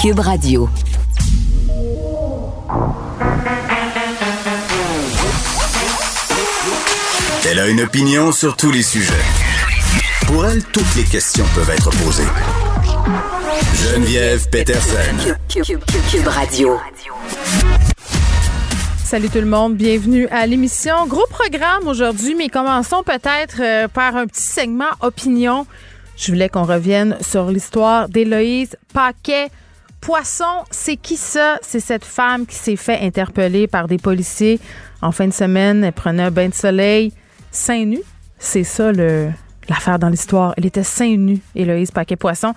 Cube Radio. Elle a une opinion sur tous les sujets. Pour elle, toutes les questions peuvent être posées. Geneviève Peterson. Cube, Radio. Salut tout le monde, bienvenue à l'émission. Gros programme aujourd'hui, mais commençons peut-être euh, par un petit segment opinion. Je voulais qu'on revienne sur l'histoire d'Héloïse Paquet. Poisson, c'est qui ça? C'est cette femme qui s'est fait interpeller par des policiers en fin de semaine. Elle prenait un bain de soleil seins nus. C'est ça l'affaire dans l'histoire. Elle était seins nus, Héloïse Paquet-Poisson,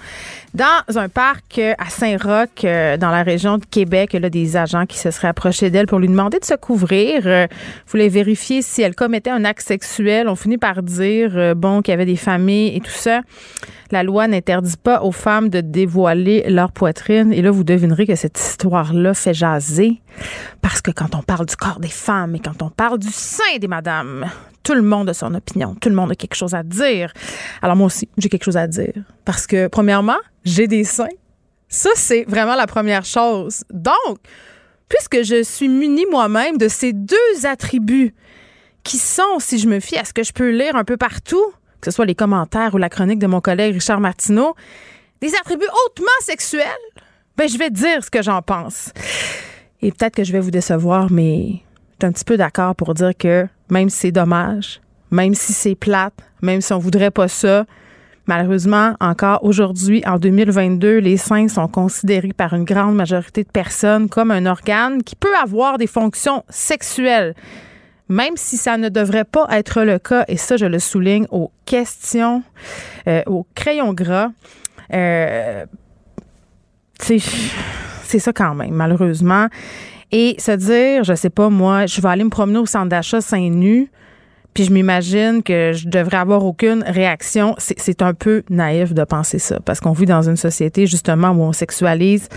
dans un parc euh, à Saint-Roch, euh, dans la région de Québec. A des agents qui se seraient approchés d'elle pour lui demander de se couvrir. Euh, voulait vérifier si elle commettait un acte sexuel. On finit par dire, bon, qu'il y avait des familles et tout ça. La loi n'interdit pas aux femmes de dévoiler leur poitrine. Et là, vous devinerez que cette histoire-là fait jaser. Parce que quand on parle du corps des femmes et quand on parle du sein des madames, tout le monde a son opinion. Tout le monde a quelque chose à dire. Alors moi aussi, j'ai quelque chose à dire. Parce que, premièrement, j'ai des seins. Ça, c'est vraiment la première chose. Donc, puisque je suis munie moi-même de ces deux attributs qui sont, si je me fie à ce que je peux lire un peu partout, que ce soit les commentaires ou la chronique de mon collègue Richard Martineau, des attributs hautement sexuels, ben, je vais dire ce que j'en pense. Et peut-être que je vais vous décevoir, mais je suis un petit peu d'accord pour dire que même si c'est dommage, même si c'est plate, même si on voudrait pas ça, malheureusement, encore aujourd'hui, en 2022, les seins sont considérés par une grande majorité de personnes comme un organe qui peut avoir des fonctions sexuelles même si ça ne devrait pas être le cas, et ça, je le souligne aux questions, euh, au crayon gras. Euh, c'est ça quand même, malheureusement. Et se dire, je sais pas, moi, je vais aller me promener au centre d'achat seins nus, puis je m'imagine que je devrais avoir aucune réaction. C'est un peu naïf de penser ça, parce qu'on vit dans une société, justement, où on sexualise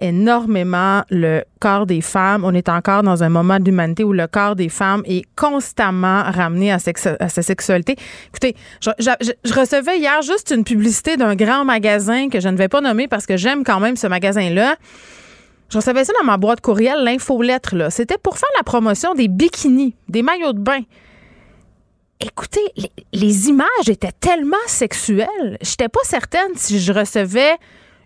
énormément le corps des femmes. On est encore dans un moment d'humanité où le corps des femmes est constamment ramené à, sa sexualité. Écoutez, je, je, recevais hier juste une publicité d'un grand magasin que je ne vais pas nommer parce que j'aime quand même ce magasin-là. Je recevais ça dans ma boîte courriel, l'infolettre. Là. C'était pour faire la promotion des bikinis, des maillots de bain. Écoutez, les, les images étaient tellement sexuelles. J'étais pas certaine si je recevais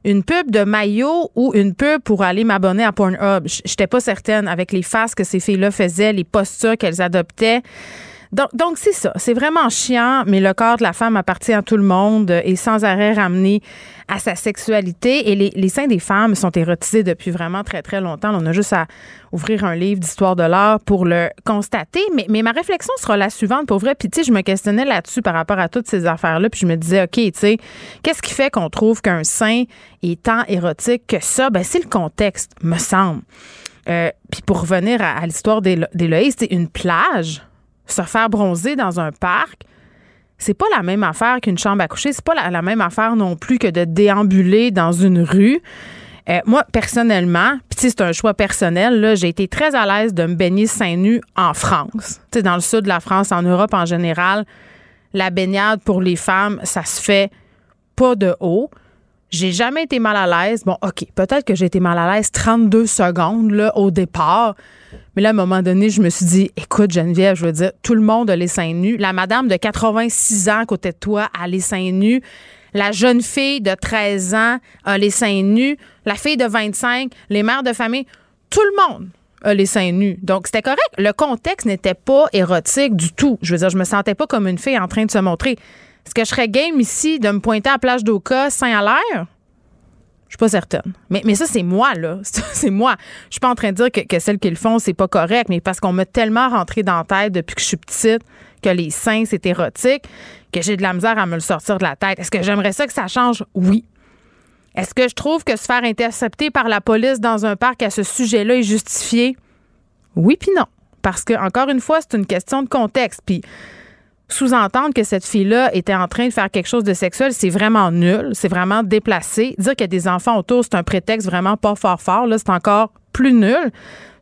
une pub de maillot ou une pub pour aller m'abonner à Pornhub? J'étais pas certaine avec les faces que ces filles-là faisaient, les postures qu'elles adoptaient. Donc, c'est ça. C'est vraiment chiant, mais le corps de la femme appartient à tout le monde et sans arrêt ramené à sa sexualité. Et les, seins des femmes sont érotisés depuis vraiment très, très longtemps. On a juste à ouvrir un livre d'histoire de l'art pour le constater. Mais, mais ma réflexion sera la suivante. Pour vrai, puis tu sais, je me questionnais là-dessus par rapport à toutes ces affaires-là. Puis je me disais, OK, tu sais, qu'est-ce qui fait qu'on trouve qu'un sein est tant érotique que ça? Ben, c'est le contexte, me semble. Euh, puis pour revenir à, à l'histoire d'Éloïse, c'est une plage se faire bronzer dans un parc, c'est pas la même affaire qu'une chambre à coucher. C'est pas la, même affaire non plus que de déambuler dans une rue. Euh, moi, personnellement, puis c'est un choix personnel, j'ai été très à l'aise de me baigner seins nus en France. Dans le sud de la France, en Europe en général, la baignade pour les femmes, ça se fait pas de haut. J'ai jamais été mal à l'aise. Bon, OK, peut-être que j'ai été mal à l'aise 32 secondes là, au départ. Mais là, à un moment donné, je me suis dit, écoute, Geneviève, je veux dire, tout le monde a les seins nus. La madame de 86 ans à côté de toi a les seins nus. La jeune fille de 13 ans a les seins nus. La fille de 25, les mères de famille, tout le monde a les seins nus. Donc, c'était correct. Le contexte n'était pas érotique du tout. Je veux dire, je me sentais pas comme une fille en train de se montrer. Est-ce que je serais game ici de me pointer à la plage d'Oka, sein à l'air? Suis pas certaine. Mais, ça, c'est moi, là. C'est moi. Je suis pas en train de dire que, que celles qui le font, c'est pas correct, mais parce qu'on m'a tellement rentré dans la tête depuis que je suis petite que les seins, c'est érotique, que j'ai de la misère à me le sortir de la tête. Est-ce que j'aimerais ça que ça change? Oui. Est-ce que je trouve que se faire intercepter par la police dans un parc à ce sujet-là est justifié? Oui, puis non. Parce que, encore une fois, c'est une question de contexte. Puis, sous-entendre que cette fille-là était en train de faire quelque chose de sexuel, c'est vraiment nul, c'est vraiment déplacé. Dire qu'il y a des enfants autour, c'est un prétexte vraiment pas fort fort, là, c'est encore plus nul.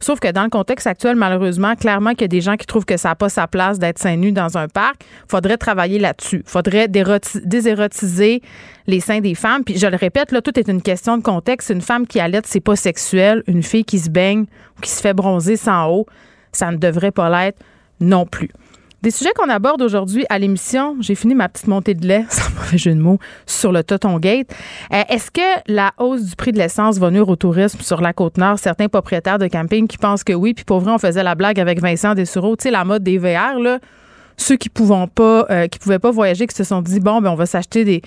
Sauf que dans le contexte actuel, malheureusement, clairement qu'il y a des gens qui trouvent que ça n'a pas sa place d'être seins nus dans un parc. Faudrait travailler là-dessus. Faudrait désérotiser les seins des femmes. Puis je le répète, là, tout est une question de contexte. Une femme qui allait, c'est pas sexuel. Une fille qui se baigne ou qui se fait bronzer sans eau, ça ne devrait pas l'être non plus. Des sujets qu'on aborde aujourd'hui à l'émission, j'ai fini ma petite montée de lait, sans mauvais jeu de mots, sur le Toton Gate. Euh, est-ce que la hausse du prix de l'essence va nuire au tourisme sur la Côte-Nord? Certains propriétaires de camping qui pensent que oui, puis pour vrai, on faisait la blague avec Vincent Dessureau, tu sais, la mode des VR, là. Ceux qui ne pas, euh, qui pouvaient pas voyager, qui se sont dit, bon, ben, on va s'acheter des,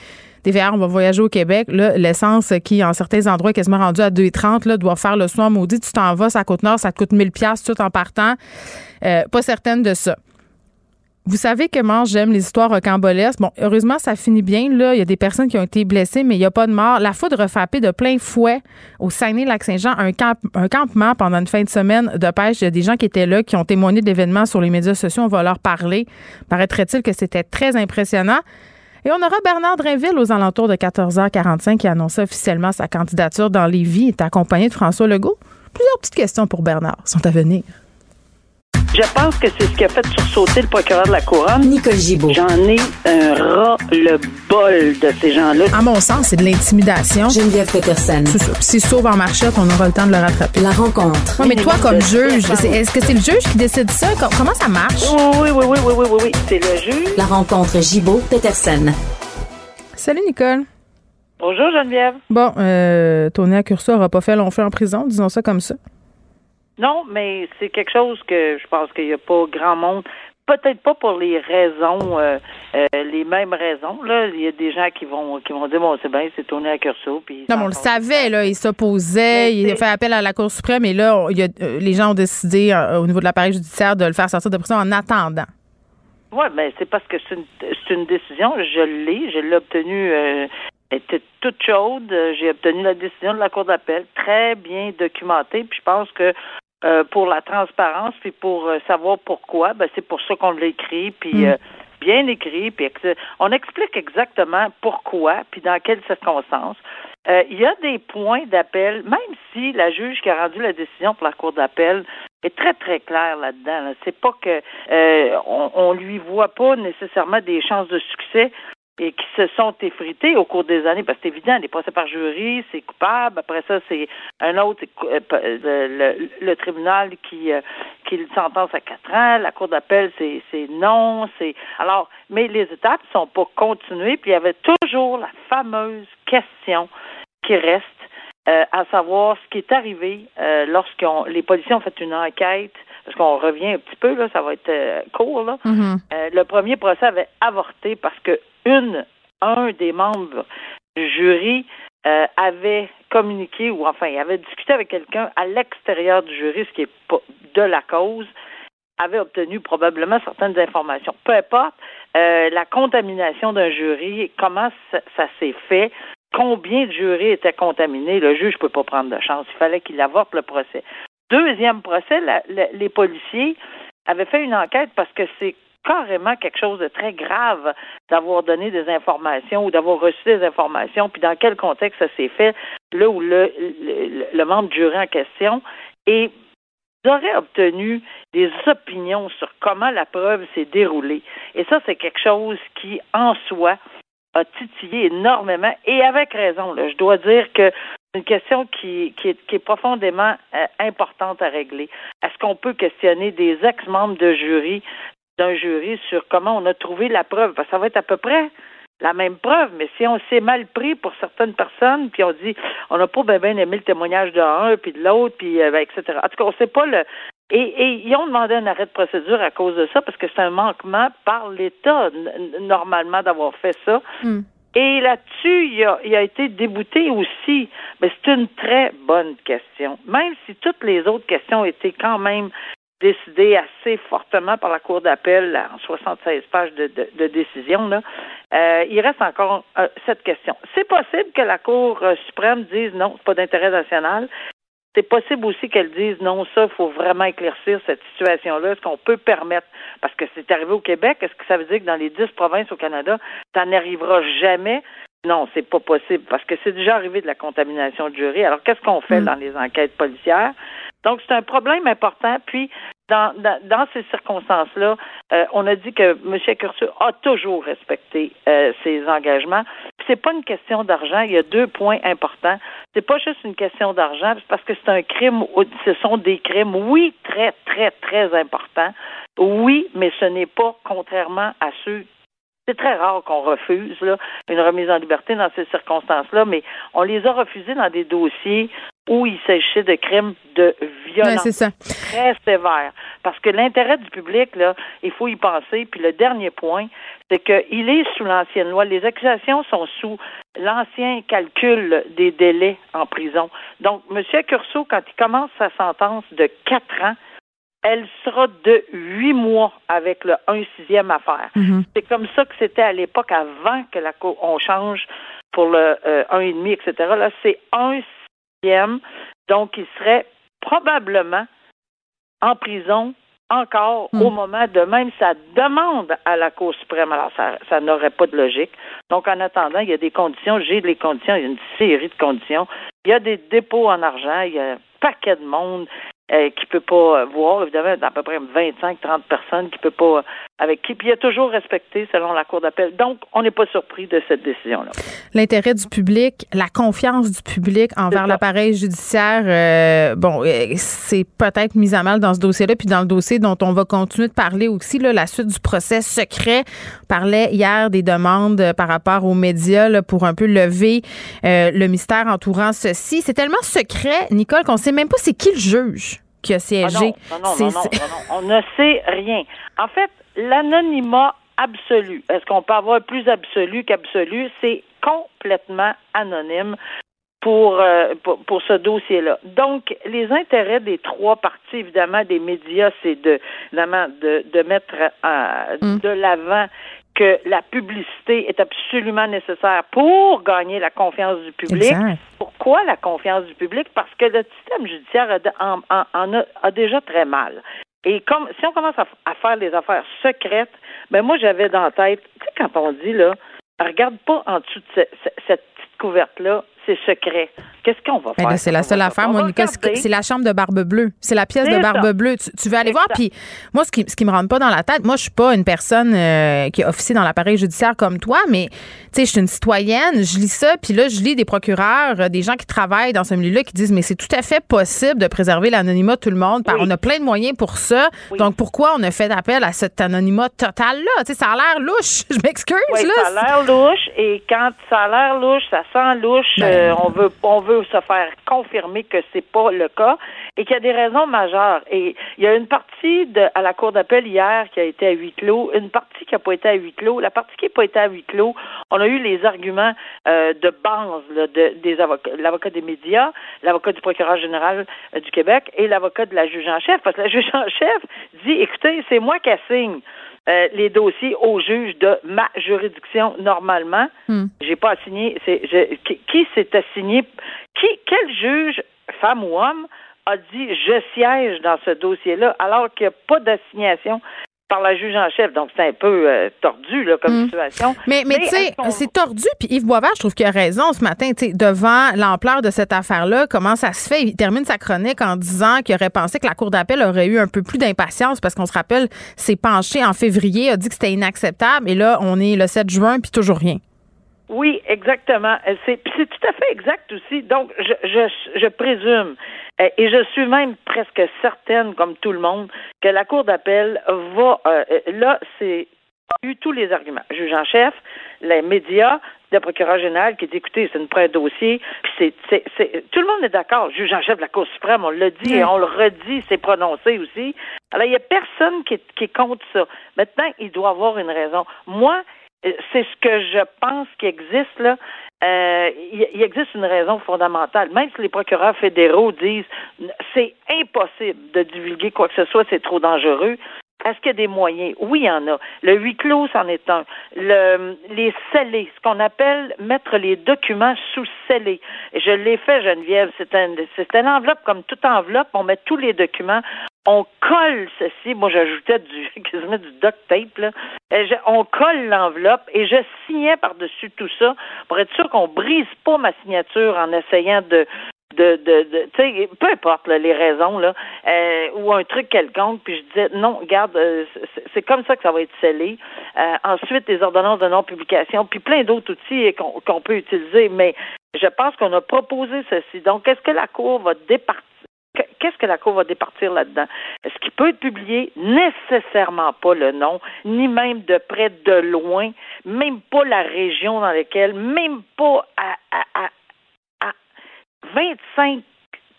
des VR, on va voyager au Québec. L'essence qui, en certains endroits, est quasiment rendue à 2,30, là, doit faire le soin maudit. Tu t'en vas, ça Côte-Nord, ça te coûte 1000 pièces tout en partant. Euh, pas certaine de ça. Vous savez comment j'aime les histoires rocambolesques. Bon, heureusement, ça finit bien. Là, il y a des personnes qui ont été blessées, mais il n'y a pas de mort. La foudre frappée de plein fouet au Saguenay-Lac-Saint-Jean, un, un campement pendant une fin de semaine de pêche. Il y a des gens qui étaient là, qui ont témoigné de l'événement sur les médias sociaux. On va leur parler. Paraîtrait-il que c'était très impressionnant. Et on aura Bernard Drinville aux alentours de 14h45 qui annonçait officiellement sa candidature dans les vies. est accompagné de François Legault. Plusieurs petites questions pour Bernard sont à venir. Je pense que c'est ce qui a fait sursauter le procureur de la Couronne. Nicole Gibault. J'en ai un ras le bol de ces gens-là. À mon sens, c'est de l'intimidation. Geneviève Peterson. C'est ça. Si sauve en marchette, on aura le temps de le rattraper. La rencontre. Oui, mais toi, comme juge, est-ce que c'est le juge qui décide ça? Comment ça marche? Oui, oui, oui, oui, oui, oui, oui. C'est le juge. La rencontre Gibault-Peterson. Salut, Nicole. Bonjour, Geneviève. Bon, euh, Tony Accurso n'aura pas fait long feu en prison, disons ça comme ça. Non, mais c'est quelque chose que je pense qu'il n'y a pas grand monde. Peut-être pas pour les raisons, euh, euh, les mêmes raisons. Là, il y a des gens qui vont qui vont dire bon, c'est bien, c'est tourné à Curso. Puis non, mais on le savait là, il s'opposait, il a fait appel à la Cour suprême, et là, il y a, euh, les gens ont décidé au niveau de l'appareil judiciaire de le faire sortir de prison en attendant. Oui, mais c'est parce que c'est une, une, décision. Je l'ai, je l'ai obtenue était toute chaude. J'ai obtenu la décision de la Cour d'appel, très bien documentée. Puis je pense que euh, pour la transparence, puis pour euh, savoir pourquoi, ben, c'est pour ça qu'on l'a écrit, puis mm. euh, bien écrit, puis on explique exactement pourquoi, puis dans quelles circonstances. Il y a des points d'appel, même si la juge qui a rendu la décision pour la Cour d'appel est très, très claire là-dedans. C'est pas que on, on lui voit pas nécessairement des chances de succès et qui se sont effrités au cours des années, parce que c'est évident, les procès par jury, c'est coupable. Après ça, c'est un autre, euh, le, le, tribunal qui, euh, qui le sentence à quatre ans. La cour d'appel, c'est, c'est non. C'est alors, mais les étapes sont pas continuées. Puis il y avait toujours la fameuse question qui reste, euh, à savoir ce qui est arrivé euh, lorsque les policiers ont fait une enquête parce qu'on revient un petit peu, là, ça va être court, là. Mm-hmm. le premier procès avait avorté parce que un des membres du jury euh, avait communiqué ou enfin avait discuté avec quelqu'un à l'extérieur du jury, ce qui est de la cause, avait obtenu probablement certaines informations. Peu importe euh, la contamination d'un jury, comment ça, s'est fait, combien de jurys étaient contaminés, le juge ne peut pas prendre de chance. Il fallait qu'il avorte le procès. Deuxième procès, les policiers avaient fait une enquête parce que c'est carrément quelque chose de très grave d'avoir donné des informations ou d'avoir reçu des informations, puis dans quel contexte ça s'est fait, là où le, le, membre du jury en question et aurait obtenu des opinions sur comment la preuve s'est déroulée. Et ça, c'est quelque chose qui, en soi, a titillé énormément et avec raison. Je dois dire que c'est une question qui, qui est profondément euh, importante à régler. Est-ce qu'on peut questionner des ex-membres de jury d'un jury sur comment on a trouvé la preuve. Parce que ça va être à peu près la même preuve, mais si on s'est mal pris pour certaines personnes, puis on dit on n'a pas bien, aimé le témoignage de un puis de l'autre, puis euh, ben, etc. En tout cas, on sait pas le. Et, et, ils ont demandé un arrêt de procédure à cause de ça, parce que c'est un manquement par l'État, normalement, d'avoir fait ça. Hmm. Et là-dessus, il a, il a été débouté aussi. Mais c'est une très bonne question. Même si toutes les autres questions étaient quand même décidé assez fortement par la Cour d'appel en 76 pages de, de, décision, là, euh, il reste encore euh, cette question. C'est possible que la Cour euh, suprême dise non, c'est pas d'intérêt national. C'est possible aussi qu'elle dise non, ça, il faut vraiment éclaircir cette situation-là. Est-ce qu'on peut permettre, parce que c'est arrivé au Québec, est-ce que ça veut dire que dans les dix provinces au Canada, ça n'arrivera jamais? Non, c'est pas possible parce que c'est déjà arrivé de la contamination de jury. Alors, qu'est-ce qu'on fait mm. dans les enquêtes policières? Donc, c'est un problème important. Puis, dans, dans, ces circonstances-là, euh, on a dit que M. Cursu a toujours respecté euh, ses engagements. C'est pas une question d'argent. Il y a deux points importants. C'est pas juste une question d'argent, parce que c'est un crime. Ce sont des crimes, oui, très, très, très importants. Oui, mais ce n'est pas contrairement à ceux c'est très rare qu'on refuse là, une remise en liberté dans ces circonstances-là, mais on les a refusés dans des dossiers où il s'agissait de crimes de violence très sévères. Parce que l'intérêt du public, là, il faut y penser. Puis le dernier point, c'est qu'il est sous l'ancienne loi. Les accusations sont sous l'ancien calcul des délais en prison. Donc, M. Curceau, quand il commence sa sentence de quatre ans, elle sera de huit mois avec le 1 sixième affaire. Mm-hmm. C'est comme ça que c'était à l'époque avant que la cour on change pour le euh, 1,5, etc. Là, c'est 1 donc il serait probablement en prison encore au hmm. moment de même sa demande à la Cour suprême. Alors, ça, ça n'aurait pas de logique. Donc, en attendant, il y a des conditions, j'ai des conditions, il y a une série de conditions. Il y a des dépôts en argent, il y a un paquet de monde euh, qui peut pas euh, voir, évidemment, à peu près 25-30 personnes qui peut pas, euh, avec qui, puis il a toujours respecté selon la Cour d'appel. Donc, on n'est pas surpris de cette décision-là. L'intérêt du public, la confiance du public envers l'appareil judiciaire, bon, c'est peut-être mis à mal dans ce dossier-là, puis dans le dossier dont on va continuer de parler aussi, là, la suite du procès secret. On parlait hier des demandes par rapport aux médias là, pour un peu lever le mystère entourant ceci. C'est tellement secret, Nicole, qu'on sait même pas c'est qui le juge qui a siégé. Ah non, non, non, on ne sait rien. En fait, l'anonymat absolu, est-ce qu'on peut avoir plus absolu qu'absolu? C'est complètement anonyme. Pour, euh, pour, ce dossier-là. Donc, les intérêts des trois parties, évidemment, des médias, c'est de, de, de mettre euh, mm. de l'avant que la publicité est absolument nécessaire pour gagner la confiance du public. Pourquoi la confiance du public? Parce que le système judiciaire en, a, déjà très mal. Et comme si on commence à, faire des affaires secrètes, ben moi j'avais dans la tête, tu sais, quand on dit là, regarde pas en dessous de cette petite couverte-là, c'est secret. Qu'est-ce qu'on va ben faire? c'est la seule affaire, Monica. C'est la chambre de Barbe Bleue. C'est la pièce de Barbe Bleue. Tu, veux aller voir? Puis moi, ce qui, ce qui me rentre pas dans la tête, moi, je suis pas une personne euh, qui officie dans l'appareil judiciaire comme toi, mais tu sais, je suis une citoyenne. Je lis ça, puis là, je lis des procureurs, euh, des gens qui travaillent dans ce milieu-là qui disent, mais c'est tout à fait possible de préserver l'anonymat de tout le monde. On a plein de moyens pour ça. Donc, pourquoi on a fait appel à cet anonymat total-là? Tu sais, ça a l'air louche. Je m'excuse, là. Ça a l'air louche. Et quand ça a l'air louche, ça sent louche. Ben, euh, on veut on veut se faire confirmer que c'est pas le cas et qu'il y a des raisons majeures. Et il y a une partie à la cour d'appel hier qui a été à huis clos, une partie qui n'a pas été à huis clos. La partie qui n'a pas été à huis clos, on a eu les arguments euh, de base de, des avocats, l'avocat des médias, l'avocat du procureur général euh, du Québec et l'avocat de la juge en chef. Parce que la juge en chef dit, écoutez, c'est moi qui assigne. Euh, les dossiers au juge de ma juridiction normalement. Hmm. J'ai pas assigné. Qui, qui s'est assigné Qui, quel juge, femme ou homme, a dit je siège dans ce dossier-là alors qu'il n'y a pas d'assignation par la juge en chef. Donc, c'est un peu euh, tordu là, comme mm. situation. Mais, mais, tu sais, c'est tordu. Puis Yves Boisvert, je trouve qu'il a raison ce matin. Devant l'ampleur de cette affaire-là, comment ça se fait? Il termine sa chronique en disant qu'il aurait pensé que la Cour d'appel aurait eu un peu plus d'impatience parce qu'on se rappelle, s'est penché en février, a dit que c'était inacceptable. Et là, on est le 7 juin, puis toujours rien. Oui, exactement. C'est tout à fait exact aussi. Donc, je, je, je présume euh, et je suis même presque certaine, comme tout le monde, que la Cour d'appel va. Euh, là, c'est eu tous les arguments. Juge en chef, les médias, le procureur général qui dit écoutez, c'est une prêt dossier. C'est, tout le monde est d'accord. Juge en chef de la Cour suprême, on l'a dit et on le redit, c'est prononcé aussi. Alors, il n'y a personne qui, qui compte ça. Maintenant, il doit avoir une raison. Moi, euh, c'est ce que je pense qui existe là. Euh, il, existe une raison fondamentale. Même si les procureurs fédéraux disent c'est impossible de divulguer quoi que ce soit, c'est trop dangereux. Est-ce qu'il y a des moyens? Oui, il y en a. Le huis clos, c'en est un. Le, les scellés, ce qu'on appelle mettre les documents sous scellés. Je l'ai fait, Geneviève. C'est un, c'est une enveloppe comme toute enveloppe. On met tous les documents. On colle ceci. Moi, j'ajoutais du quasiment du duct tape. Là. on colle l'enveloppe et je signais par-dessus tout ça pour être sûr qu'on brise pas ma signature en essayant de de, de, de tu sais, peu importe les raisons là, euh, ou un truc quelconque. Puis je disais non, regarde, euh, c'est comme ça que ça va être scellé. Euh, ensuite, des ordonnances de non-publication, puis plein d'autres outils qu'on peut utiliser. Mais je pense qu'on a proposé ceci. Donc, est-ce que la Cour va départir? Qu'est-ce que la Cour va départir là-dedans? Est-ce qu'il peut être publié? Nécessairement pas le nom, ni même de près, de loin, même pas la région dans laquelle, même pas à, à, à, à 25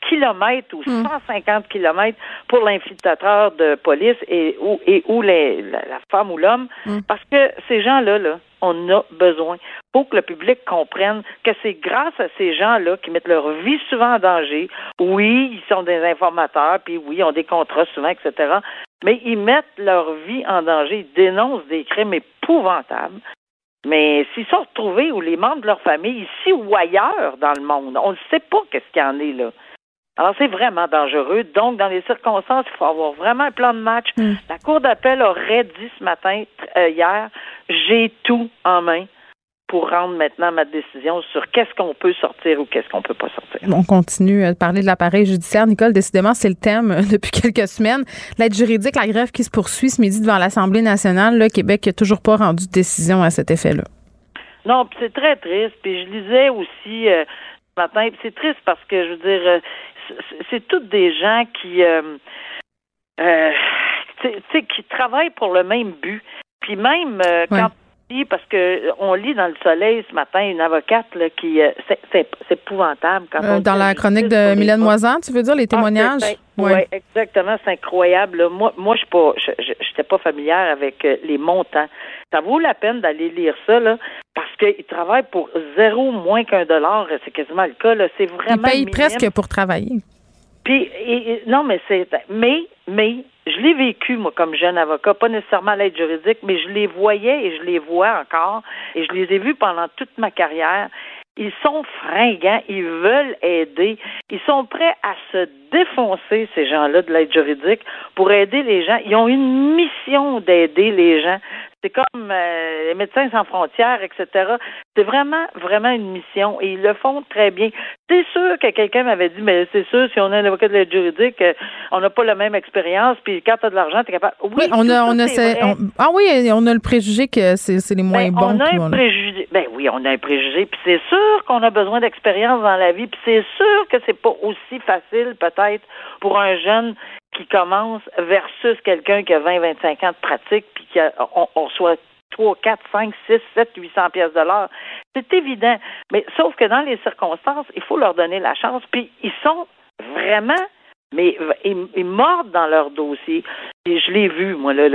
kilomètres ou 150 hmm. kilomètres pour l'infiltrateur de police et ou, et où les, la, femme ou l'homme, hmm. parce que ces gens-là, là, on a besoin. Pour que le public comprenne que c'est grâce à ces gens-là qui mettent leur vie souvent en danger. Oui, ils sont des informateurs, puis oui, ils ont des contrats souvent, etc. Mais ils mettent leur vie en danger, ils dénoncent des crimes épouvantables. Mais s'ils sont retrouvés ou les membres de leur famille, ici ou ailleurs dans le monde, on ne sait pas qu'est-ce qu'il y en est là. Alors, c'est vraiment dangereux. Donc, dans les circonstances, il faut avoir vraiment un plan de match. Mm. La Cour d'appel aurait dit ce matin, euh, hier, j'ai tout en main pour rendre maintenant ma décision sur qu'est-ce qu'on peut sortir ou qu'est-ce qu'on peut pas sortir. On continue à parler de l'appareil judiciaire. Nicole, décidément, c'est le thème euh, depuis quelques semaines. L'aide juridique, la grève qui se poursuit ce midi devant l'Assemblée nationale, le Québec n'a toujours pas rendu de décision à cet effet-là. Non, c'est très triste. Puis je lisais aussi euh, ce matin, c'est triste parce que, je veux dire, c'est toutes des gens qui, euh, euh, qui travaillent pour le même but. Puis même euh, quand parce que on lit dans le Soleil ce matin une avocate là, qui c'est épouvantable quand dans la chronique de Mylène Moisan, tu veux dire les ah, témoignages? Oui, ouais, exactement, c'est incroyable. Moi, moi, je pas, j'étais pas familière avec les montants. Ça vaut la peine d'aller lire ça là, parce qu'ils travaillent pour zéro moins qu'un dollar. C'est quasiment le cas. Là. C'est vraiment. Ils payent presque pour travailler. Puis, non, mais c'est. Mais, mais, je l'ai vécu, moi, comme jeune avocat, pas nécessairement à l'aide juridique, mais je les voyais et je les vois encore, et je les ai vus pendant toute ma carrière. Ils sont fringants, ils veulent aider, ils sont prêts à se défoncer, ces gens-là, de l'aide juridique, pour aider les gens. Ils ont une mission d'aider les gens. C'est comme euh, les médecins sans frontières, etc. C'est vraiment, vraiment une mission et ils le font très bien. C'est sûr que quelqu'un m'avait dit, mais c'est sûr, si on a un avocat de l'aide juridique, euh, on n'a pas la même expérience, puis quand tu as de l'argent, tu es capable. Oui, on a, on a ah oui, on a le préjugé que c'est les moins ben, bons. On a un préjugé. Ben oui, on a un préjugé, puis c'est sûr qu'on a besoin d'expérience dans la vie, puis c'est sûr que c'est pas aussi facile peut-être pour un jeune qui commence versus quelqu'un qui a 20, 25 ans de pratique puis qui a, on, on reçoit 3, 4, 5, 6, 7, 800 pièces de. C'est évident. Mais sauf que dans les circonstances, il faut leur donner la chance. Puis ils sont vraiment, mais ils, mordent dans leur dossier. Et je l'ai vu, moi. Là,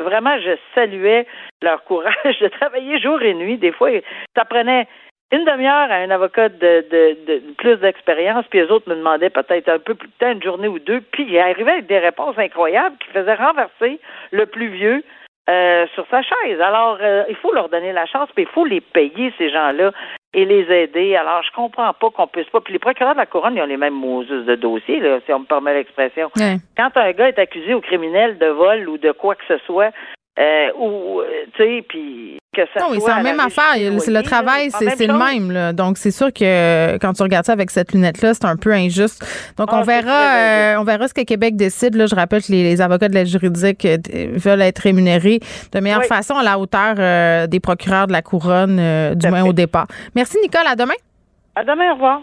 vraiment, je saluais leur courage de travailler jour et nuit. Des fois, ça prenait une demi-heure à un avocat de, de, de plus d'expérience, puis les autres me demandaient peut-être un peu plus de temps, une journée ou deux, puis il arrivait avec des réponses incroyables qui faisaient renverser le plus vieux euh, sur sa chaise. Alors, euh, il faut leur donner la chance, puis il faut les payer, ces gens-là, et les aider. Alors, je comprends pas qu'on puisse pas. Puis les procureurs de la couronne, ils ont les mêmes Moses de dossiers, là, si on me permet l'expression. Quand un gars est accusé au criminel de vol ou de quoi que ce soit, euh, ou, tu sais, puis non, c'est la même affaire. C'est le travail, c'est le même. Donc, c'est sûr que quand tu regardes ça avec cette lunette-là, c'est un peu injuste. Donc, on ah, verra euh, on verra ce que Québec décide. Là, je rappelle que les, avocats de l'aide juridique euh, veulent être rémunérés de meilleure façon à la hauteur euh, des procureurs de la couronne, du moins au départ. Merci, Nicole. À demain. À demain. Au revoir.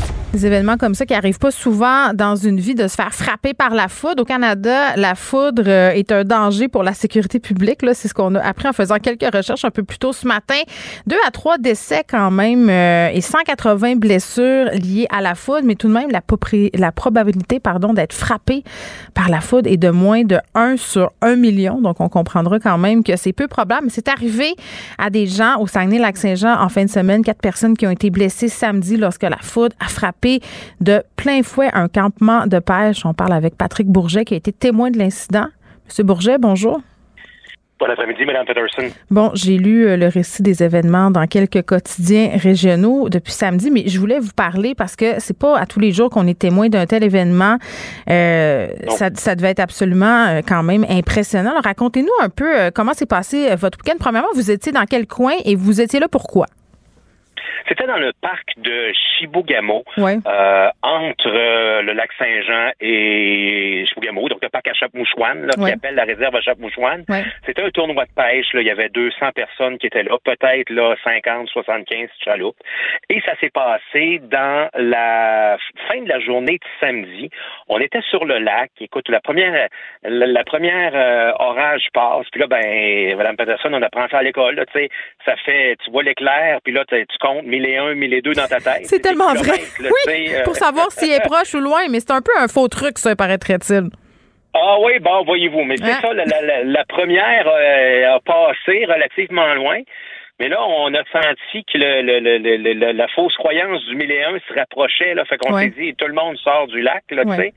Des événements comme ça qui arrivent pas souvent dans une vie de se faire frapper par la foudre. Au Canada, la foudre euh, est un danger pour la sécurité publique. Là, c'est ce qu'on a appris en faisant quelques recherches un peu plus tôt ce matin. Deux à trois décès quand même euh, et 180 blessures liées à la foudre, mais tout de même la, probabilité, pardon, d'être frappé par la foudre est de moins de 1 sur 1 million. Donc on comprendra quand même que c'est peu probable. Mais c'est arrivé à des gens au Saguenay-Lac-Saint-Jean en fin de semaine, quatre personnes qui ont été blessées samedi lorsque la foudre a frappé frappé de plein fouet un campement de pêche. On parle avec Patrick Bourget qui a été témoin de l'incident. Monsieur Bourget, bonjour. Bon après-midi, Mme Peterson. Bon, j'ai lu euh, le récit des événements dans quelques quotidiens régionaux depuis samedi, mais je voulais vous parler parce que c'est pas à tous les jours qu'on est témoin d'un tel événement. Euh, ça, ça, devait être absolument euh, quand même impressionnant. Racontez-nous un peu comment s'est passé votre week-end. Premièrement, vous étiez dans quel coin et vous étiez là pourquoi? C'était dans le parc de Chibougamau, euh, entre euh, le lac Saint-Jean et Chibougamau, donc le parc à Chapmouchouane, qui appelle la réserve à Chapmouchouane. C'était un tournoi de pêche. Là. Il y avait 200 personnes qui étaient là, peut-être là 50, 75 chaloupes. Et ça s'est passé dans la fin de la journée de samedi. On était sur le lac. Écoute, la première, la, première euh, orage passe. Puis là, ben, Mme Peterson, on apprend ça à l'école. Tu sais, ça fait, tu vois l'éclair, puis là, tu comptes mille et un, mille et deux dans ta tête. C'est tellement vrai. oui, pour savoir s'il est proche ou loin, mais c'est un peu un faux truc, ça, paraîtrait-il. Ah oui, bon, voyez-vous. Mais c'est hein? ça, la, première euh, a passé relativement loin. Mais là, on a senti que le, la fausse croyance du mille et un se rapprochait. Là, fait qu'on s'est dit, tout le monde sort du lac, là, tu sais.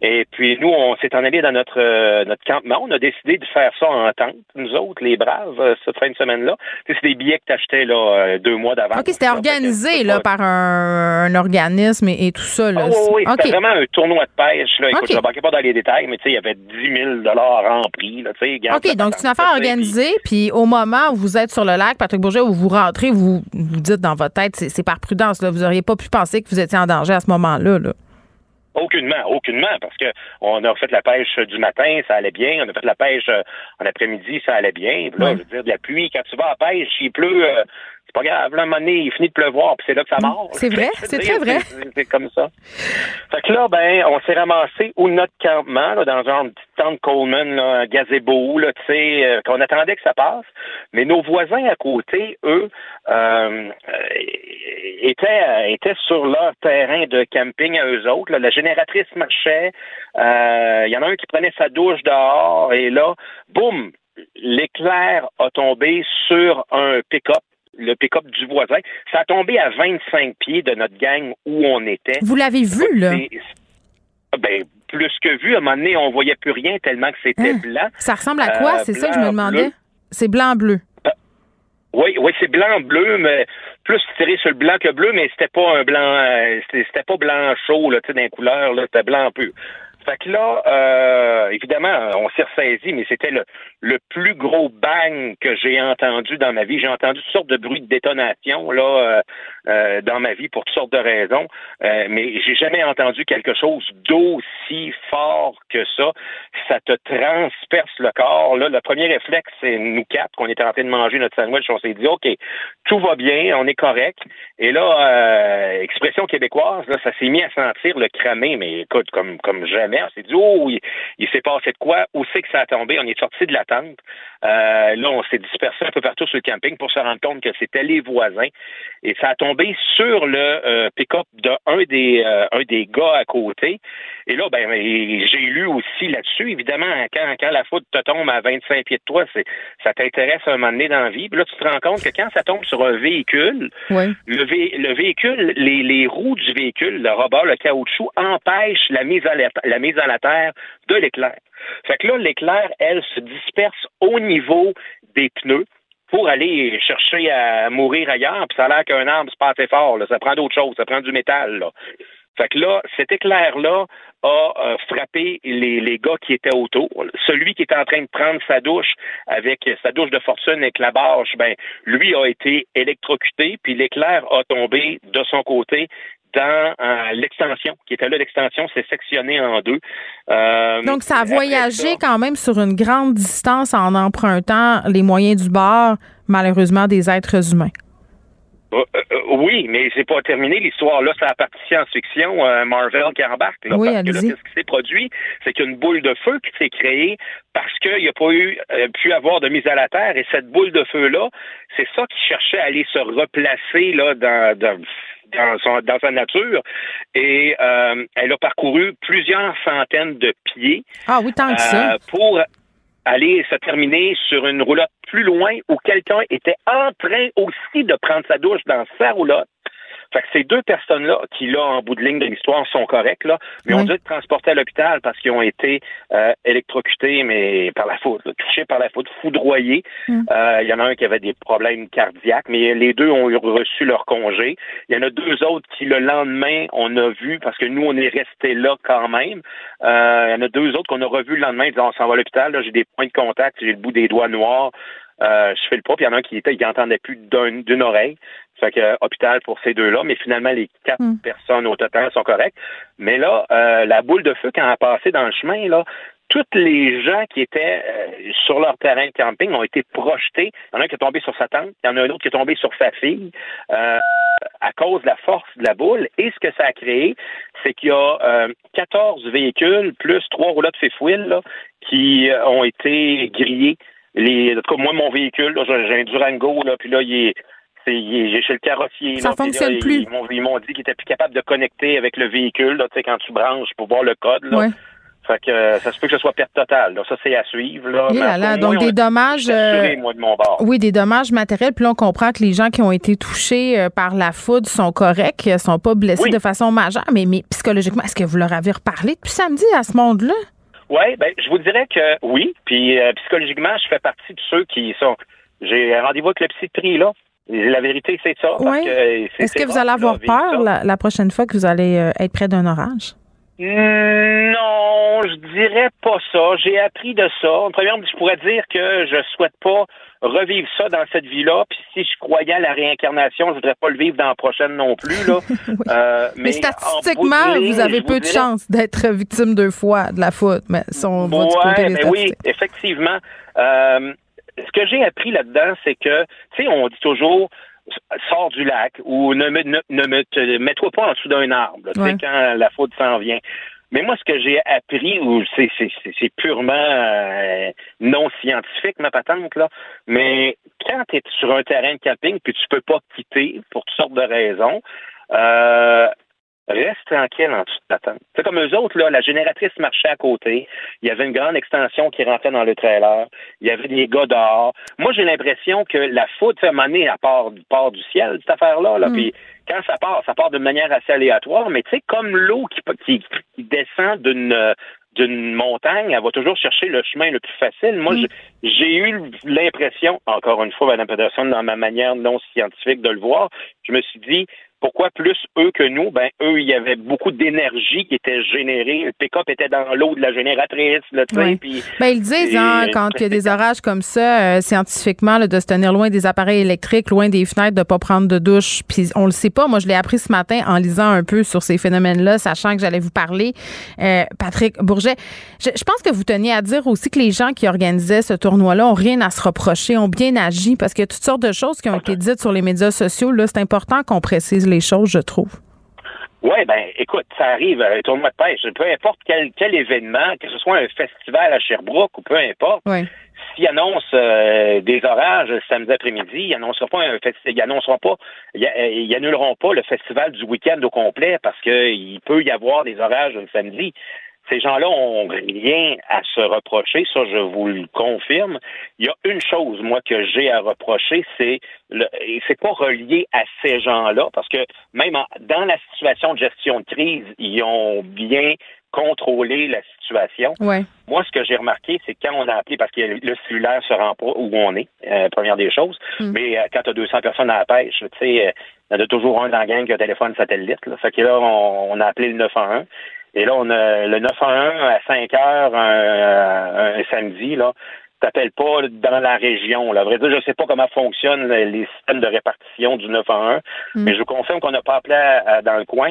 Et puis nous, on s'est en allé dans notre euh, notre campement. On a décidé de faire ça en tente, nous autres, les braves, euh, cette fin de semaine-là. C'est des billets que tu achetais là, euh, deux mois d'avant. OK, c'était organisé là, par un, organisme et, tout ça. Là. Oh, oui, c'était vraiment un tournoi de pêche. Là. Écoute, je ne pas dans les détails, mais il y avait 10 000 en prix. Là, OK, donc c'est une affaire organisée. Puis au moment où vous êtes sur le lac, Patrick Bourget, où vous rentrez, vous vous dites dans votre tête, c'est par prudence. Là. Vous n'auriez pas pu penser que vous étiez en danger à ce moment-là. Là. Aucunement, aucunement, parce que on a fait la pêche du matin, ça allait bien. On a fait la pêche euh, en après-midi, ça allait bien. là, je veux dire, de la pluie, quand tu vas à la pêche, il pleut, euh, pas grave. Là, à un moment donné, il finit de pleuvoir, puis c'est là que ça mord. C'est vrai, c'est très vrai. C'est comme ça. Fait que là, ben, on s'est ramassé où notre campement, là, dans un petit tente Coleman, là, un gazebo, là, tu sais, euh, qu'on attendait que ça passe. Mais nos voisins à côté, eux, euh, étaient, euh, étaient sur leur terrain de camping à eux autres. La génératrice marchait. Euh, il y en a un qui prenait sa douche dehors et là, boum, l'éclair a tombé sur un pick-up le pick-up du voisin. Ça a tombé à 25 pieds de notre gang où on était. Vous l'avez vu, là? Ben, plus que vu. À un moment donné, on voyait plus rien tellement que c'était hein? blanc. Ça ressemble à quoi? c'est ça que je me demandais. C'est blanc-bleu. Oui, oui, c'est blanc-bleu, mais plus tiré sur le blanc que bleu, mais c'était pas un blanc, euh, c'était pas blanc chaud, là, tu sais, d'un couleur, là, c'était blanc peu. Fait que là, euh, évidemment, on s'est ressaisi, mais c'était le, le plus gros bang que j'ai entendu dans ma vie. J'ai entendu toutes sortes de bruits de détonation là euh, euh, dans ma vie pour toutes sortes de raisons, euh, mais j'ai jamais entendu quelque chose d'aussi fort que ça. Ça te transperce le corps. Là, le premier réflexe, c'est nous quatre qu'on était en train de manger notre sandwich. On s'est dit, ok, tout va bien, on est correct. Et là, expression québécoise, là, ça s'est mis à sentir le cramé, mais écoute, comme comme jamais on s'est dit, oh, il, s'est passé de quoi? Où c'est que ça a tombé? On est sorti de la tente. Euh, là, on s'est dispersé un peu partout sur le camping pour se rendre compte que c'était les voisins. Et ça a tombé sur le euh, pick-up d'un des, euh, un des gars à côté. Et là, ben, j'ai lu aussi là-dessus. Évidemment, quand, quand la faute te tombe à 25 pieds de toi, c'est, ça t'intéresse un moment donné dans la vie. Puis là, tu te rends compte que quand ça tombe sur un véhicule, le, le véhicule, les, les roues du véhicule, le rebord, le caoutchouc, empêchent la mise à la, mise à la terre de l'éclair. Fait que là, l'éclair, elle, se disperse au niveau des pneus pour aller chercher à mourir ailleurs, puis ça a l'air qu'un arbre, c'est pas assez fort, ça prend d'autres choses, ça prend du métal. Fait que là, cet éclair-là a euh, frappé les, les, gars qui étaient autour. Celui qui était en train de prendre sa douche avec sa douche de fortune avec la bâche, ben, lui a été électrocuté, puis l'éclair a tombé de son côté dans euh, l'extension, qui était là, l'extension s'est sectionnée en deux. Euh, Donc, ça a voyagé quand même sur une grande distance en empruntant les moyens du bord, malheureusement, des êtres humains. Euh, oui, mais c'est pas terminé l'histoire. Là, ça partie science-fiction, Marvel qui embarque. oui, parce que là, ce qui s'est produit, c'est qu'une boule de feu qui s'est créée parce qu'il n'y a pas eu pu avoir de mise à la terre. Et cette boule de feu-là, c'est ça qui cherchait à aller se replacer là dans, dans dans, sa nature. Et euh, elle a parcouru plusieurs centaines de pieds. Ah oui, tant que ça. Euh, pour aller se terminer sur une roulotte plus loin où quelqu'un était en train aussi de prendre sa douche dans sa roulotte. Fait que ces deux personnes-là, qui là, en bout de ligne de l'histoire, sont correctes, là, mais ont dû être transportées à l'hôpital parce qu'ils ont été euh, électrocutés, mais par la faute, touchés par la faute, foudroyés. Mm. Euh, il y en a un qui avait des problèmes cardiaques, mais les deux ont reçu leur congé. Il y en a deux autres qui, le lendemain, on a vu, parce que nous, on est restés là quand même. Euh, il y en a deux autres qu'on a revus le lendemain, disant, on s'en va à l'hôpital, j'ai des points de contact, j'ai le bout des doigts noirs. Euh, je fais le pas, puis il y en a un qui était, il entendait plus d'une oreille. Fait que euh, hôpital pour ces deux-là, mais finalement les quatre hmm. personnes au total sont correctes. Mais là, euh, la boule de feu quand elle a passé dans le chemin, là, toutes les gens qui étaient sur leur terrain de camping ont été projetés. Il y en a un qui est tombé sur sa tante, il y en a un autre qui est tombé sur sa fille à cause de la force de la boule. Et ce que ça a créé, c'est qu'il y a 14 véhicules plus trois roulottes de fifouille qui ont été grillés les, en tout cas, moi, mon véhicule, j'ai un Durango, là, puis là, il est, j'ai chez le carrossier. Ça fonctionne plus. Ils m'ont dit qu'ils étaient plus capables de connecter avec le véhicule, là, tu sais, quand tu branches pour voir le code, là. Ouais. Fait que euh, ça se peut que ce soit perte totale. Là. Ça, c'est à suivre. Là. là, donc des dommages. Euh, moi, de mon bord. Oui, des dommages matériels. Puis là, on comprend que les gens qui ont été touchés euh, par la foudre sont corrects, ne sont pas blessés de façon majeure. Mais, mais psychologiquement, est-ce que vous leur avez reparlé depuis samedi à ce monde-là? Oui, ben, je vous dirais que oui. Puis euh, psychologiquement, je fais partie de ceux qui sont. J'ai rendez-vous avec le psy là. La vérité, c'est ça. Oui. Est-ce que vous allez avoir peur la, prochaine fois que vous allez euh, être près d'un orage? Non, je dirais pas ça. J'ai appris de ça. En première, je pourrais dire que je souhaite pas revivre ça dans cette vie-là. Puis si je croyais à la réincarnation, je voudrais pas le vivre dans la prochaine non plus. Là. Euh, mais, statistiquement, vous avez peu de chances d'être victime deux fois de la faute. Mais son ouais, mais oui, effectivement. Euh, ce que j'ai appris là-dedans, c'est que, tu sais, on dit toujours sors du lac ou ne me, ne, me mets-toi pas en dessous d'un arbre, tu sais, quand la faute s'en vient. Mais moi, ce que j'ai appris, ou c'est, c'est, purement euh, non scientifique, ma patente, là, mais quand tu es sur un terrain de camping puis tu peux pas quitter pour toutes sortes de raisons, euh, reste tranquille en dessous de tente. C'est comme eux autres, là, la génératrice marchait à côté. Il y avait une grande extension qui rentrait dans le trailer. Il y avait des gars dehors. Moi, j'ai l'impression que la faute, à un moment donné, part, part du ciel, cette affaire-là. Là, mm. Puis quand ça part, ça part de manière assez aléatoire, mais tu sais, comme l'eau qui, qui, descend d'une d'une montagne, elle va toujours chercher le chemin le plus facile. Moi, mm. j'ai eu l'impression, encore une fois, Mme Pedersen, dans ma manière non scientifique de le voir, je me suis dit, pourquoi plus eux que nous? Ben, eux, il y avait beaucoup d'énergie qui était générée. Le pick-up était dans l'eau de la génératrice, là, tu sais. Ben, ils disent, hein, quand il y a des orages comme ça, euh, scientifiquement, de se tenir loin des appareils électriques, loin des fenêtres, de pas prendre de douche. Puis on le sait pas. Moi, je l'ai appris ce matin en lisant un peu sur ces phénomènes-là, sachant que j'allais vous parler. Euh, Patrick Bourget, je, je, pense que vous teniez à dire aussi que les gens qui organisaient ce tournoi-là ont rien à se reprocher, ont bien agi, parce qu'il y a toutes sortes de choses qui ont été dites sur les médias sociaux. Là, c'est important qu'on précise les choses, je trouve. Oui, ben écoute, ça arrive, un tournoi de pêche, peu importe quel, quel événement, que ce soit un festival à Sherbrooke ou peu importe, s'ils annoncent euh, des orages samedi après-midi, ils annonceront pas un ils annonceront pas, ils, annuleront pas le festival du week-end au complet parce qu'il peut y avoir des orages le samedi. Ces gens-là ont rien à se reprocher, ça je vous le confirme. Il y a une chose, moi, que j'ai à reprocher, c'est le, et c'est pas relié à ces gens-là, parce que même dans la situation de gestion de crise, ils ont bien contrôlé la situation. Moi, ce que j'ai remarqué, c'est quand on a appelé, parce que le cellulaire se rend pas où on est, euh, première des choses, mm. mais euh, quand tu as 200 personnes à la pêche, tu sais, euh, il y en a toujours un dans la gang qui a un téléphone satellite. Là. Fait que là, on, on a appelé le 911. Et là, on a le 911 à 5 heures un, samedi, là. T'appelles pas dans la région. Là. À vrai dire, je sais pas comment fonctionnent les systèmes de répartition du 911, mm. mais je vous confirme qu'on n'a pas appelé dans le coin.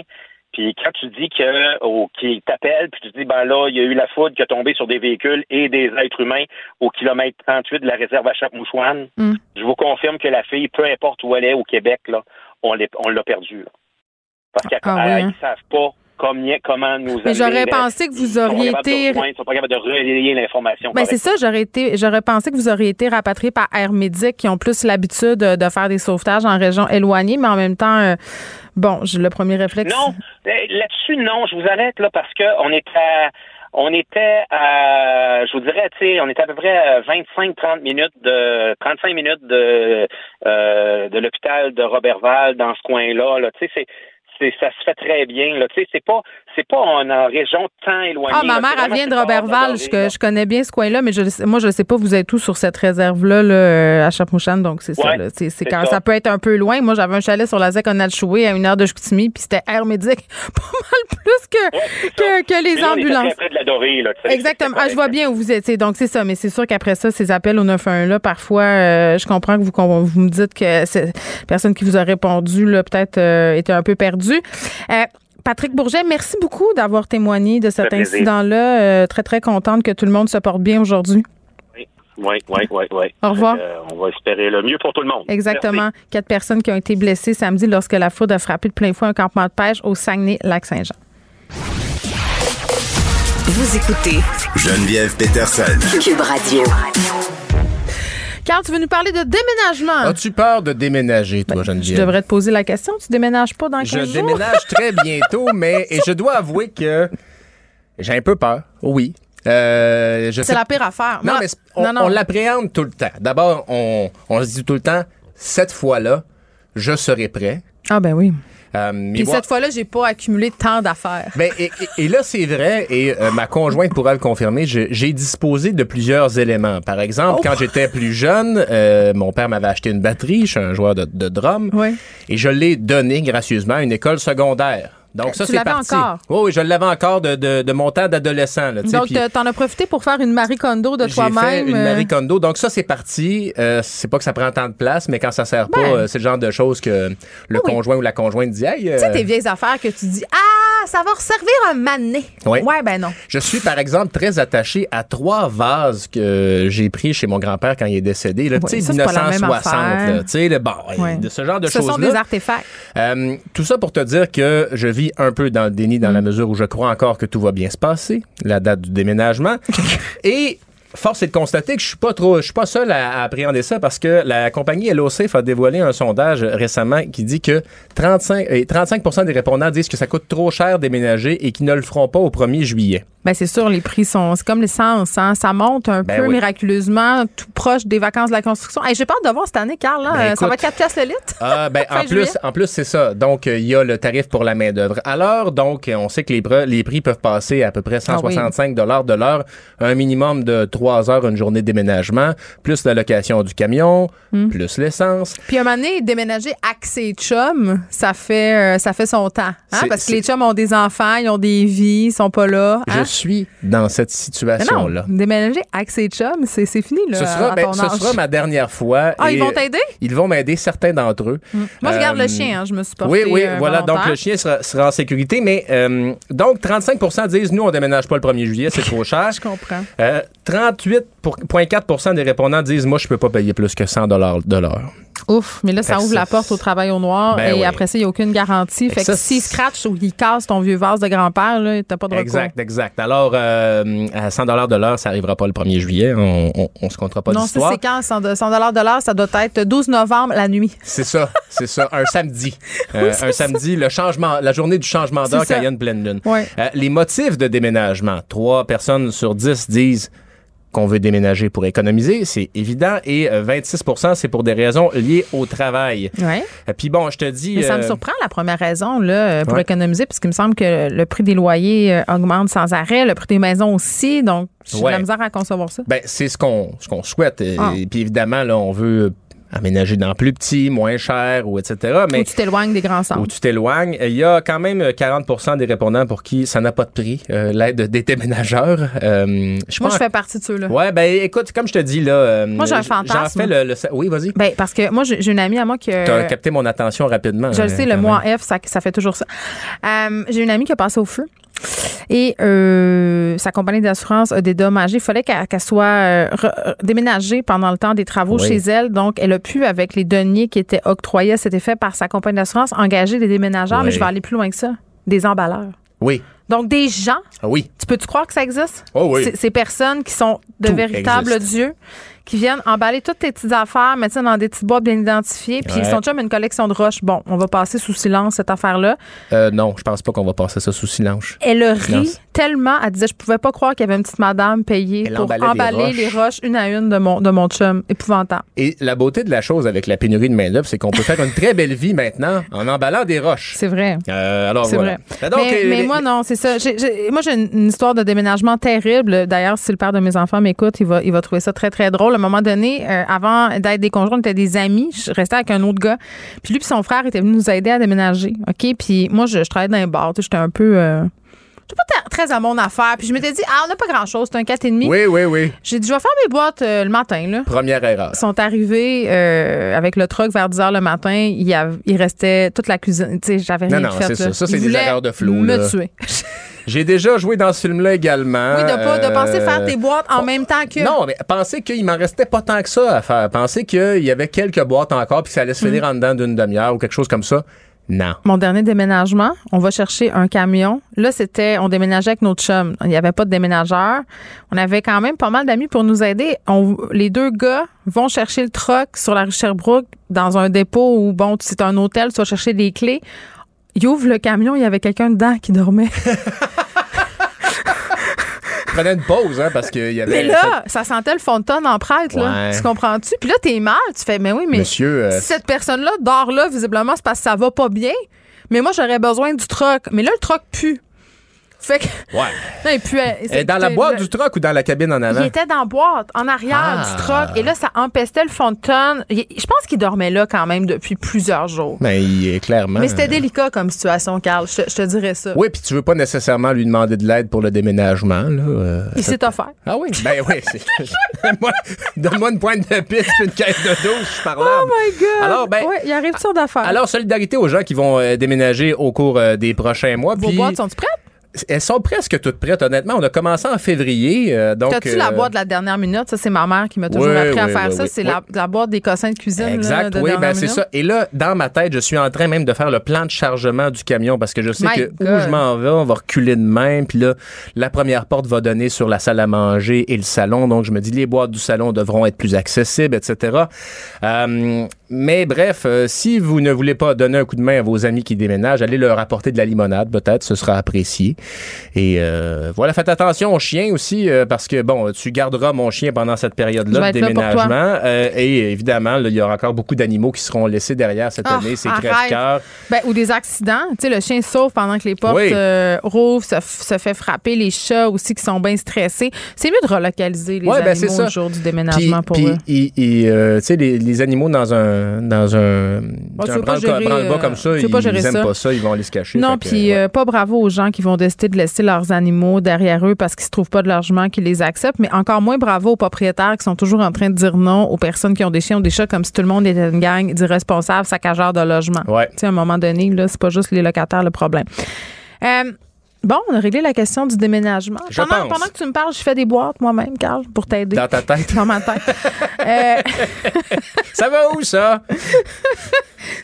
Puis quand tu dis que au qui t'appelle, puis tu dis ben là, il y a eu la foudre qui a tombé sur des véhicules et des êtres humains au kilomètre 38 de la réserve à Chapmouchouane, mm. je vous confirme que la fille, peu importe où elle est au Québec, là, on l'a perdue. Parce qu'ils ah, hein? savent pas comment nous Mais j'aurais pensé que vous auriez été. Ils sont pas capables de relayer l'information. Ben c'est ça, j'aurais été, j'aurais pensé que vous auriez été rapatrié par Air Médic qui ont plus l'habitude de faire des sauvetages en région éloignée, mais en même temps, euh, bon, j'ai le premier réflexe. Non, là-dessus, non, je vous arrête là parce qu'on est à on était à, je vous dirais, tu sais, on était à peu près à 25-30 minutes de, 35 minutes de, euh, de l'hôpital de Robertval dans ce coin-là. Là. Tu sais, c'est, ça se fait très bien. Là. Tu sais, c'est pas, c'est pas en, en région tant éloignée. Ah, ma mère, elle vient de Robertval. Je, je connais bien ce coin-là, mais je, moi, je sais pas, vous êtes tous sur cette réserve-là là, euh, à Chapmouchan, donc c'est ça. Ouais. C'est, quand ça. ça peut être un peu loin. Moi, j'avais un chalet sur la ZEC en Alchoué à une heure de Chicoutimi, puis c'était air médic pas mal plus que, Ouais, c'est que, ça. que les on ambulances. près de la dorée, là. Exactement. Ah, je vois bien où vous étiez. Donc, c'est ça. Mais c'est sûr qu'après ça, ces appels au 911 là, parfois, euh, je comprends que vous, me dites que c'est personne qui vous a répondu, là, peut-être, euh, était un peu perdue. Euh, Patrick Bourget, merci beaucoup d'avoir témoigné de cet incident-là. Euh, très, très contente que tout le monde se porte bien aujourd'hui. Oui, oui, oui, oui. Au revoir. Euh, on va espérer le mieux pour tout le monde. Exactement. Merci. Quatre personnes qui ont été blessées samedi lorsque la foudre a frappé de plein fouet un campement de pêche au Saguenay-Lac-Saint-Jean. Vous écoutez Geneviève Peterson. Cube Radio. Carl, tu veux nous parler de déménagement? As-tu peur de déménager, toi, Ben, Je Geneviève? devrais te poser la question. Tu déménages pas dans 15 Je jours? déménage très bientôt, mais et je dois avouer que j'ai un peu peur. Oui. Euh, je C'est sais- la pire affaire. Non, Moi- mais on l'appréhende tout le temps. D'abord, on, on se dit tout le temps, cette fois-là, je serai prêt. Ah, ben oui. Euh, bon- cette fois-là, j'ai pas accumulé tant d'affaires. Ben, et, et- et là, c'est vrai, et euh, ma conjointe pourra le confirmer, j'ai disposé de plusieurs éléments. Par exemple, Oh! quand j'étais plus jeune, euh, mon père m'avait acheté une batterie, je suis un joueur de, de drum, Oui. et je l'ai donné gracieusement à une école secondaire. Donc ça, Tu c'est l'avais parti. encore? Oui, oui, je l'avais encore de, de, de mon temps d'adolescent. tu Donc, t'as- t'en as profité pour faire une Marie Kondo de toi-même. une euh, Marie Kondo. Donc ça, c'est parti. Euh, c'est pas que ça prend tant de place, mais quand ça sert pas, Ben. euh, c'est le genre de choses que le Oui. conjoint ou la conjointe dit. Hey, Tu sais, euh, tes vieilles affaires que tu dis Ah, ça va resservir un mané. Oui. Ouais, ben non. Je suis, par exemple, très attaché à trois vases que j'ai pris chez mon grand-père quand il est décédé. Là, Oui, tu sais, ça, c'est pas la même 1960. affaire. là, Tu sais, le- bon, Ouais. de ce genre de Ce sont des artefacts. Euh, tout ça pour te dire que je vis un peu dans le déni Mm. dans la mesure où je crois encore que tout va bien se passer, la date du déménagement. Et force est de constater que je suis pas trop, je suis pas seul à, appréhender ça parce que la compagnie HelloSafe a dévoilé un sondage récemment qui dit que 35, et 35 des répondants disent que ça coûte trop cher déménager et qu'ils ne le feront pas au 1er juillet. Ben, c'est sûr, les prix sont. C'est comme l'essence, hein? Ça monte un Ben peu oui. miraculeusement, tout proche des vacances de la construction. Hey, j'ai peur de voir cette année, Carl. là. Ben, Euh, ça va être 4 piastres le litre? Ah, ben, en plus, en plus, c'est ça. Donc, euh, il y a le tarif pour la main-d'œuvre. À l'heure, donc, on sait que les, les prix peuvent passer à peu près Ah oui. 165 dollars de l'heure, un minimum de 3 heures, une journée de déménagement, plus la location du camion, Hmm. plus l'essence. Puis, un moment donné, déménager avec ses chums, ça fait, euh, ça fait son temps. Hein? Parce que les chums ont des enfants, ils ont des vies, ils sont pas là. Je hein? Suis dans cette situation-là. déménager avec ses chums, c'est fini, là. Ce sera, à ben, ton ce âge. sera ma dernière fois. Ah, ils vont t'aider? Ils vont m'aider, certains d'entre eux. Moi, je garde le Euh, chien, hein, je me suis portée, Oui, oui, euh, voilà. Donc, le chien sera, sera en sécurité. Mais, euh, donc, 35% disent, nous, on déménage pas le 1er juillet, c'est trop cher. Je comprends. Euh, 38,4% des répondants disent, moi, je peux pas payer plus que 100 de l'heure. Ouf, mais là, ça ouvre la ça- au travail au noir Ben et oui. après ça, il n'y a aucune garantie. Fait, que s'il scratch ou qu'il casse ton vieux vase de grand-père, là, t'as pas de recours. Exact, exact. Alors, euh, à 100 de l'heure, ça arrivera pas le 1er juillet. On, on, on se comptera pas Non, d'histoire. c'est quand? 100 de- 100 de l'heure, ça doit être 12 novembre, la nuit. C'est ça, c'est ça, un samedi. Euh, un samedi, le changement, la journée du changement d'heure quand il y a une pleine lune. Euh, les motifs de déménagement, trois personnes sur dix disent qu'on veut déménager pour économiser, c'est évident, et euh, 26% c'est pour des raisons liées au travail. Ouais. Euh, Puis bon, je te dis... Mais ça me euh, surprend, la première raison, là, euh, pour Ouais. économiser, parce qu'il me semble que le prix des loyers euh, augmente sans arrêt, le prix des maisons aussi. Donc, j'ai de la Ouais. misère à concevoir ça. Ben, c'est ce qu'on ce qu'on souhaite. Et, Ah. et puis évidemment, là, on veut aménager dans plus petit, moins cher, ou etc. Mais Ou tu t'éloignes des grands centres. où tu t'éloignes. Il y a quand même 40% des répondants pour qui ça n'a pas de prix, euh, l'aide des déménageurs. Euh, je Moi, je fais partie de ceux-là. Ouais, ben écoute, comme je te dis là. euh, Moi, j'ai un fantasme. fais le. le- oui, vas-y. Ben, parce que moi, j'ai une amie à moi qui. Tu as capté mon attention rapidement. Je le euh, sais, le mois. F, ça, ça fait toujours ça. Euh, J'ai une amie qui a passé au feu. Et euh, sa compagnie d'assurance a dédommagé. Il fallait qu'elle soit euh, re- déménagée pendant le temps des travaux Oui. chez elle. Donc, elle a pu, avec les deniers qui étaient octroyés à cet effet par sa compagnie d'assurance, engager des déménageurs. Oui. Mais je vais aller plus loin que ça. Des emballeurs. Oui. Donc, des gens, Ah oui. tu peux-tu croire que ça existe? Oh oui. Ces personnes qui sont de Tout véritables existe. dieux, qui viennent emballer toutes tes petites affaires, mettre ça dans des petites boîtes bien identifiées, puis Ouais. son chum a une collection de roches. Bon, on va passer sous silence cette affaire-là. Euh, non, je pense pas qu'on va passer ça sous silence. Elle a ri Silence. tellement, elle disait, je pouvais pas croire qu'il y avait une petite madame payée Elle pour emballer les roches une à une de mon, de mon chum. Épouvantable. Et la beauté de la chose avec la pénurie de main-d'œuvre, c'est qu'on peut faire une très belle vie maintenant en emballant des roches. C'est vrai. Euh, alors C'est voilà. vrai. Donc, mais, euh, mais les- moi, non, c'est ça. Moi, j'ai une, une histoire de déménagement terrible. D'ailleurs, si le père de mes enfants m'écoute, il va, il va trouver ça très, très drôle. À un moment donné, euh, avant d'être des conjoints, on était des amis. Je restais avec un autre gars. Puis lui puis son frère étaient venus nous aider à déménager. OK? Puis moi, je, je travaillais dans un bar. J'étais un peu... euh, pas très à mon affaire. Puis je m'étais dit, ah, on n'a pas grand-chose. C'est un 4,5. Oui, oui, oui. J'ai dit, je vais faire mes boîtes euh, le matin, là. Première erreur. Ils sont arrivés euh, avec le truck vers 10 h le matin. Il, y avait- il restait toute la cuisine. Tu sais, j'avais rien Non, non, fait. c'est là. ça. Ça, c'est des erreurs de flow, Me là. tuer. J'ai déjà joué dans ce film-là également. Oui, de pas de Euh, penser faire tes boîtes en même temps que. Non, mais pensez qu'il m'en restait pas tant que ça à faire. Pensez qu'il y avait quelques boîtes encore puis que ça allait se finir Mm. en dedans d'une demi-heure ou quelque chose comme ça. Non. Mon dernier déménagement, on va chercher un camion. Là, c'était, on déménageait avec notre chum. Il n'y avait pas de déménageur. On avait quand même pas mal d'amis pour nous aider. On, les deux gars vont chercher le truck sur la rue Sherbrooke dans un dépôt où, bon, c'est un hôtel, tu vas chercher des clés. Il ouvre le camion, il y avait quelqu'un dedans qui dormait. Je prenais une pause, hein, parce qu'il y avait. Mais là, ça sentait le fond de tonne en prêtre, là. Tu comprends-tu? Puis là, t'es mal. Tu fais, mais oui, mais Monsieur, euh, si cette personne-là dort là, visiblement, c'est parce que ça va pas bien. Mais moi, j'aurais besoin du troc. Mais là, le troc pue. Fait que. Ouais. Non, il pue. Elle est dans la boîte du truck ou dans la cabine en avant? Il était dans la boîte, en arrière Ah. du troc. Et là, ça empestait le fond de tonne. Il- Je pense qu'il dormait là quand même depuis plusieurs jours. Mais il est clairement. Mais c'était délicat comme situation, Carl. Je, te- je te dirais ça. Oui, puis tu veux pas nécessairement lui demander de l'aide pour le déménagement, là. euh, Il s'est offert. Ah oui? Ben oui. Moi, Donne-moi une pointe de piste puis une caisse de douche, je suis parlable. Oh my God! Alors, ben, Ouais, il arrive sur d'affaires. Alors, solidarité aux gens qui vont euh, déménager au cours euh, des prochains mois. Vos puis boîtes sont-tu prêtes? Elles sont presque toutes prêtes, honnêtement. On a commencé en février. euh, donc, T'as-tu la euh, boîte de la dernière minute? Ça, c'est ma mère qui m'a toujours Oui, appris à faire oui, ça. c'est la, la boîte des cossins de cuisine. là, Exact, de oui, ben c'est ça. Et là, dans ma tête, je suis en train même de faire le plan de chargement du camion parce que je sais My que God. où je m'en vais, on va reculer de même. Puis là, la première porte va donner sur la salle à manger et le salon. Donc, je me dis, les boîtes du salon devront être plus accessibles, etc. Euh, mais bref, euh, si vous ne voulez pas donner un coup de main à vos amis qui déménagent, allez leur apporter de la limonade, peut-être, ce sera apprécié. Et euh, voilà, faites attention aux chiens aussi, euh, parce que, bon, tu garderas mon chien pendant cette période-là de là déménagement. Et évidemment, il y aura encore beaucoup d'animaux qui seront laissés derrière cette Ah, année. C'est arrête. crève-cœur. Ben, ou des accidents. Tu sais, le chien sauve pendant que les portes Oui. rouvrent, se, fait frapper. Les chats aussi qui sont bien stressés. C'est mieux de relocaliser les Ouais, ben, animaux ça. le jour du Puis, déménagement pour puis, eux. tu sais, les, les animaux dans un dans un, un branle- gérer, branle-bas euh, comme ça, veux ils, pas gérer ils aiment ça? pas ça, ils vont aller se cacher. Non, puis ouais. euh, pas bravo aux gens qui vont décider de laisser leurs animaux derrière eux parce qu'ils se trouvent pas de logement qui les acceptent, mais encore moins bravo aux propriétaires qui sont toujours en train de dire non aux personnes qui ont des chiens ou des chats comme si tout le monde était une gang d'irresponsables saccageurs de logement. Ouais. Tu sais, à un moment donné, là, c'est pas juste les locataires le problème. Euh, Bon, on a réglé la question du déménagement. Je pendant, pense. pendant que tu me parles, je fais des boîtes moi-même, Carl, pour t'aider. Dans ta tête. Dans ma tête. Euh, ça va où, ça?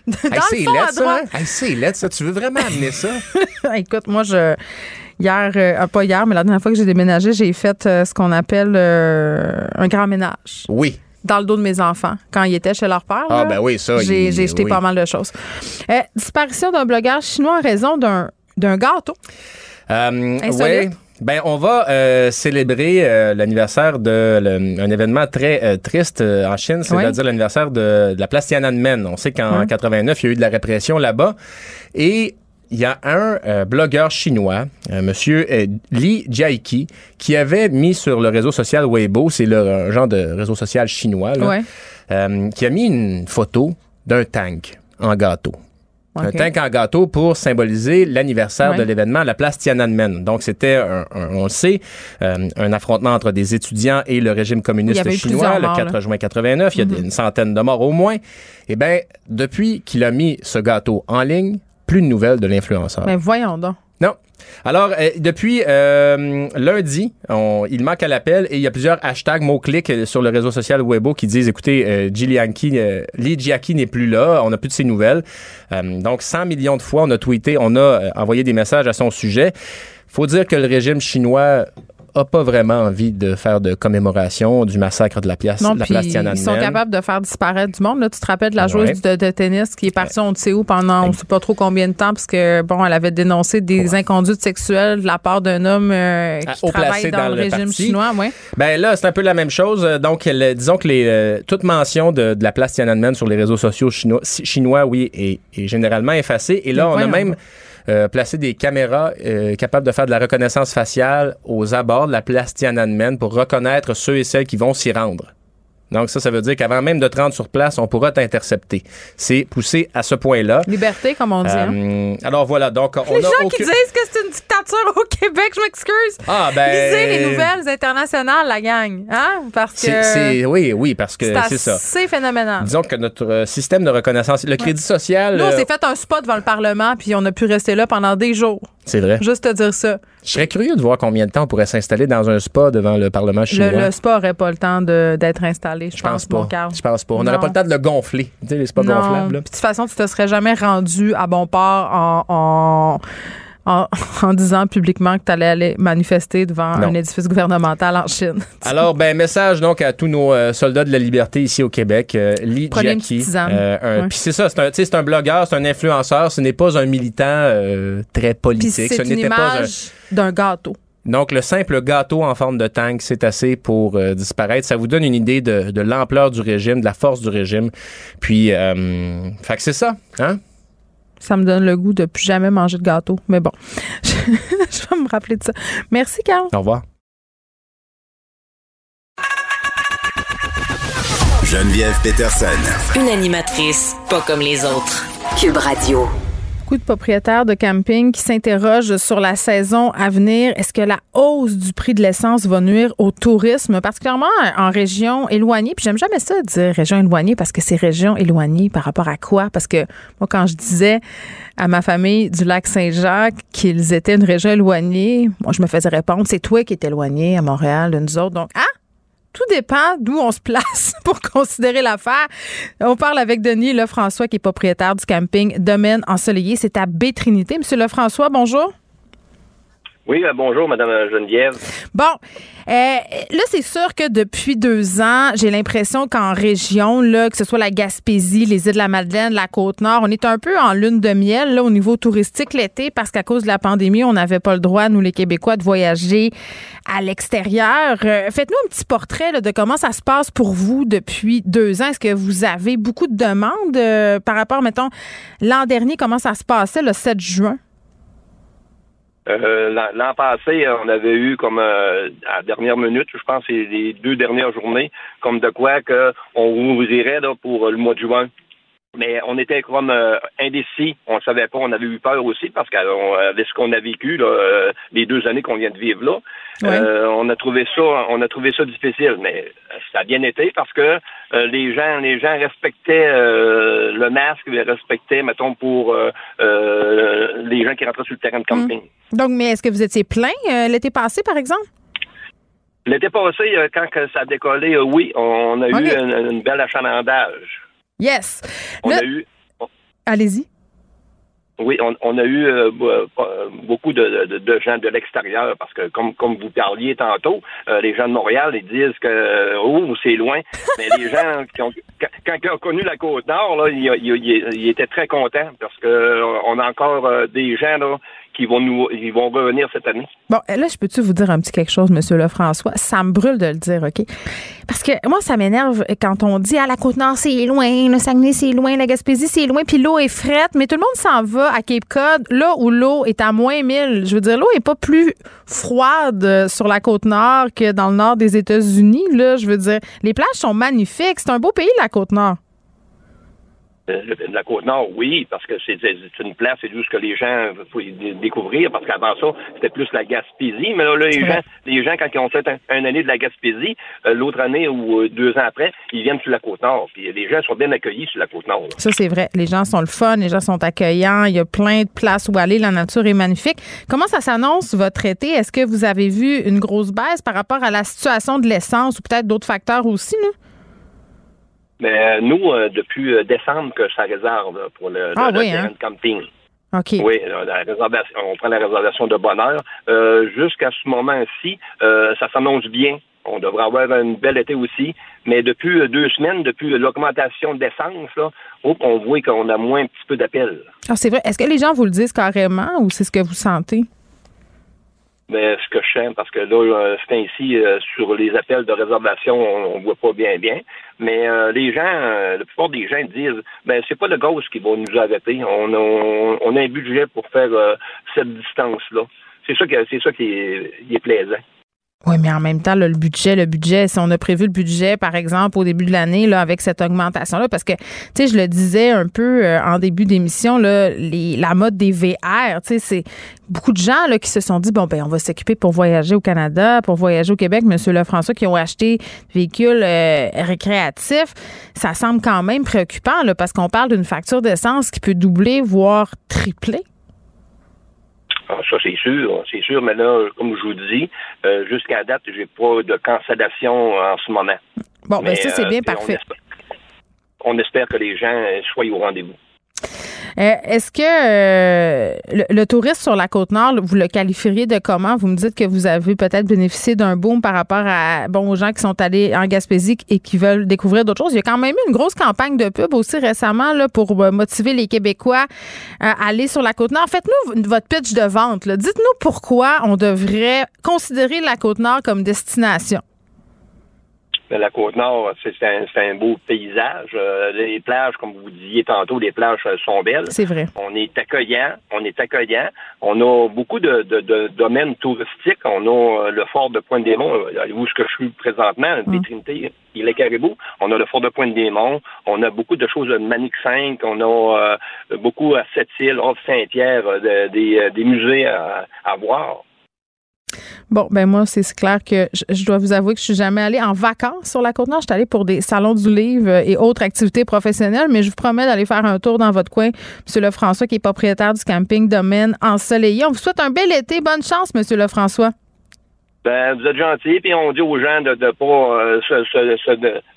dans Hey, le fond, laid, à ça. droite. hein? Hey, c'est laid, ça. Tu veux vraiment amener ça? Écoute, moi, je. Hier, euh, ah, pas hier, mais la dernière fois que j'ai déménagé, j'ai fait euh, ce qu'on appelle euh, un grand ménage Oui. dans le dos de mes enfants quand ils étaient chez leur père. Ah, là. ben oui, ça. J'ai il- jeté oui. pas mal de choses. Disparition d'un blogueur chinois en raison d'un d'un gâteau. Euh, ouais. Ben, on va euh, célébrer euh, l'anniversaire de le- un événement très euh, triste euh, en Chine, c'est-à-dire l'anniversaire de, de la place Tiananmen. On sait qu'en Ouais. 89, il y a eu de la répression là-bas. Et il y a un euh, blogueur chinois, euh, Monsieur euh, Li Jiaqi, qui avait mis sur le réseau social Weibo, c'est le un genre de réseau social chinois, là, Ouais. euh, qui a mis une photo d'un tank en gâteau. Un tank en gâteau pour symboliser l'anniversaire Ouais. de l'événement à la place Tiananmen. Donc, c'était, un- un- on le sait, euh, un affrontement entre des étudiants et le régime communiste chinois le morts, 4 là. juin 89. Il y a des- une centaine de morts au moins. Eh bien, depuis qu'il a mis ce gâteau en ligne, plus de nouvelles de l'influenceur. Mais voyons donc. Alors, euh, depuis euh, lundi, il manque à l'appel et il y a plusieurs hashtags mots-clics euh, sur le réseau social Weibo qui disent, écoutez, euh, Giuliani, euh, n'est plus là, on n'a plus de ses nouvelles. Donc, 100 millions de fois, on a tweeté, on a envoyé des messages à son sujet. faut dire que le régime chinois a pas vraiment envie de faire de commémoration du massacre de la place, Non, de la place ils sont Tiananmen. capables de faire disparaître du monde. Là, tu te rappelles de la Ouais. joueuse de, de tennis qui est partie on ne sait où pendant on ne sait pas trop combien de temps parce que bon, elle avait dénoncé des inconduites sexuelles de la part d'un homme euh, qui Ah, haut travaille dans, dans le le régime parti. chinois, ouais. Ben là, c'est un peu la même chose. Donc, le- disons que les, euh, toute mention de, de la place Tiananmen sur les réseaux sociaux chinois, chinois oui, est, est généralement effacée. Et là, on a même euh, placé des caméras euh, capables de faire de la reconnaissance faciale aux abords de la place Tiananmen pour reconnaître ceux et celles qui vont s'y rendre. Donc ça, ça veut dire qu'avant même de te rendre sur place, on pourra t'intercepter. C'est poussé à ce point-là. Liberté, comme on dit. hein. Euh, alors voilà, donc on Les gens aucun- qui disent que c'est une dictature au Québec, je m'excuse. Ah, ben... Lisez les nouvelles internationales, la gang. Hein? Parce que C'est- c'est- oui, oui, parce que c'est ça. assez phénoménal. Disons que notre euh, système de reconnaissance, le crédit social, Nous, on euh, s'est fait un spot devant le Parlement, puis on a pu rester là pendant des jours. c'est vrai. Juste te dire ça. Je serais curieux de voir combien de temps on pourrait s'installer dans un spa devant le Parlement chinois. Le, le spa n'aurait pas le temps d'être installé, je, je pense pas. Je pense pas. On n'aurait pas le temps de le gonfler. Tu sais, les spas Non. gonflables. Puis de toute façon, tu te serais jamais rendu à bon port en, en, en, en disant publiquement que tu allais aller manifester devant Non. un édifice gouvernemental en Chine. Alors, ben, message donc à tous nos euh, soldats de la liberté ici au Québec. Euh, Lee Jackie. euh, Ouais. Puis c'est ça, c'est un, c'est un blogueur, c'est un influenceur, ce n'est pas un militant euh, très politique. c'est Ce une n'était pas un- d'un gâteau. Donc, le simple gâteau en forme de tank, c'est assez pour euh, disparaître. Ça vous donne une idée de, de l'ampleur du régime, de la force du régime. Puis, euh, fait que c'est ça, hein? Ça me donne le goût de plus jamais manger de gâteau. Mais bon, je, vais me rappeler de ça. Merci, Carl. Au revoir. Geneviève Peterson. Une animatrice pas comme les autres. Cube Radio. De propriétaires de camping qui s'interrogent sur la saison à venir. Est-ce que la hausse du prix de l'essence va nuire au tourisme, particulièrement en région éloignée? Puis j'aime jamais ça dire région éloignée parce que c'est région éloignée par rapport à quoi? Parce que moi, quand je disais à ma famille du lac Saint-Jacques qu'ils étaient une région éloignée, moi, je me faisais répondre, c'est toi qui es éloigné à Montréal, de nous autres. Donc, ah! Tout dépend d'où on se place pour considérer l'affaire. On parle avec Denis Lefrançois, qui est propriétaire du camping Domaine Ensoleillé. C'est à Baie-Trinité. Monsieur Lefrançois, bonjour. Oui, euh, bonjour, Madame Geneviève. Bon, euh, là, c'est sûr que depuis deux ans, j'ai l'impression qu'en région, là, que ce soit la Gaspésie, les îles de la Madeleine, la Côte-Nord, on est un peu en lune de miel là, au niveau touristique l'été parce qu'à cause de la pandémie, on n'avait pas le droit, nous les Québécois, de voyager à l'extérieur. Euh, Faites-nous un petit portrait là, de comment ça se passe pour vous depuis deux ans. Est-ce que vous avez beaucoup de demandes euh, par rapport, mettons, l'an dernier, comment ça se passait le 7 juin? Euh, l'an- passé, on avait eu comme euh, à la dernière minute, je pense, les deux dernières journées, comme de quoi que on ouvrirait là, pour le mois de juin. Mais on était comme euh, indécis, on savait pas, on avait eu peur aussi parce qu'avec ce qu'on a vécu là, euh, les deux années qu'on vient de vivre là, Ouais. euh, on a trouvé ça, on a trouvé ça difficile. Mais euh, ça a bien été parce que euh, les gens, les gens respectaient euh, le masque, ils respectaient, mettons, pour euh, euh, les gens qui rentraient sur le terrain de camping. Donc, mais est-ce que vous étiez plein euh, l'été passé, par exemple? L'été passé, euh, quand que ça a décollé, euh, oui, on a eu une, une belle achalandage. Yes. On Là- a eu, Allez-y. oui, on, on a eu euh, euh, beaucoup de, de- de gens de l'extérieur parce que, comme, comme vous parliez tantôt, euh, les gens de Montréal, ils disent que oh, c'est loin. Mais les gens qui ont, quand, ils ont connu la côte nord, là, ils, ils- ils- ils étaient très contents parce que on a encore des gens là qui vont nous, ils vont revenir cette année. Bon, là, je peux-tu vous dire un petit quelque chose, Monsieur Lefrançois? Ça me brûle de le dire, OK? Parce que moi, ça m'énerve quand on dit, ah, la Côte-Nord, c'est loin, le Saguenay, c'est loin, la Gaspésie, c'est loin, puis l'eau est frette, mais tout le monde s'en va à Cape Cod, là où l'eau est à moins 1000. Je veux dire, l'eau est pas plus froide sur la Côte-Nord que dans le nord des États-Unis, là. Je veux dire, les plages sont magnifiques. C'est un beau pays, la Côte-Nord. Euh, la Côte-Nord, oui, parce que c'est une place, c'est juste que les gens faut découvrir, parce qu'avant ça, c'était plus la Gaspésie. Mais là, les, gens, les gens, quand ils ont fait un, année de la Gaspésie, euh, l'autre année ou euh, deux ans après, ils viennent sur la Côte-Nord. Puis les gens sont bien accueillis sur la Côte-Nord. Ça, c'est vrai. Les gens sont le fun, les gens sont accueillants, il y a plein de places où aller, la nature est magnifique. Comment ça s'annonce, votre été? Est-ce que vous avez vu une grosse baisse par rapport à la situation de l'essence ou peut-être d'autres facteurs aussi, là? Mais euh, nous, euh, depuis euh, décembre que ça réserve pour le, ah, oui, hein? camping. OK. Oui, la réservation, on prend la réservation de bonne heure. Jusqu'à ce moment-ci, ça s'annonce bien. On devrait avoir une belle été aussi. Mais depuis deux semaines, depuis l'augmentation d'essence, là, on voit qu'on a moins un petit peu d'appels. Ah, c'est vrai. Est-ce que les gens vous le disent carrément ou c'est ce que vous sentez? Mais ce que je sens, parce que là, c'est ainsi, sur les appels de réservation, on, ne voit pas bien bien. Mais euh, les gens, euh, la plupart des gens disent, ben c'est pas le gaz qui va nous arrêter. On, on, a un budget pour faire euh, cette distance-là. C'est ça, c'est ça qui est plaisant. Oui, mais en même temps, le budget, le budget, si on a prévu le budget, par exemple, au début de l'année, avec cette augmentation-là, parce que, tu sais, je le disais un peu euh, en début d'émission, là, les, la mode des VR, tu sais, c'est beaucoup de gens qui se sont dit, bon, ben, on va s'occuper pour voyager au Canada, pour voyager au Québec, Monsieur Lefrançois, qui ont acheté des véhicules euh, récréatifs. Ça semble quand même préoccupant, là, parce qu'on parle d'une facture d'essence qui peut doubler, voire tripler. Ah, ça, c'est sûr, c'est sûr, mais là, comme je vous dis, euh, jusqu'à date, j'ai pas de cancellation en ce moment. Bon, ben ça, c'est euh, bien parfait. on espère que les gens soient au rendez-vous. Euh, est-ce que euh, le, tourisme sur la côte nord, vous le qualifieriez de comment? Vous me dites que vous avez peut-être bénéficié d'un boom par rapport à bon aux gens qui sont allés en Gaspésie et qui veulent découvrir d'autres choses. Il y a quand même eu une grosse campagne de pub aussi récemment là, pour euh, motiver les Québécois à aller sur la côte nord. Faites-nous votre pitch de vente. Dites-nous pourquoi on devrait considérer la côte nord comme destination la Côte-Nord, c'est un, beau paysage. Euh, les plages, comme vous disiez tantôt, les plages euh, sont belles. C'est vrai. On est accueillant. On est accueillant. On a beaucoup de, domaines touristiques. On a euh, le fort de Pointe-des-Monts, où ce que je suis présentement, des mm. Trinités, il est Caribou. On a le fort de Pointe-des-Monts. On a beaucoup de choses de Manic 5. On a beaucoup à Sept-Îles, Saint-Pierre, des, musées à voir. Bon, ben moi, c'est clair que je, dois vous avouer que je suis jamais allée en vacances sur la Côte-Nord. Je suis allée pour des salons du livre et autres activités professionnelles, mais je vous promets d'aller faire un tour dans votre coin. Monsieur Lefrançois, qui est propriétaire du camping Domaine Ensoleillé. On vous souhaite un bel été. Bonne chance, Monsieur Lefrançois. Ben, vous êtes gentil, puis on dit aux gens de ne pas euh, se, se,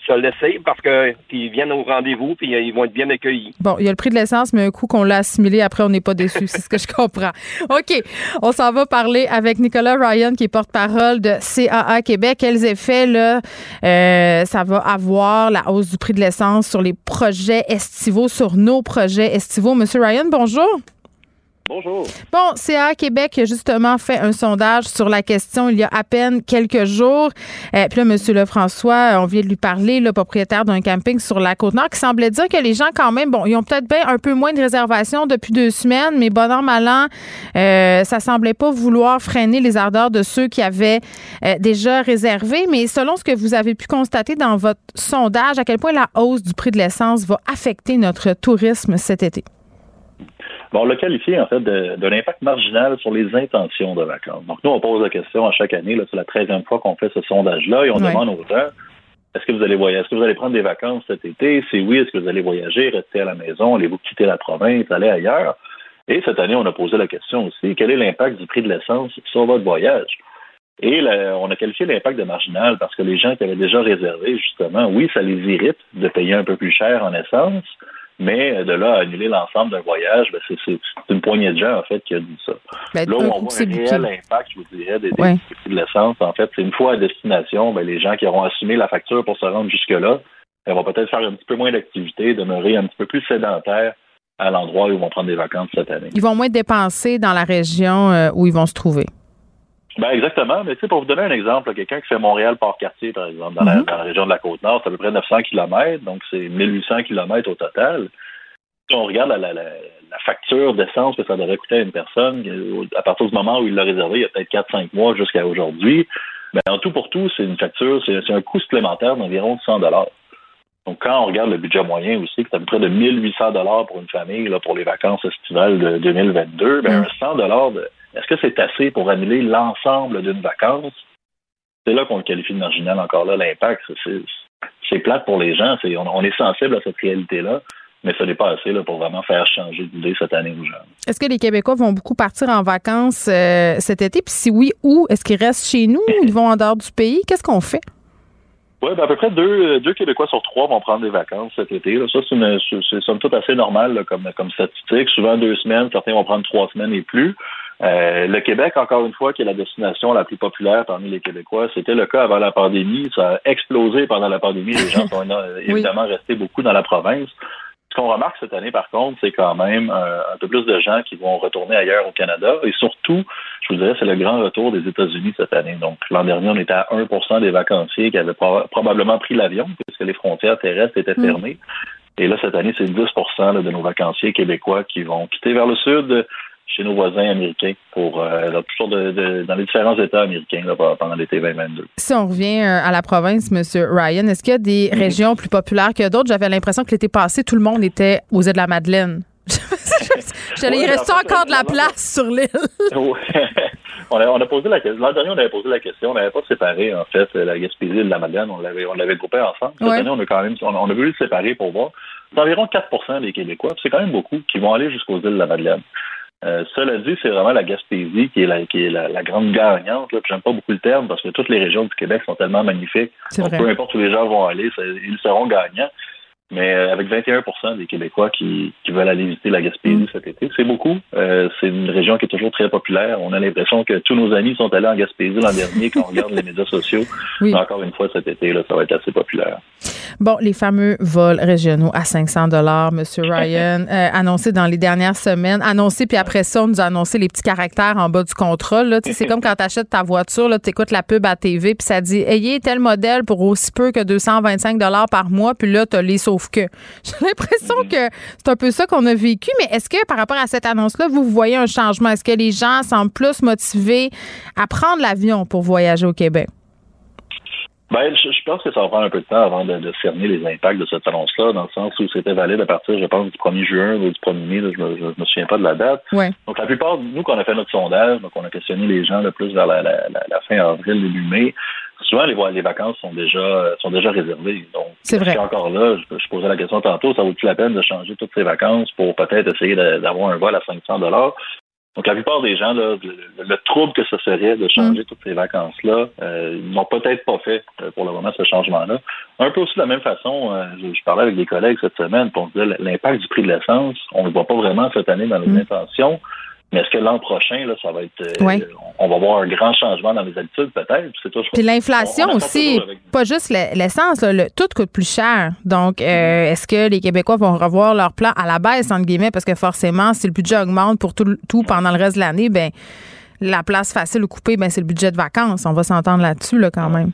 se, laisser parce qu'ils viennent au rendez-vous, puis euh, ils vont être bien accueillis. Bon, il y a le prix de l'essence, mais un coup qu'on l'a assimilé, après, on n'est pas déçu. c'est ce que je comprends. OK. On s'en va parler avec Nicolas Ryan, qui est porte-parole de CAA Québec. Quels effets, là, euh, ça va avoir, la hausse du prix de l'essence sur les projets estivaux, sur nos projets estivaux? Monsieur Ryan, bonjour. Bonjour. Bon, CA Québec a justement fait un sondage sur la question il y a à peine quelques jours. Euh, puis là, M. Lefrançois, on vient de lui parler, le propriétaire d'un camping sur la Côte-Nord, qui semblait dire que les gens, quand même, bon, ils ont peut-être bien un peu moins de réservations depuis deux semaines, mais bon an, mal an, euh, ça semblait pas vouloir freiner les ardeurs de ceux qui avaient euh, déjà réservé. Mais selon ce que vous avez pu constater dans votre sondage, à quel point la hausse du prix de l'essence va affecter notre tourisme cet été? On l'a qualifié en fait de, l'impact marginal sur les intentions de vacances. Donc nous, on pose la question à chaque année, c'est la treizième fois qu'on fait ce sondage-là, et on demande aux gens est-ce que vous allez voyager, est-ce que vous allez prendre des vacances cet été? Si oui, est-ce que vous allez voyager, rester à la maison, allez-vous quitter la province, aller ailleurs? Et cette année, on a posé la question aussi, quel est l'impact du prix de l'essence sur votre voyage? Et on a qualifié l'impact de marginal parce que les gens qui avaient déjà réservé, justement, oui, ça les irrite de payer un peu plus cher en essence, mais de là à annuler l'ensemble d'un voyage, ben c'est une poignée de gens, en fait, qui a dit ça. Ben, là où on voit un réel impact, je vous dirais, des, prix de l'essence, en fait, c'est une fois à destination, ben, les gens qui auront assumé la facture pour se rendre jusque-là, ils vont peut-être faire un petit peu moins d'activité, demeurer un petit peu plus sédentaires à l'endroit où ils vont prendre des vacances cette année. Ils vont moins dépenser dans la région euh, où ils vont se trouver. Ben exactement. Mais tu sais, pour vous donner un exemple, quelqu'un qui fait Montréal-Port-Cartier, par exemple, dans, la, mm-hmm. région de la Côte-Nord, c'est à peu près 900 km, donc c'est 1800 km au total. Si on regarde la, la, facture d'essence que ça devrait coûter à une personne, à partir du moment où il l'a réservé, il y a peut-être 4-5 mois jusqu'à aujourd'hui, ben, en tout pour tout, c'est une facture, c'est un coût supplémentaire d'environ 100 Donc, quand on regarde le budget moyen aussi, qui est à peu près de 1800 dollars pour une famille là, pour les vacances estivales de 2022, ben, un 100 dollars, est-ce que c'est assez pour annuler l'ensemble d'une vacance? C'est là qu'on le qualifie de marginal encore là, l'impact. C'est plate pour les gens. on, est sensible à cette réalité-là mais ce n'est pas assez là, pour vraiment faire changer d'idée cette année aux gens. Est-ce que les Québécois vont beaucoup partir en vacances euh, cet été? Puis si oui, où? Est-ce qu'ils restent chez nous ou ils vont en dehors du pays? Qu'est-ce qu'on fait? Oui, ben à peu près deux, deux Québécois sur trois vont prendre des vacances cet été. Ça, c'est, somme toute assez normal comme, comme statistique. Souvent deux semaines, certains vont prendre trois semaines et plus. Euh, le Québec, encore une fois, qui est la destination la plus populaire parmi les Québécois, c'était le cas avant la pandémie. Ça a explosé pendant la pandémie. Les gens sont évidemment restés beaucoup dans la province. Ce qu'on remarque cette année, par contre, c'est quand même euh, un peu plus de gens qui vont retourner ailleurs au Canada. Et surtout, je vous dirais, c'est le grand retour des États-Unis cette année. Donc, l'an dernier, on était à 1% des vacanciers qui avaient probablement pris l'avion puisque les frontières terrestres étaient mm. fermées. Et là, cette année, c'est 10% de nos vacanciers québécois qui vont quitter vers le sud chez nos voisins américains pour euh, dans les différents États américains pendant l'été 2022. Si on revient euh, à la province, M. Ryan, est-ce qu'il y a des mhm. régions plus populaires que d'autres? J'avais l'impression que l'été passé, tout le monde était aux îles de la Madeleine. J'allais, il reste encore de la place sur l'île. on, a, posé la question. L'an dernier, on avait posé la question. On n'avait pas séparé, en fait, la Gaspésie et la Madeleine. On l'avait, on l'avait groupé ensemble. Cette année, on a quand même, on, a voulu le séparer pour voir. C'est environ 4% des Québécois. C'est quand même beaucoup qui vont aller jusqu'aux îles de la Madeleine. Euh, cela dit, c'est vraiment la Gaspésie qui est la, qui est la, grande gagnante. J'aime pas beaucoup le terme parce que toutes les régions du Québec sont tellement magnifiques. peu importe où les gens vont aller, ils seront gagnants. Mais euh, avec 21% des Québécois qui, qui, veulent aller visiter la Gaspésie mm. cet été, c'est beaucoup. Euh, c'est une région qui est toujours très populaire. On a l'impression que tous nos amis sont allés en Gaspésie l'an dernier quand on regarde les médias sociaux. Encore une fois, cet été, là, ça va être assez populaire. Bon, les fameux vols régionaux à 500 dollars, Monsieur Ryan, euh, annoncé dans les dernières semaines, annoncé puis après ça, on nous a annoncé les petits caractères en bas du contrôle. C'est comme quand tu achètes ta voiture, tu écoutes la pub à TV puis ça dit ayez tel modèle pour aussi peu que 225 dollars par mois, puis là tu as les sauf que. J'ai l'impression mhm. que c'est un peu ça qu'on a vécu, mais est-ce que par rapport à cette annonce-là, vous voyez un changement? Est-ce que les gens semblent plus motivés à prendre l'avion pour voyager au Québec? Ben, je, pense que ça va prendre un peu de temps avant de, cerner les impacts de cette annonce-là, dans le sens où c'était valide à partir, je pense, du 1er juin ou du 1er mai, je, me, me souviens pas de la date. Donc, la plupart de nous, quand on a fait notre sondage, donc on a questionné les gens le plus vers la, la, la, fin avril, début mai, souvent les, les vacances sont déjà sont déjà réservées. Donc, c'est vrai. encore là, je, posais la question tantôt, ça vaut-il la peine de changer toutes ces vacances pour peut-être essayer d'avoir un vol à 500 dollars? Donc, la plupart des gens, là, le, trouble que ce serait de changer mm. toutes ces vacances-là, euh, n'ont peut-être pas fait euh, pour le moment ce changement-là. Un peu aussi de la même façon, euh, je, parlais avec des collègues cette semaine pour dire l'impact du prix de l'essence, on ne le voit pas vraiment cette année dans les mm. intentions. Mais est-ce que l'an prochain, là, ça va être. Euh, on va voir un grand changement dans les habitudes, peut-être? Puis l'inflation aussi, pas juste l'essence, le, tout coûte plus cher. Donc, euh, mm-hmm. est-ce que les Québécois vont revoir leur plan à la baisse, entre guillemets, parce que forcément, si le budget augmente pour tout, tout pendant le reste de l'année, ben la place facile ou coupée, ben c'est le budget de vacances. On va s'entendre là-dessus, là, quand même.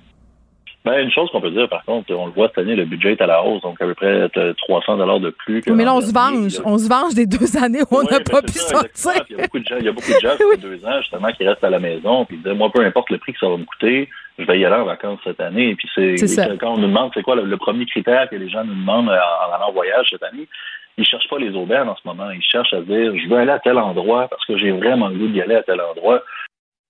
Ben, une chose qu'on peut dire, par contre, on le voit cette année, le budget est à la hausse, donc à peu près 300 dollars de plus. Que mais là, on se venge. On se venge des deux années où on n'a pas pu sortir. Il y a beaucoup de gens, il y a beaucoup de gens, oui. deux ans, justement, qui restent à la maison, puis disent, moi, peu importe le prix que ça va me coûter, je vais y aller en vacances cette année. Et puis, c'est quand on nous demande, c'est quoi le, premier critère que les gens nous demandent en, allant en voyage cette année, ils cherchent pas les aubaines en ce moment. Ils cherchent à dire, je veux aller à tel endroit parce que j'ai vraiment le goût d'y aller à tel endroit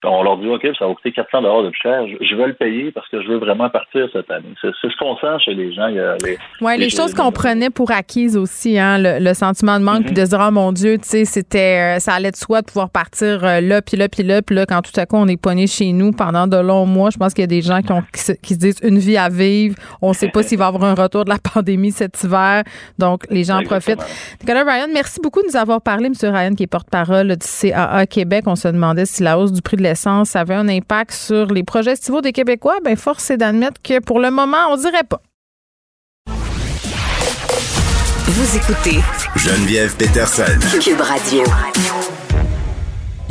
on leur dit, OK, ça va coûter 400 dollars de plus cher. Je, veux le payer parce que je veux vraiment partir cette année. C'est ce qu'on sent chez les gens. les, ouais, les, choses qu'on prenait pour acquises aussi, hein, le, sentiment de manque, puis de se dire, oh mon Dieu, tu sais, c'était, euh, ça allait de soi de pouvoir partir euh, là, puis là, puis là, puis là, quand tout à coup on est pogné chez nous pendant de longs mois. Je pense qu'il y a des gens qui, ont, qui, se, disent une vie à vivre. On ne sait pas s'il va y avoir un retour de la pandémie cet hiver. Donc, les gens en profitent. Nicolas Ryan, merci beaucoup de nous avoir parlé, M. Ryan, qui est porte-parole du CAA Québec. On se demandait si la hausse du prix de ça avait un impact sur les projets estivaux des Québécois, ben force est d'admettre que pour le moment, on dirait pas. Vous écoutez Geneviève Peterson. Cube Radio.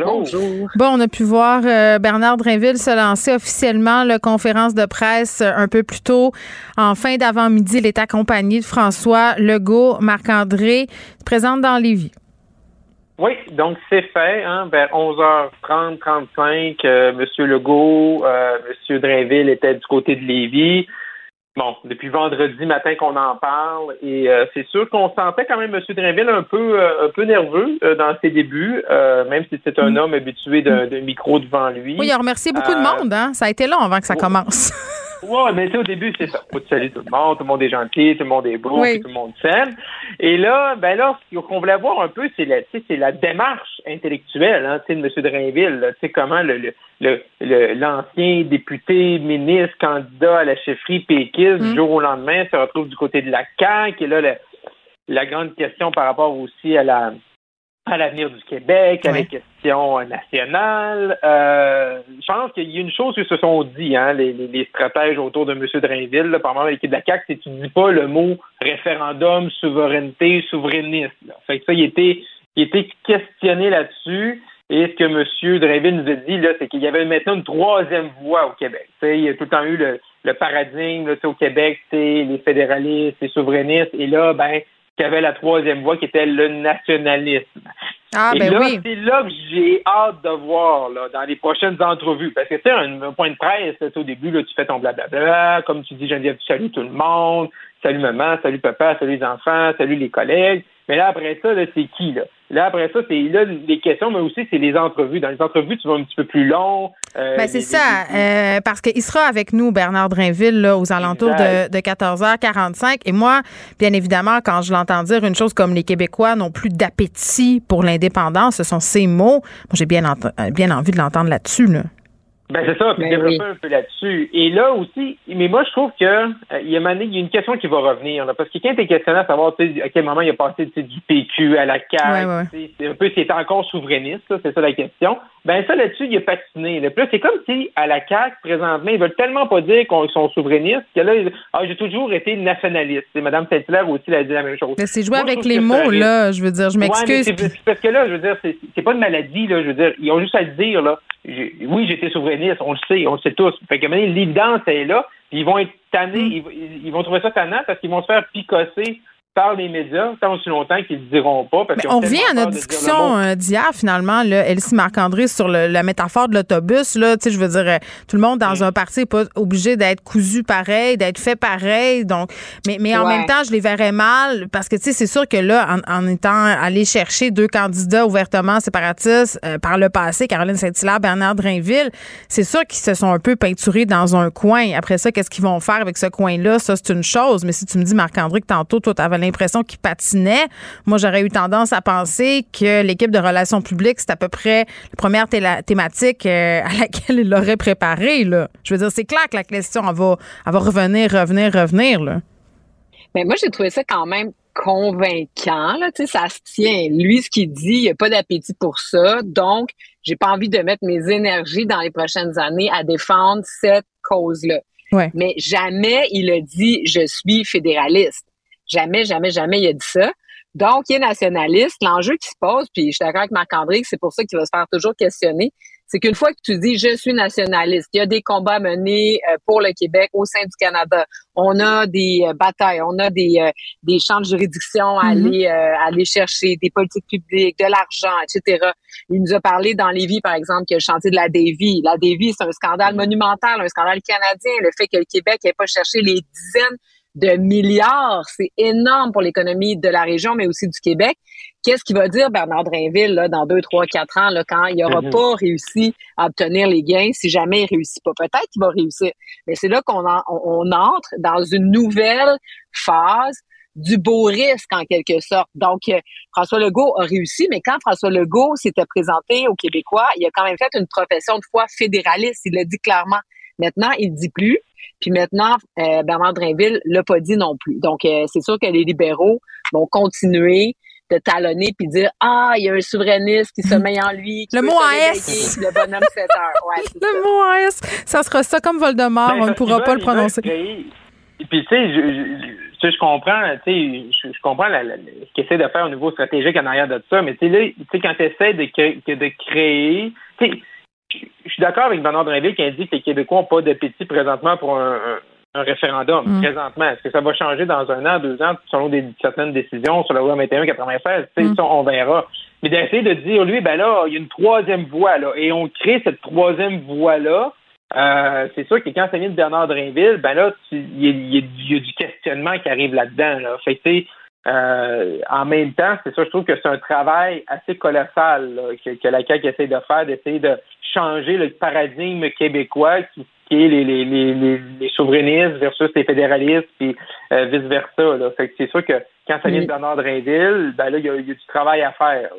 Bonjour. Bon, on a pu voir euh, Bernard Drinville se lancer officiellement la conférence de presse euh, un peu plus tôt. En fin d'avant-midi, il est accompagné de François Legault, Marc-André, présente dans Lévis. Oui, donc c'est fait. Hein, vers 11h30, 35, euh, M. Legault, euh, M. Drainville était du côté de Lévis. Bon, depuis vendredi matin qu'on en parle, et euh, c'est sûr qu'on sentait quand même M. Drainville un peu un peu nerveux dans ses débuts, même si c'est un Mm. homme habitué d'un d'un micro devant lui. Oui, il a remercié beaucoup de monde. Hein? Ça a été long avant que ça commence. Ouais, mais tu au début, c'est ça. Faut saluer tout le monde, tout le monde est gentil, tout le monde est beau, Oui. tout le monde s'aime. Et là, ben là, ce qu'on voulait voir un peu, c'est la, c'est la démarche intellectuelle, hein, tu sais, de M. Drainville, tu sais, comment le, le, l'ancien député, ministre, candidat à la chefferie péquiste, du jour au lendemain, se retrouve du côté de la CAQ, et là, la, la grande question par rapport aussi à la, à l'avenir du Québec, à Ouais. les questions nationales. Euh, je pense qu'il y a une chose qu'ils se sont dit, hein, les, les, les stratèges autour de M. Drainville, là, exemple, l'équipe de la CAQ, c'est que tu ne dis pas le mot référendum, souveraineté, souverainiste. Là. Fait que ça, il était, il était questionné là-dessus. Et ce que M. Drainville nous a dit, là, c'est qu'il y avait maintenant une troisième voie au Québec. Tu sais, il y a tout le temps eu le, le paradigme là, au Québec, c'est les fédéralistes, les souverainistes. Et là, ben, qu'il y avait la troisième voie qui était le nationalisme. Ah, Et ben là, oui. c'est là que j'ai hâte de voir là, dans les prochaines entrevues. Parce que tu sais, un, un point de presse, au début, là, tu fais ton blablabla, comme tu dis, Geneviève, tu salues tout le monde, salut maman, salut papa, salut les enfants, salut les collègues. Mais là, après ça, là, c'est qui, là? Là, après ça, c'est là les questions, mais aussi c'est les entrevues. Dans les entrevues, tu vas un petit peu plus long. euh, Ben, c'est les- ça, euh, parce qu'il sera avec nous, Bernard Drinville, là, aux alentours de, de 14h45. Et moi, bien évidemment, quand je l'entends dire une chose comme les Québécois n'ont plus d'appétit pour l'indépendance, ce sont ces mots. Moi, j'ai bien, ent- euh, bien envie de l'entendre là-desus. Là. Ben c'est ça, puis Ben développer oui. un peu là-dessus. Et là aussi, mais moi je trouve que euh, il y a une question qui va revenir, là, parce que quand tu es questionné à savoir à quel moment il a passé du PQ à la CAQ, Ouais, un peu s'il était encore souverainiste, c'est ça la question. Ben ça là-dessus, il a patiné. Là. Puis là, c'est comme si à la CAQ, présentement, ils veulent tellement pas dire qu'ils sont souverainistes que là, ils- ah, j'ai toujours été nationaliste. Et Mme Saint-Hilaire aussi elle a dit la même chose. Mais C'est jouer Moi, avec les mots, là. Je veux dire, je m'excuse. puis- parce que là, je veux dire, c'est pas une maladie, là. Je veux dire, ils ont juste à le dire, là. Oui, j'étais souverainiste, on le sait, on le sait tous. Fait que maintenant, l'évidence est là, puis ils vont être tannés, Mm. ils, ils vont trouver ça tannant parce qu'ils vont se faire picosser par les médias tant aussi longtemps qu'ils le diront pas. Parce Mais on revient à notre discussion euh, d'hier, finalement, là, Elsie Marc-André, sur le- la métaphore de l'autobus. Là, tu sais, je veux dire, euh, tout le monde dans Mm. un parti n'est pas obligé d'être cousu pareil, d'être fait pareil. Donc, mais, mais en Ouais. même temps, je les verrais mal parce que, tu sais, c'est sûr que là, en, en étant allé chercher deux candidats ouvertement séparatistes euh, par le passé, Caroline Saint-Hilaire, Bernard Drainville, c'est sûr qu'ils se sont un peu peinturés dans un coin. Après ça, qu'est-ce qu'ils vont faire avec ce coin-là? Ça, c'est une chose. Mais si tu me dis, Marc-André, que tantôt, toi, tu avais l'impression qu'il patinait, moi, j'aurais eu tendance à penser que l'équipe de relations publiques, c'est à peu près la première thématique euh, à laquelle il l'aurait préparé. Là. Je veux dire, c'est clair que la question, elle va, elle va revenir, revenir, revenir. Là. Mais moi, j'ai trouvé ça quand même convaincant. Là, tu sais, ça se tient. Lui, ce qu'il dit, il n'y a pas d'appétit pour ça. Donc, j'ai pas envie de mettre mes énergies dans les prochaines années à défendre cette cause-là. Ouais. Mais jamais il a dit je suis fédéraliste. Jamais, jamais, jamais il a dit ça. Donc, il est nationaliste. L'enjeu qui se pose, puis je suis d'accord avec Marc-André que c'est pour ça qu'il va se faire toujours questionner, c'est qu'une fois que tu dis je suis nationaliste, il y a des combats menés euh, pour le Québec au sein du Canada. On a des euh, batailles, on a des, euh, des champs de juridiction à Mhm. aller, aller chercher, des politiques publiques, de l'argent, etc. Il nous a parlé dans Lévis, par exemple, que le chantier de la Davie. La Davie, c'est un scandale monumental, un scandale canadien. Le fait que le Québec n'ait pas cherché les dizaines de milliards, c'est énorme pour l'économie de la région, mais aussi du Québec. Qu'est-ce qu'il va dire Bernard Drainville là, dans deux, trois, quatre ans, là, quand il n'aura Mhm. pas réussi à obtenir les gains, si jamais il réussit pas? Peut-être qu'il va réussir, mais c'est là qu'on en- on, on entre dans une nouvelle phase du beau risque en quelque sorte. Donc, euh, François Legault a réussi, mais quand François Legault s'était présenté aux Québécois, il a quand même fait une profession de foi fédéraliste. Il l'a dit clairement. Maintenant, il ne dit plus. Puis maintenant, euh, Bernard Drainville l'a pas dit non plus. Donc, euh, c'est sûr que les libéraux vont continuer de talonner puis dire ah il y a un souverainiste qui sommeille en lui qui Le mot se en réveiller, S. puis le bonhomme 7 heures ouais, c'est ça. Le mot en S, ça sera ça comme Voldemort. Ben, on ne pourra qu'ils pas veulent- le prononcer. puis, tu sais, je- je- tu sais, je comprends, tu sais, je, comprends la, ce qu'il essaie de faire au niveau stratégique en arrière de ça, mais tu sais, là, tu sais, quand tu essaies de, de créer, tu sais, je suis d'accord avec Bernard Drinville qui indique que les Québécois n'ont pas d'appétit présentement pour un, référendum. Mm. Présentement, est-ce que ça va changer dans un an, deux ans, selon des, certaines décisions sur la loi 21-96? Mm. Ça, on verra. Mais d'essayer de dire, lui, ben là, il y a une troisième voie, là, et on crée cette troisième voie-là, euh, c'est sûr que quand ça vient de Bernard Drinville, ben là, il y, a du questionnement qui arrive là-dedans. Là. Fait que, euh, en même temps, c'est ça, je trouve que c'est un travail assez colossal que, la CAQ essaie de faire, d'essayer de changer le paradigme québécois qui, est les, les, les, les, souverainistes versus les fédéralistes, puis euh, vice-versa. Fait que c'est sûr que quand ça vient de Bernard Drinville, ben là, il y, a, du travail à faire.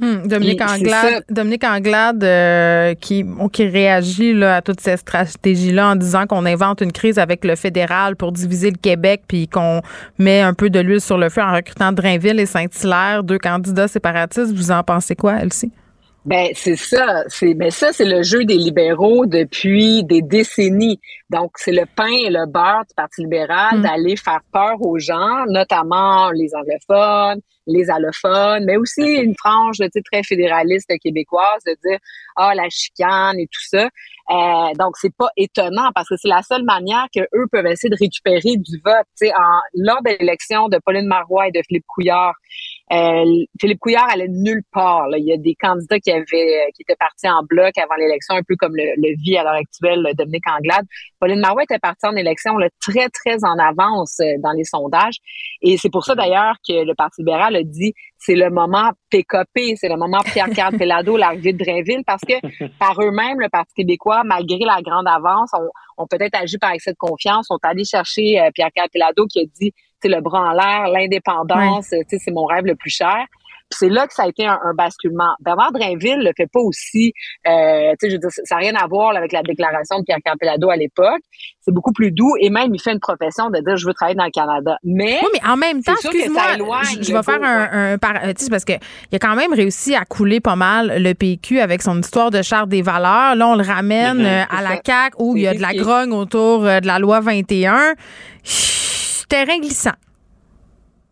Hmm, Dominique, Anglade, Dominique Anglade, euh, qui, qui réagit là, à toutes ces stratégies-là en disant qu'on invente une crise avec le fédéral pour diviser le Québec puis qu'on met un peu de l'huile sur le feu en recrutant Drainville et Saint-Hilaire, deux candidats séparatistes. Vous en pensez quoi, Elsie? Ben c'est ça, c'est ben ça c'est le jeu des libéraux depuis des décennies. Donc c'est le pain et le beurre du Parti libéral hmm. d'aller faire peur aux gens, notamment les anglophones, les allophones, mais aussi une frange très fédéraliste québécoise de dire ah la chicane et tout ça. Euh, donc c'est pas étonnant parce que c'est la seule manière que eux peuvent essayer de récupérer du vote. Tu en lors de l'élection de Pauline Marois et de Philippe Couillard, euh, Philippe Couillard allait nulle part. Là. Il y a des candidats qui avaient qui étaient partis en bloc avant l'élection, un peu comme le, le vit à l'heure actuelle Dominique Anglade. Pauline Marois était partie en élection là, très très en avance euh, dans les sondages, et c'est pour ça d'ailleurs que le Parti libéral a dit c'est le moment PKP, c'est le moment Pierre-Carl Pelado, l'arrivée de Drainville, parce que par eux-mêmes, le Parti québécois, malgré la grande avance, ont, peut-être agi par excès de confiance, sont allés chercher euh, Pierre-Carl Pelado qui a dit, le bras en l'air, l'indépendance, c'est mon rêve le plus cher c'est là que ça a été un, basculement. Bernard Drainville le fait pas aussi, euh, tu sais, je veux dire, ça n'a rien à voir avec la déclaration de Pierre Campelado à l'époque. C'est beaucoup plus doux et même il fait une profession de dire je veux travailler dans le Canada. Mais oui, mais en même temps, excuse-moi, je, vais faire un, un, tu sais, parce que il a quand même réussi à couler pas mal le PQ avec son histoire de charte des valeurs. Là, on le ramène mm-hmm. euh, à la CAQ où il y a de la grogne autour euh, de la loi 21. Terrain glissant.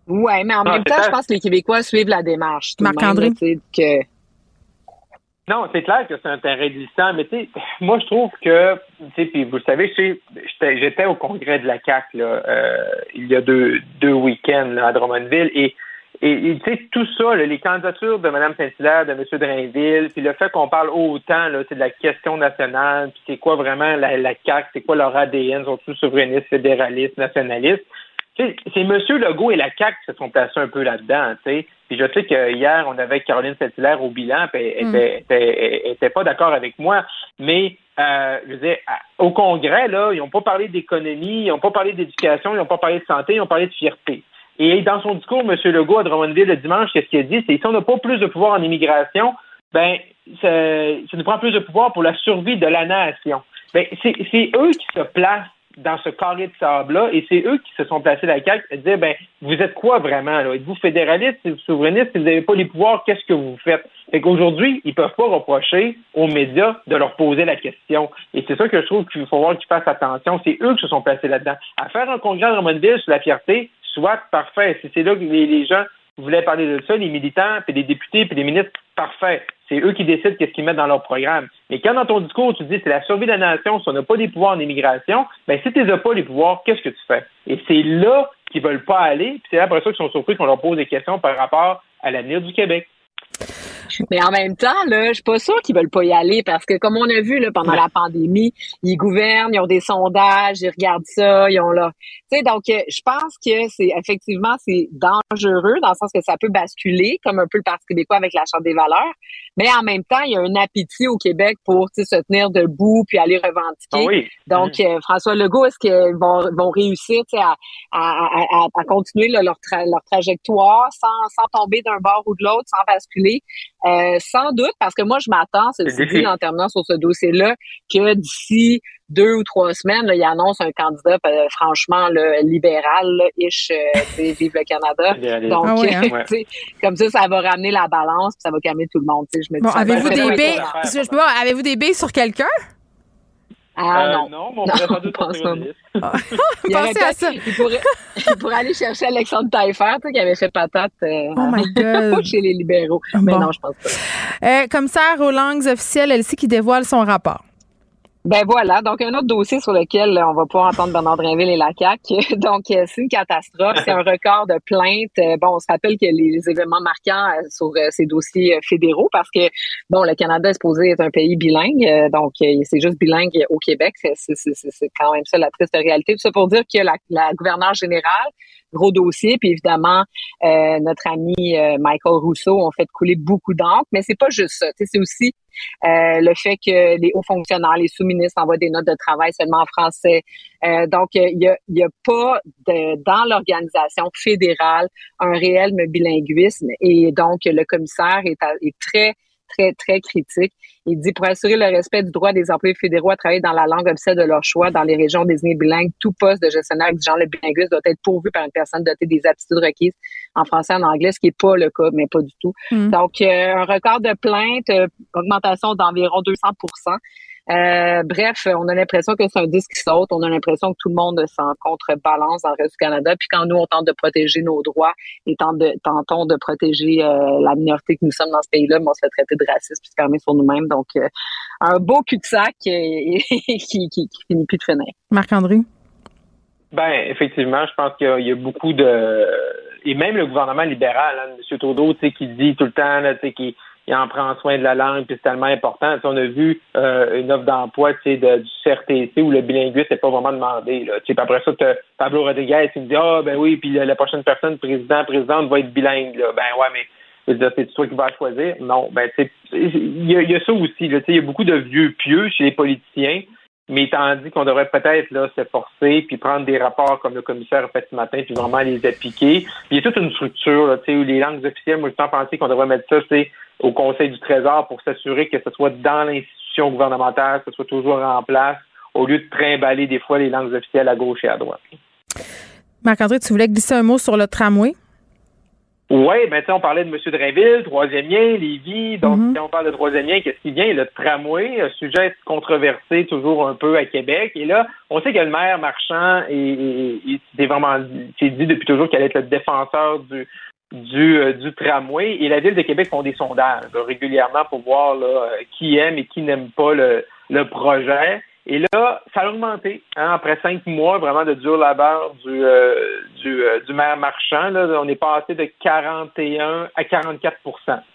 Oui, mais en même temps, je pense que les Québécois suivent la démarche. Marc-André. Que... Non, c'est clair que c'est un terrain glissant, mais tu sais, moi, je trouve que, tu sais, puis vous le savez, j'étais au congrès de la CAC là, euh, il y a deux, deux week-ends à Drummondville et et, tu sais, tout ça, les candidatures de Mme Saint-Hilaire, de M. Drainville, puis le fait qu'on parle autant là, de la question nationale, puis c'est quoi vraiment la, la CAQ, c'est quoi leur ADN, sont-ils souverainistes, fédéralistes, nationalistes, c'est M. Legault et la CAQ qui se sont placés un peu là-dedans, tu sais. Puis je sais que hier, on avait Caroline Saint-Hilaire au bilan, puis elle, était, pas d'accord avec moi. Mais euh, je veux dire, au Congrès, là, ils n'ont pas parlé d'économie, ils n'ont pas parlé d'éducation, ils n'ont pas parlé de santé, ils ont parlé de fierté. Et dans son discours, M. Legault à Drummondville le dimanche, qu'est-ce qu'il a dit? C'est si on n'a pas plus de pouvoir en immigration, ben ça, nous prend plus de pouvoir pour la survie de la nation. Ben, c'est eux qui se placent dans ce carré de sable-là, et c'est eux qui se sont placés la CAQ à dire, ben, vous êtes quoi vraiment? Êtes-vous fédéraliste, êtes-vous souverainiste, si vous n'avez pas les pouvoirs, qu'est-ce que vous faites? Fait qu'aujourd'hui, ils peuvent pas reprocher aux médias de leur poser la question. Et c'est ça que je trouve qu'il faut voir qu'ils fassent attention. C'est eux qui se sont placés là-dedans. À faire un congrès de Ramonville sur la fierté, soit parfait. Si c'est là que les, gens voulaient parler de ça, les militants, puis les députés, puis les ministres, parfait. C'est eux qui décident qu'est-ce qu'ils mettent dans leur programme. Mais quand dans ton discours, tu dis c'est la survie de la nation, si on n'a pas des pouvoirs en immigration, ben si tu n'as pas les pouvoirs, qu'est-ce que tu fais? Et c'est là qu'ils veulent pas aller, puis c'est après ça qu'ils sont surpris qu'on leur pose des questions par rapport à l'avenir du Québec. Mais en même temps, là, je suis pas sûre qu'ils veulent pas y aller parce que comme on a vu là, pendant la pandémie, ils gouvernent, ils ont des sondages, ils regardent ça, ils ont là. Tu sais, donc euh, je pense que c'est effectivement c'est dangereux dans le sens que ça peut basculer, comme un peu le Parti québécois avec la Charte des valeurs. Mais en même temps, il y a un appétit au Québec pour se tenir debout puis aller revendiquer. Ah donc, mm. euh, François Legault, est-ce qu'ils vont, vont réussir à, à, à, à, continuer leur, leur trajectoire sans, sans tomber d'un bord ou de l'autre, sans basculer? Euh, sans doute, parce que moi, je m'attends, ceci dit, en terminant sur ce dossier-là, que d'ici deux ou trois semaines, là, il annonce un candidat, euh, franchement, le libéral, là, ish, euh, vive le Canada. Donc, ah hein? comme ça, ça va ramener la balance, puis ça va calmer tout le monde. Je me bon, avez-vous des baies, avez-vous des baies sur quelqu'un? Ah non. non, mon non, pas Pensez à ça. Il pourrait, pour aller chercher Alexandre Taillefer, qui avait fait patate euh, oh my God. chez les libéraux. Mais non, je pense pas. Euh, commissaire aux langues officielles, Elsie, qui dévoile son rapport. Ben voilà, donc un autre dossier sur lequel on va pas entendre Bernard Drinville et la CAQ. Donc c'est une catastrophe, c'est un record de plaintes. Bon, on se rappelle que les événements marquants euh, sur euh, ces dossiers euh, fédéraux parce que bon, le Canada est supposé être un pays bilingue, donc c'est juste bilingue au Québec, c'est quand même ça la triste réalité. Tout ça pour dire que la, la gouverneure générale gros dossier. Puis évidemment, euh, notre ami euh, Michael Rousseau ont fait couler beaucoup d'encre, mais c'est pas juste ça. C'est aussi euh, le fait que les hauts fonctionnaires, les sous-ministres envoient des notes de travail seulement en français. donc, il y a, a pas dans l'organisation fédérale un réel bilinguisme et donc le commissaire est très très, très critique. Il dit pour assurer le respect du droit des employés fédéraux à travailler dans la langue officielle de leur choix dans les régions désignées bilingues, tout poste de gestionnaire exigeant le bilinguisme doit être pourvu par une personne dotée des aptitudes requises en français et en anglais, ce qui n'est pas le cas, mais pas du tout. Hmm. Donc, euh, un record de plaintes, euh, augmentation d'environ 200 euh, bref, on a l'impression que c'est un disque qui saute. On a l'impression que tout le monde s'en contrebalance dans le reste du Canada. Puis quand nous, on tente de protéger nos droits et tente de, tentons de protéger euh, la minorité que nous sommes dans ce pays-là, on se fait traiter de raciste puis se fermer sur nous-mêmes. Donc, euh, un beau cul-de-sac qui, qui, qui, finit plus de finir. Marc-André? Ben, effectivement, je pense qu'il y, a beaucoup de... Et même le gouvernement libéral, hein, M. Trudeau, tu sais, qui dit tout le temps, tu sais, qui il en prend soin de la langue, puis c'est tellement important. on a vu euh, une offre d'emploi de, du CRTC où le bilinguisme n'est pas vraiment demandé. Là. Puis après ça, Pablo Rodriguez qui me dit Ah ben oui, puis la, prochaine personne, président, présidente, va être bilingue. Là. Ben ouais, mais c'est toi qui vas choisir. Non, ben il y, y, a ça aussi. Il y a beaucoup de vieux pieux chez les politiciens mais tandis qu'on devrait peut-être là s'efforcer puis prendre des rapports comme le commissaire a fait ce matin puis vraiment les appliquer. Il y a toute une structure là, où les langues officielles, moi je pensé qu'on devrait mettre ça c'est au Conseil du Trésor pour s'assurer que ce soit dans l'institution gouvernementale, que ce soit toujours en place, au lieu de trimballer des fois les langues officielles à gauche et à droite. Marc-André, tu voulais glisser un mot sur le tramway? Oui, ben, on parlait de M. Dreville, troisième lien, Lévis. Donc, mm-hmm. si on parle de troisième lien, qu'est-ce qui vient? Le tramway, un sujet controversé toujours un peu à Québec. Et là, on sait que le maire marchand est, vraiment c'est dit depuis toujours qu'elle est le défenseur du, du, euh, du tramway. Et la Ville de Québec font des sondages régulièrement pour voir là, qui aime et qui n'aime pas le, le projet. Et là, ça a augmenté. Hein, après cinq mois vraiment de dur labeur du, euh, du, euh, du maire marchand, on est passé de 41 à 44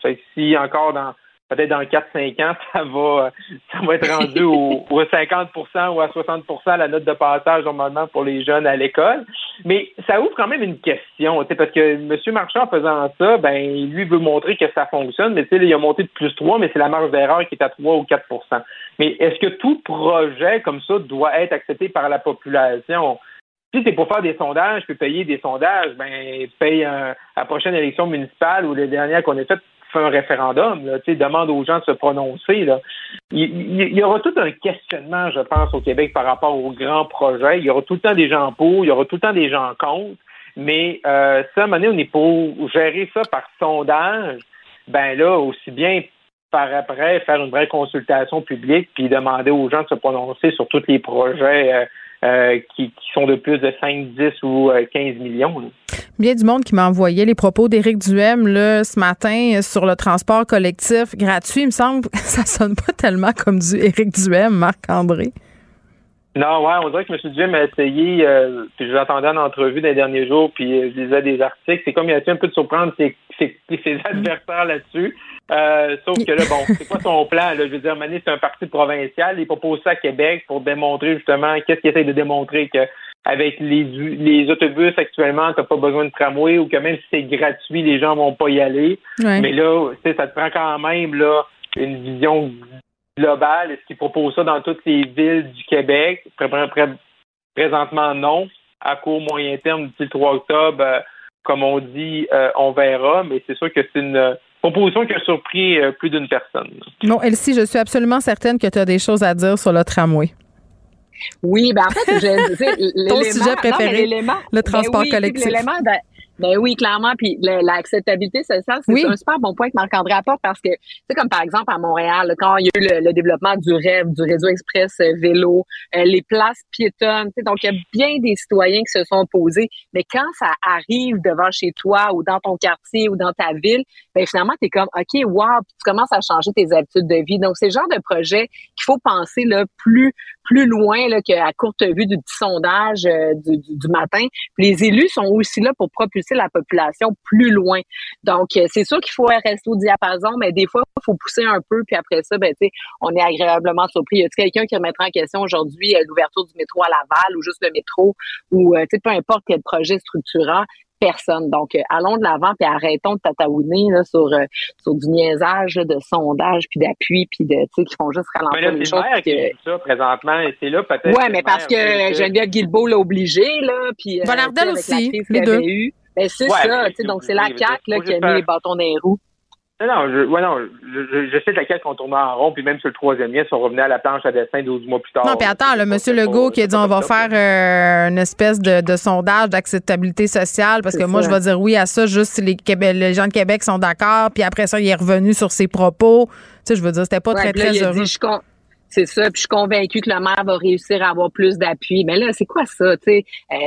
fait Si encore dans peut-être dans 4-5 ans, ça va, ça va être rendu au, 50 ou à 60% la note de passage normalement pour les jeunes à l'école. Mais ça ouvre quand même une question, parce que M. Marchand, en faisant ça, ben, lui veut montrer que ça fonctionne, mais il a monté de plus 3, mais c'est la marge d'erreur qui est à 3 ou 4% Mais est-ce que tout projet comme ça doit être accepté par la population? Si c'est pour faire des sondages, puis payer des sondages, ben paye à la prochaine élection municipale ou les dernières qu'on a faites, fait un référendum, là, demande aux gens de se prononcer. Là. Il, y aura tout un questionnement, je pense, au Québec par rapport aux grands projets. Il y aura tout le temps des gens pour, il y aura tout le temps des gens contre. Mais euh, ça, à un moment donné, on est pour gérer ça par sondage. Ben là, aussi bien par après faire une vraie consultation publique puis demander aux gens de se prononcer sur tous les projets euh, euh, qui, sont de plus de 5, 10 ou 15 euh, millions. Bien du monde qui m'a envoyé les propos d'Éric Duhem là, ce matin sur le transport collectif gratuit. Il me semble que ça sonne pas tellement comme du Éric Duhem, Marc-André. Non, ouais, on dirait que M. Duhem a essayé, euh, puis je l'attendais en entrevue des derniers jours, puis je lisais des articles. C'est comme il a essayé un peu de surprendre ses, ses, ses adversaires là-dessus. Euh, sauf que là, bon, c'est quoi son plan? Là? Je veux dire, Mané, c'est un parti provincial. Il propose ça à Québec pour démontrer justement qu'est-ce qu'il essaie de démontrer que avec les, les autobus actuellement, tu n'as pas besoin de tramway ou que même si c'est gratuit, les gens vont pas y aller. Mais là, ça te prend quand même là une vision globale. Est-ce qu'il propose ça dans toutes les villes du Québec? Présentement, non. À court, moyen terme, d'ici le 3 octobre, euh, comme on dit, euh, on verra. Mais c'est sûr que c'est une proposition qui a surpris euh, plus d'une personne. Non, Elsie, je suis absolument certaine que tu as des choses à dire sur le tramway. Oui, ben en fait, Ton sujet préféré, le ben transport collectif. Ben oui, clairement. Puis l'acceptabilité sociale, c'est un super bon point que Marc-André apporte parce que, c'est comme par exemple à Montréal, quand il y a eu le, développement du rêve, du réseau express euh, vélo, euh, les places piétonnes, donc il y a bien des citoyens qui se sont opposés. Mais quand ça arrive devant chez toi ou dans ton quartier ou dans ta ville, ben finalement, tu es comme, OK, wow, tu commences à changer tes habitudes de vie. Donc, c'est le genre de projet qu'il faut penser là, plus plus loin là, qu'à courte vue du petit sondage euh, du, du, matin. les élus sont aussi là pour propulser la population plus loin. Donc, euh, c'est sûr qu'il faut rester au diapason, mais des fois, il faut pousser un peu, puis après ça, ben, on est agréablement surpris. Y a quelqu'un qui remettra en question aujourd'hui euh, l'ouverture du métro à Laval ou juste le métro ou peu importe quel projet structurant, personne. Donc, euh, allons de l'avant puis arrêtons de tatouiner là, sur, euh, sur du niaisage de sondage puis d'appui puis de, tu sais, qui font juste ralentir les choses. C'est que... ça présentement et c'est là peut-être. Ouais, mais parce que Geneviève Guilbeault l'a obligé là, puis. Euh, aussi, les deux. Eu. Ben, c'est ça, tu sais, donc c'est la CAQ là, qui a mis les bâtons dans les roues. Non, je, ouais, non, je, je sais de laquelle qu'on tournait en rond, puis même sur le troisième lien, si on revenait à la planche à dessin 12 mois plus tard. Non, puis attends, le monsieur Legault qui a dit on va faire euh, une espèce de, de sondage d'acceptabilité sociale, parce que moi, je vais dire oui à ça, juste si les, les gens de Québec sont d'accord, puis après ça, il est revenu sur ses propos. Tu sais, je veux dire, c'était pas très, très heureux. C'est ça. Puis je suis convaincue que le maire va réussir à avoir plus d'appui. Mais là, c'est quoi ça? euh,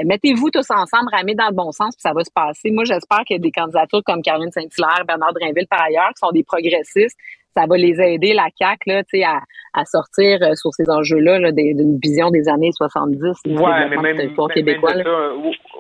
Mettez-vous tous ensemble, ramez dans le bon sens, puis ça va se passer. Moi, j'espère qu'il y a des candidatures comme Caroline Saint-Hilaire, Bernard Drinville, par ailleurs, qui sont des progressistes, ça va les aider, la CAQ, là, à, à sortir euh, sur ces enjeux-là d'une vision des années 70 du ouais, mais même, québécois.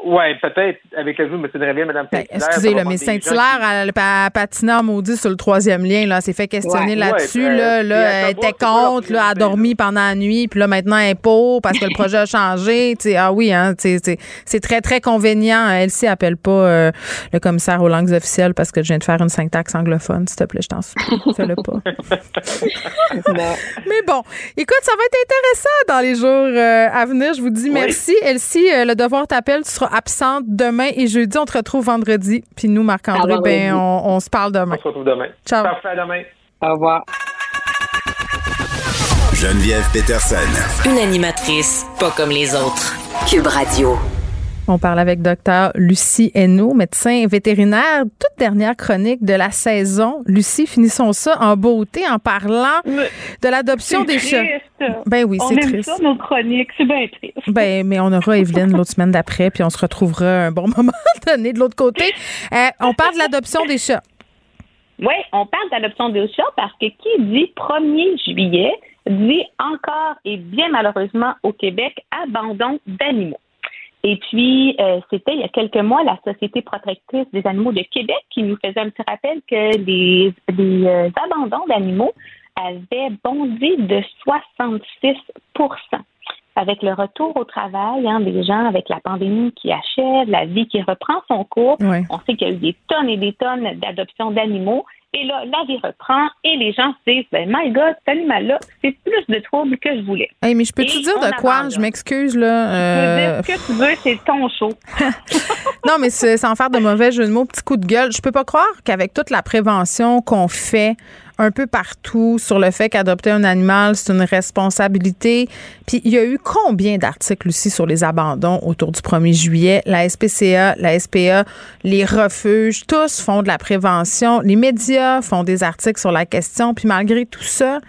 Oui, peut-être avec le jeu de M. Dréville, Mme ben, Excusez, là, mais Saint-Hilaire, elle a patiné maudit sur le troisième lien, là, s'est fait questionner là-dessus, là, là, elle était contre, là, elle a dormi pendant la nuit, puis là, maintenant, elle est pour parce que le projet a changé. sais ah oui, hein, c'est très, très convenient. Elle s'y appelle pas euh, le commissaire aux langues officielles parce que je viens de faire une syntaxe anglophone, s'il te plaît, je t'en supplie. Fais-le pas. Mais bon, écoute, ça va être intéressant dans les jours euh, à venir. Je vous dis merci. Elsie, euh, le devoir t'appelle. Tu seras absente demain et jeudi. On te retrouve vendredi. Puis nous, Marc-André, ben, on, se parle demain. On se retrouve demain. Ciao. Parfait, demain. Au revoir. Geneviève Peterson. Une animatrice pas comme les autres. Cube Radio. On parle avec docteur Lucie Hainaut, médecin vétérinaire. Toute dernière chronique de la saison. Lucie, finissons ça en beauté en parlant de l'adoption des chats. Ben oui, c'est triste. ça, nos chroniques. C'est bien triste. Ben, mais on aura Evelyne l'autre semaine d'après, puis on se retrouvera un bon moment donné de l'autre côté. Euh, on parle de l'adoption des chats. Oui, on parle d'adoption des chats parce que qui dit 1er juillet dit encore et bien malheureusement au Québec abandon d'animaux. Et puis, euh, c'était il y a quelques mois la Société protectrice des animaux de Québec qui nous faisait un petit rappel que les, les euh, abandons d'animaux avaient bondi de 66% avec le retour au travail hein, des gens, avec la pandémie qui achève, la vie qui reprend son cours, on sait qu'il y a eu des tonnes et des tonnes d'adoptions d'animaux. Et là, la vie reprend et les gens se disent, ben, my God, cet animal-là, c'est plus de troubles que je voulais. Hey, mais je peux te dire de quoi? Je m'excuse, là. Euh... Je peux dire ce que tu veux, c'est ton show. non, mais sans faire de mauvais jeu de mots, petit coup de gueule, je peux pas croire qu'avec toute la prévention qu'on fait un peu partout sur le fait qu'adopter un animal, c'est une responsabilité. Puis il y a eu combien d'articles aussi sur les abandons autour du 1er juillet? La SPCA, la SPA, les refuges, tous font de la prévention. Les médias font des articles sur la question. Puis malgré tout ça,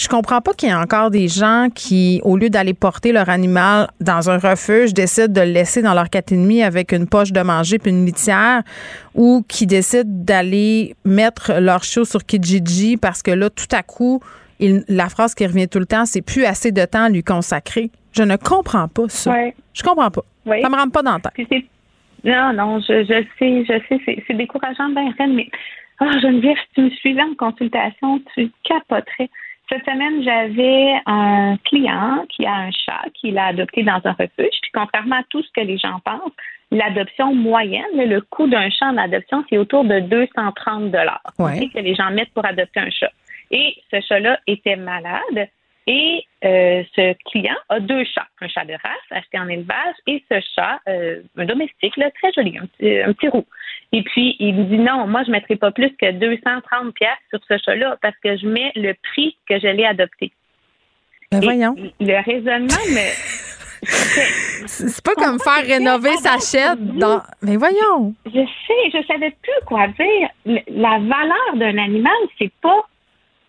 je comprends pas qu'il y ait encore des gens qui, au lieu d'aller porter leur animal dans un refuge, décident de le laisser dans leur catémie avec une poche de manger puis une litière ou qui décident d'aller mettre leur chiot sur Kijiji parce que là, tout à coup, la phrase qui revient tout le temps, c'est plus assez de temps à lui consacrer. Je ne comprends pas ça. Je comprends pas. Ça me rentre pas dans la tête. Non, non, je, je sais, je sais, c'est décourageant, ben, mais oh, Geneviève, si tu me suivais en consultation, tu capoterais. Cette semaine, j'avais un client qui a un chat qu'il a adopté dans un refuge. Puis contrairement à tout ce que les gens pensent, l'adoption moyenne, le coût d'un chat en adoption, c'est autour de 230 dollars que les gens mettent pour adopter un chat. Et ce chat-là était malade. Et euh, ce client a deux chats, un chat de race acheté en élevage et ce chat, euh, un domestique, là, très joli, un petit, un petit roux. Et puis, il lui dit non, moi, je ne mettrai pas plus que 230 pièces sur ce chat-là parce que je mets le prix que je l'ai adopté. Ben voyons. le raisonnement, mais C'est pas comme faire rénover sa chaîne dans. Mais voyons. Je sais, je savais plus quoi dire. La valeur d'un animal, c'est pas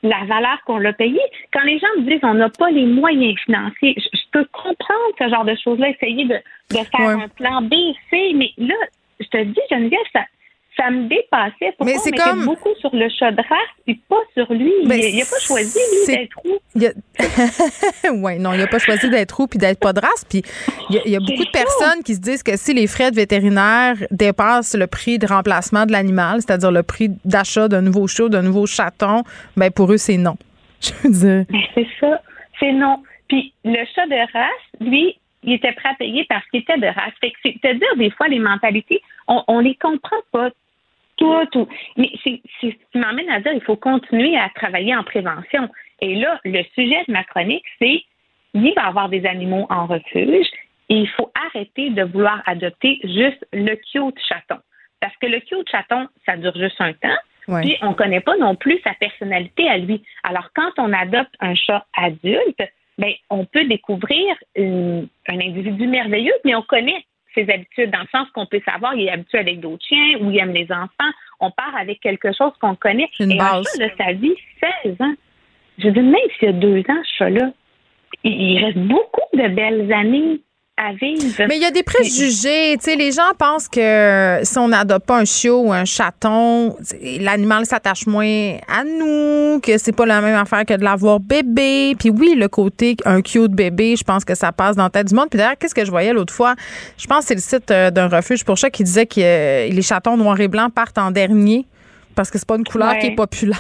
la valeur qu'on l'a payé. Quand les gens me disent on n'a pas les moyens financiers, je, peux comprendre ce genre de choses-là, essayer de, faire un plan B, C, mais là, je te dis, Geneviève, ça, ça me dépassait. Pourquoi mais c'est comme beaucoup sur le chat de race puis pas sur lui? il n'a pas choisi lui d'être roux. oui, non, il n'a pas choisi d'être roux puis d'être pas de race. Puis il y a, beaucoup de personnes qui se disent que si les frais de vétérinaire dépassent le prix de remplacement de l'animal, c'est-à-dire le prix d'achat d'un nouveau chat, d'un nouveau chaton, ben pour eux c'est non. Je veux dire. Ben, c'est ça, c'est non. Puis le chat de race, lui, il était prêt à payer parce qu'il était de race. c'est-à-dire, des fois, les mentalités, on, on les comprend pas tout, Mais c'est ce qui m'amène à dire qu'il faut continuer à travailler en prévention. Et là, le sujet de ma chronique, c'est il va y avoir des animaux en refuge et il faut arrêter de vouloir adopter juste le cute chaton. Parce que le cute chaton, ça dure juste un temps. Puis on ne connaît pas non plus sa personnalité à lui. Alors quand on adopte un chat adulte, ben, on peut découvrir un individu merveilleux, mais on connaît ses habitudes, dans le sens qu'on peut savoir il est habitué avec d'autres chiens ou il aime les enfants. On part avec quelque chose qu'on connaît. Une Et base. Un chat de sa vie, 16 ans. Je dis, même s'il y a deux ans, ce chat-là, il reste beaucoup de belles années mais il y a des préjugés. Tu sais, les gens pensent que si on n'adopte pas un chiot ou un chaton, l'animal s'attache moins à nous, que c'est pas la même affaire que de l'avoir bébé. Puis oui, le côté un cute bébé, je pense que ça passe dans la tête du monde. Puis d'ailleurs, qu'est-ce que je voyais l'autre fois? Je pense que c'est le site euh, d'un refuge pour chats qui disait que euh, les chatons noirs et blancs partent en dernier parce que c'est pas une couleur qui est populaire.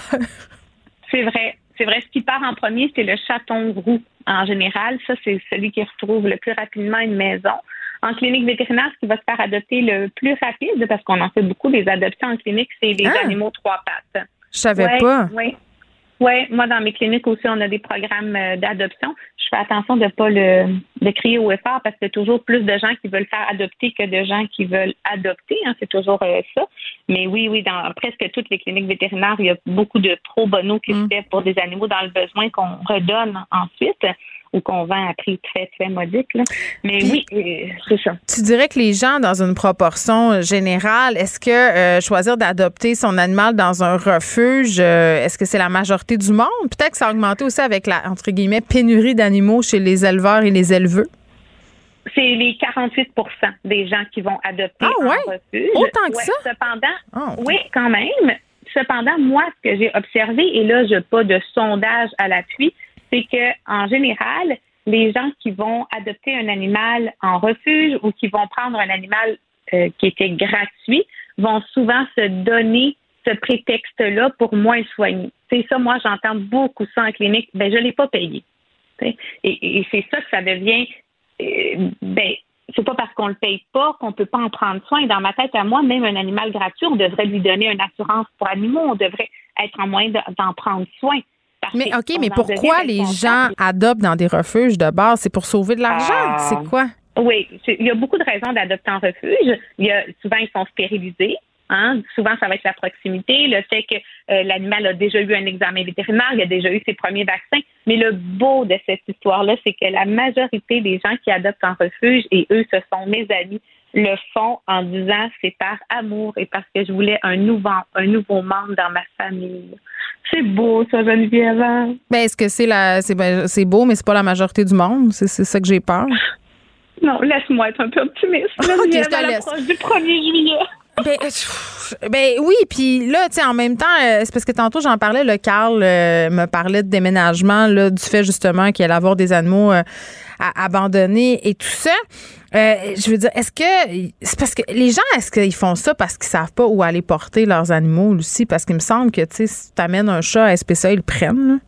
C'est vrai. C'est vrai, ce qui part en premier, c'est le chaton roux en général. Ça, c'est celui qui retrouve le plus rapidement une maison. En clinique vétérinaire, ce qui va se faire adopter le plus rapide, parce qu'on en fait beaucoup des adoptions en clinique, c'est les ah! animaux trois pattes. Je savais pas. Oui. Oui, moi, dans mes cliniques aussi, on a des programmes euh, d'adoption. Je fais attention de ne pas le de crier au effort parce qu'il y a toujours plus de gens qui veulent faire adopter que de gens qui veulent adopter. Hein, c'est toujours euh, ça. Mais oui, oui, dans presque toutes les cliniques vétérinaires, il y a beaucoup de pro bono qui se mm. fait pour des animaux dans le besoin qu'on redonne ensuite ou qu'on vend à prix très, très modique. Mais oui, euh, c'est ça. Tu dirais que les gens, dans une proportion générale, est-ce que euh, choisir d'adopter son animal dans un refuge, euh, est-ce que c'est la majorité du monde? Peut-être que ça a augmenté aussi avec la, entre guillemets, pénurie d'animaux chez les éleveurs et les éleveurs. C'est les 48% des gens qui vont adopter ah, ouais? refuge. Autant que ça? Cependant, ah, oui, quand même. Cependant, moi, ce que j'ai observé, et là, je n'ai pas de sondage à l'appui, c'est que en général, les gens qui vont adopter un animal en refuge ou qui vont prendre un animal euh, qui était gratuit vont souvent se donner ce prétexte-là pour moins soigner. C'est ça, moi, j'entends beaucoup ça en clinique. Ben, je l'ai pas payé. Et, c'est ça que ça devient. Euh, ben, c'est pas parce qu'on le paye pas qu'on peut pas en prendre soin. Dans ma tête à moi, même un animal gratuit, on devrait lui donner une assurance pour animaux. On devrait être en moyen d'en prendre soin. Mais OK, mais pourquoi les gens adoptent dans des refuges de base? C'est pour sauver de l'argent? Ah. c'est quoi? Oui, il y a beaucoup de raisons d'adopter en refuge. Il y a, souvent, ils sont stérilisés. Hein? Souvent, ça va être la proximité, le fait que euh, l'animal a déjà eu un examen vétérinaire, il a déjà eu ses premiers vaccins. Mais le beau de cette histoire-là, c'est que la majorité des gens qui adoptent en refuge, et eux, ce sont mes amis, le font en disant c'est par amour et parce que je voulais un nouveau, un nouveau membre dans ma famille. C'est beau, ça, Geneviève. Hein? Ben, est-ce que c'est la, c'est, ben, c'est beau, mais c'est pas la majorité du monde? C'est, c'est ça que j'ai peur. Non, laisse-moi être un peu optimiste. Geneviève, okay, à l'approche du 1er juillet. Ben, ben, oui, puis là, tu sais, en même temps, euh, c'est parce que tantôt j'en parlais, le Carl euh, me parlait de déménagement, là, du fait justement qu'il allait avoir des animaux euh, abandonnés et tout ça. je veux dire, est-ce que c'est parce que les gens, est-ce qu'ils font ça parce qu'ils savent pas où aller porter leurs animaux aussi? Parce qu'il me semble que, tu sais, si tu amènes un chat à SPCA, ils le prennent.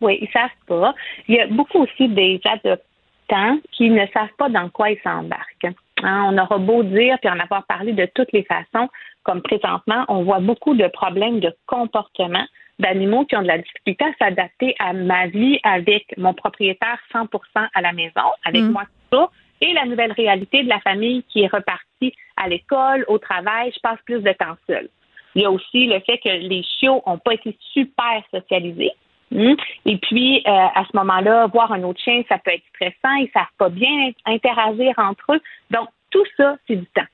Oui, ils savent pas. Il y a beaucoup aussi des adoptants qui ne savent pas dans quoi ils s'embarquent. Hein, on aura beau dire puis en avoir parlé de toutes les façons, comme présentement, on voit beaucoup de problèmes de comportement d'animaux qui ont de la difficulté à s'adapter à ma vie avec mon propriétaire 100% à la maison, avec mm. moi tout ça, et la nouvelle réalité de la famille qui est repartie à l'école, au travail, je passe plus de temps seul. Il y a aussi le fait que les chiots n'ont pas été super socialisés. Hmm? Et puis, euh, à ce moment-là, voir un autre chien, ça peut être stressant, ils savent pas bien interagir entre eux. Donc, tout ça, c'est du temps.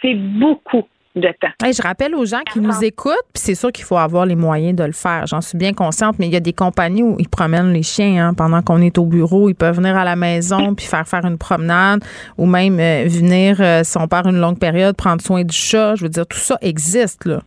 C'est beaucoup de temps. je rappelle aux gens qui nous écoutent, puis c'est sûr qu'il faut avoir les moyens de le faire. J'en suis bien consciente, mais il y a des compagnies où ils promènent les chiens hein, pendant qu'on est au bureau. Ils peuvent venir à la maison puis faire faire une promenade ou même euh, venir, euh, si on part une longue période, prendre soin du chat. Je veux dire, tout ça existe, là.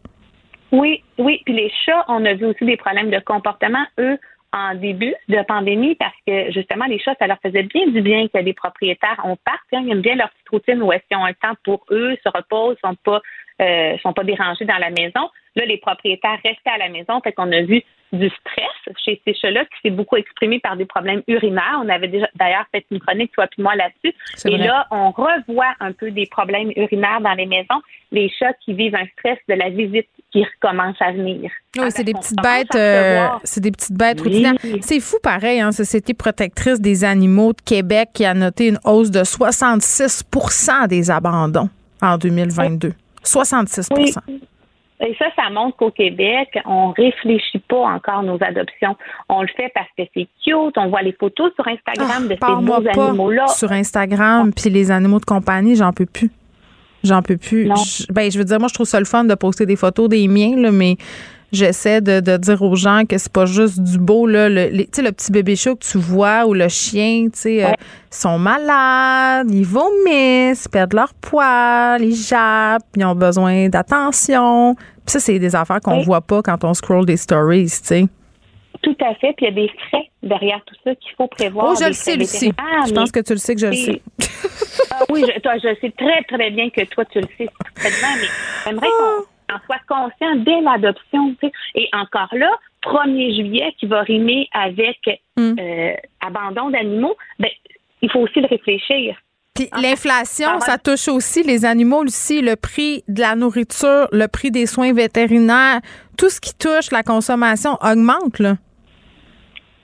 Oui, oui. Puis les chats, on a vu aussi des problèmes de comportement. Eux, en début de pandémie parce que justement les chats, ça leur faisait bien du bien que les propriétaires on parte, hein, ils aiment bien leur petite routine où est-ce qu'ils ont un temps pour eux, se reposent, sont pas euh, sont pas dérangés dans la maison. Là, les propriétaires restaient à la maison, fait qu'on a vu du stress chez ces chats-là qui s'est beaucoup exprimé par des problèmes urinaires. On avait déjà d'ailleurs fait une chronique, toi puis moi, là-dessus. Et là, on revoit un peu des problèmes urinaires dans les maisons. Les chats qui vivent un stress de la visite qui recommence à venir. Oui, c'est des, petites bêtes, euh, c'est des petites bêtes. C'est fou pareil, hein, Société protectrice des animaux de Québec qui a noté une hausse de 66% des abandons en 2022. 66% Et ça, ça montre qu'au Québec, on réfléchit pas encore nos adoptions. On le fait parce que c'est cute. On voit les photos sur Instagram de ah, ces beaux animaux-là. Sur Instagram, puis les animaux de compagnie, j'en peux plus. J'en peux plus. Je, ben, je veux dire, moi, je trouve ça le fun de poster des photos des miens, là, mais j'essaie de, dire aux gens que c'est pas juste du beau là le, le petit bébé chat que tu vois ou le chien tu sais euh, sont malades ils vomissent ils perdent leur poids ils jappent ils ont besoin d'attention ça c'est des affaires qu'on voit pas quand on scroll des stories tu sais tout à fait. Puis il y a des frais derrière tout ça qu'il faut prévoir. Oh, je le sais, Lucie. Je pense que tu le sais que je le sais. ah, oui, je, toi, je sais très, très bien que toi, tu le sais très bien, mais j'aimerais qu'on en soit conscient dès l'adoption. Et encore là, 1er juillet, qui va rimer avec mm. euh, abandon d'animaux, ben, il faut aussi le réfléchir. Puis l'inflation, ça touche aussi les animaux aussi, le prix de la nourriture, le prix des soins vétérinaires, tout ce qui touche la consommation augmente, là.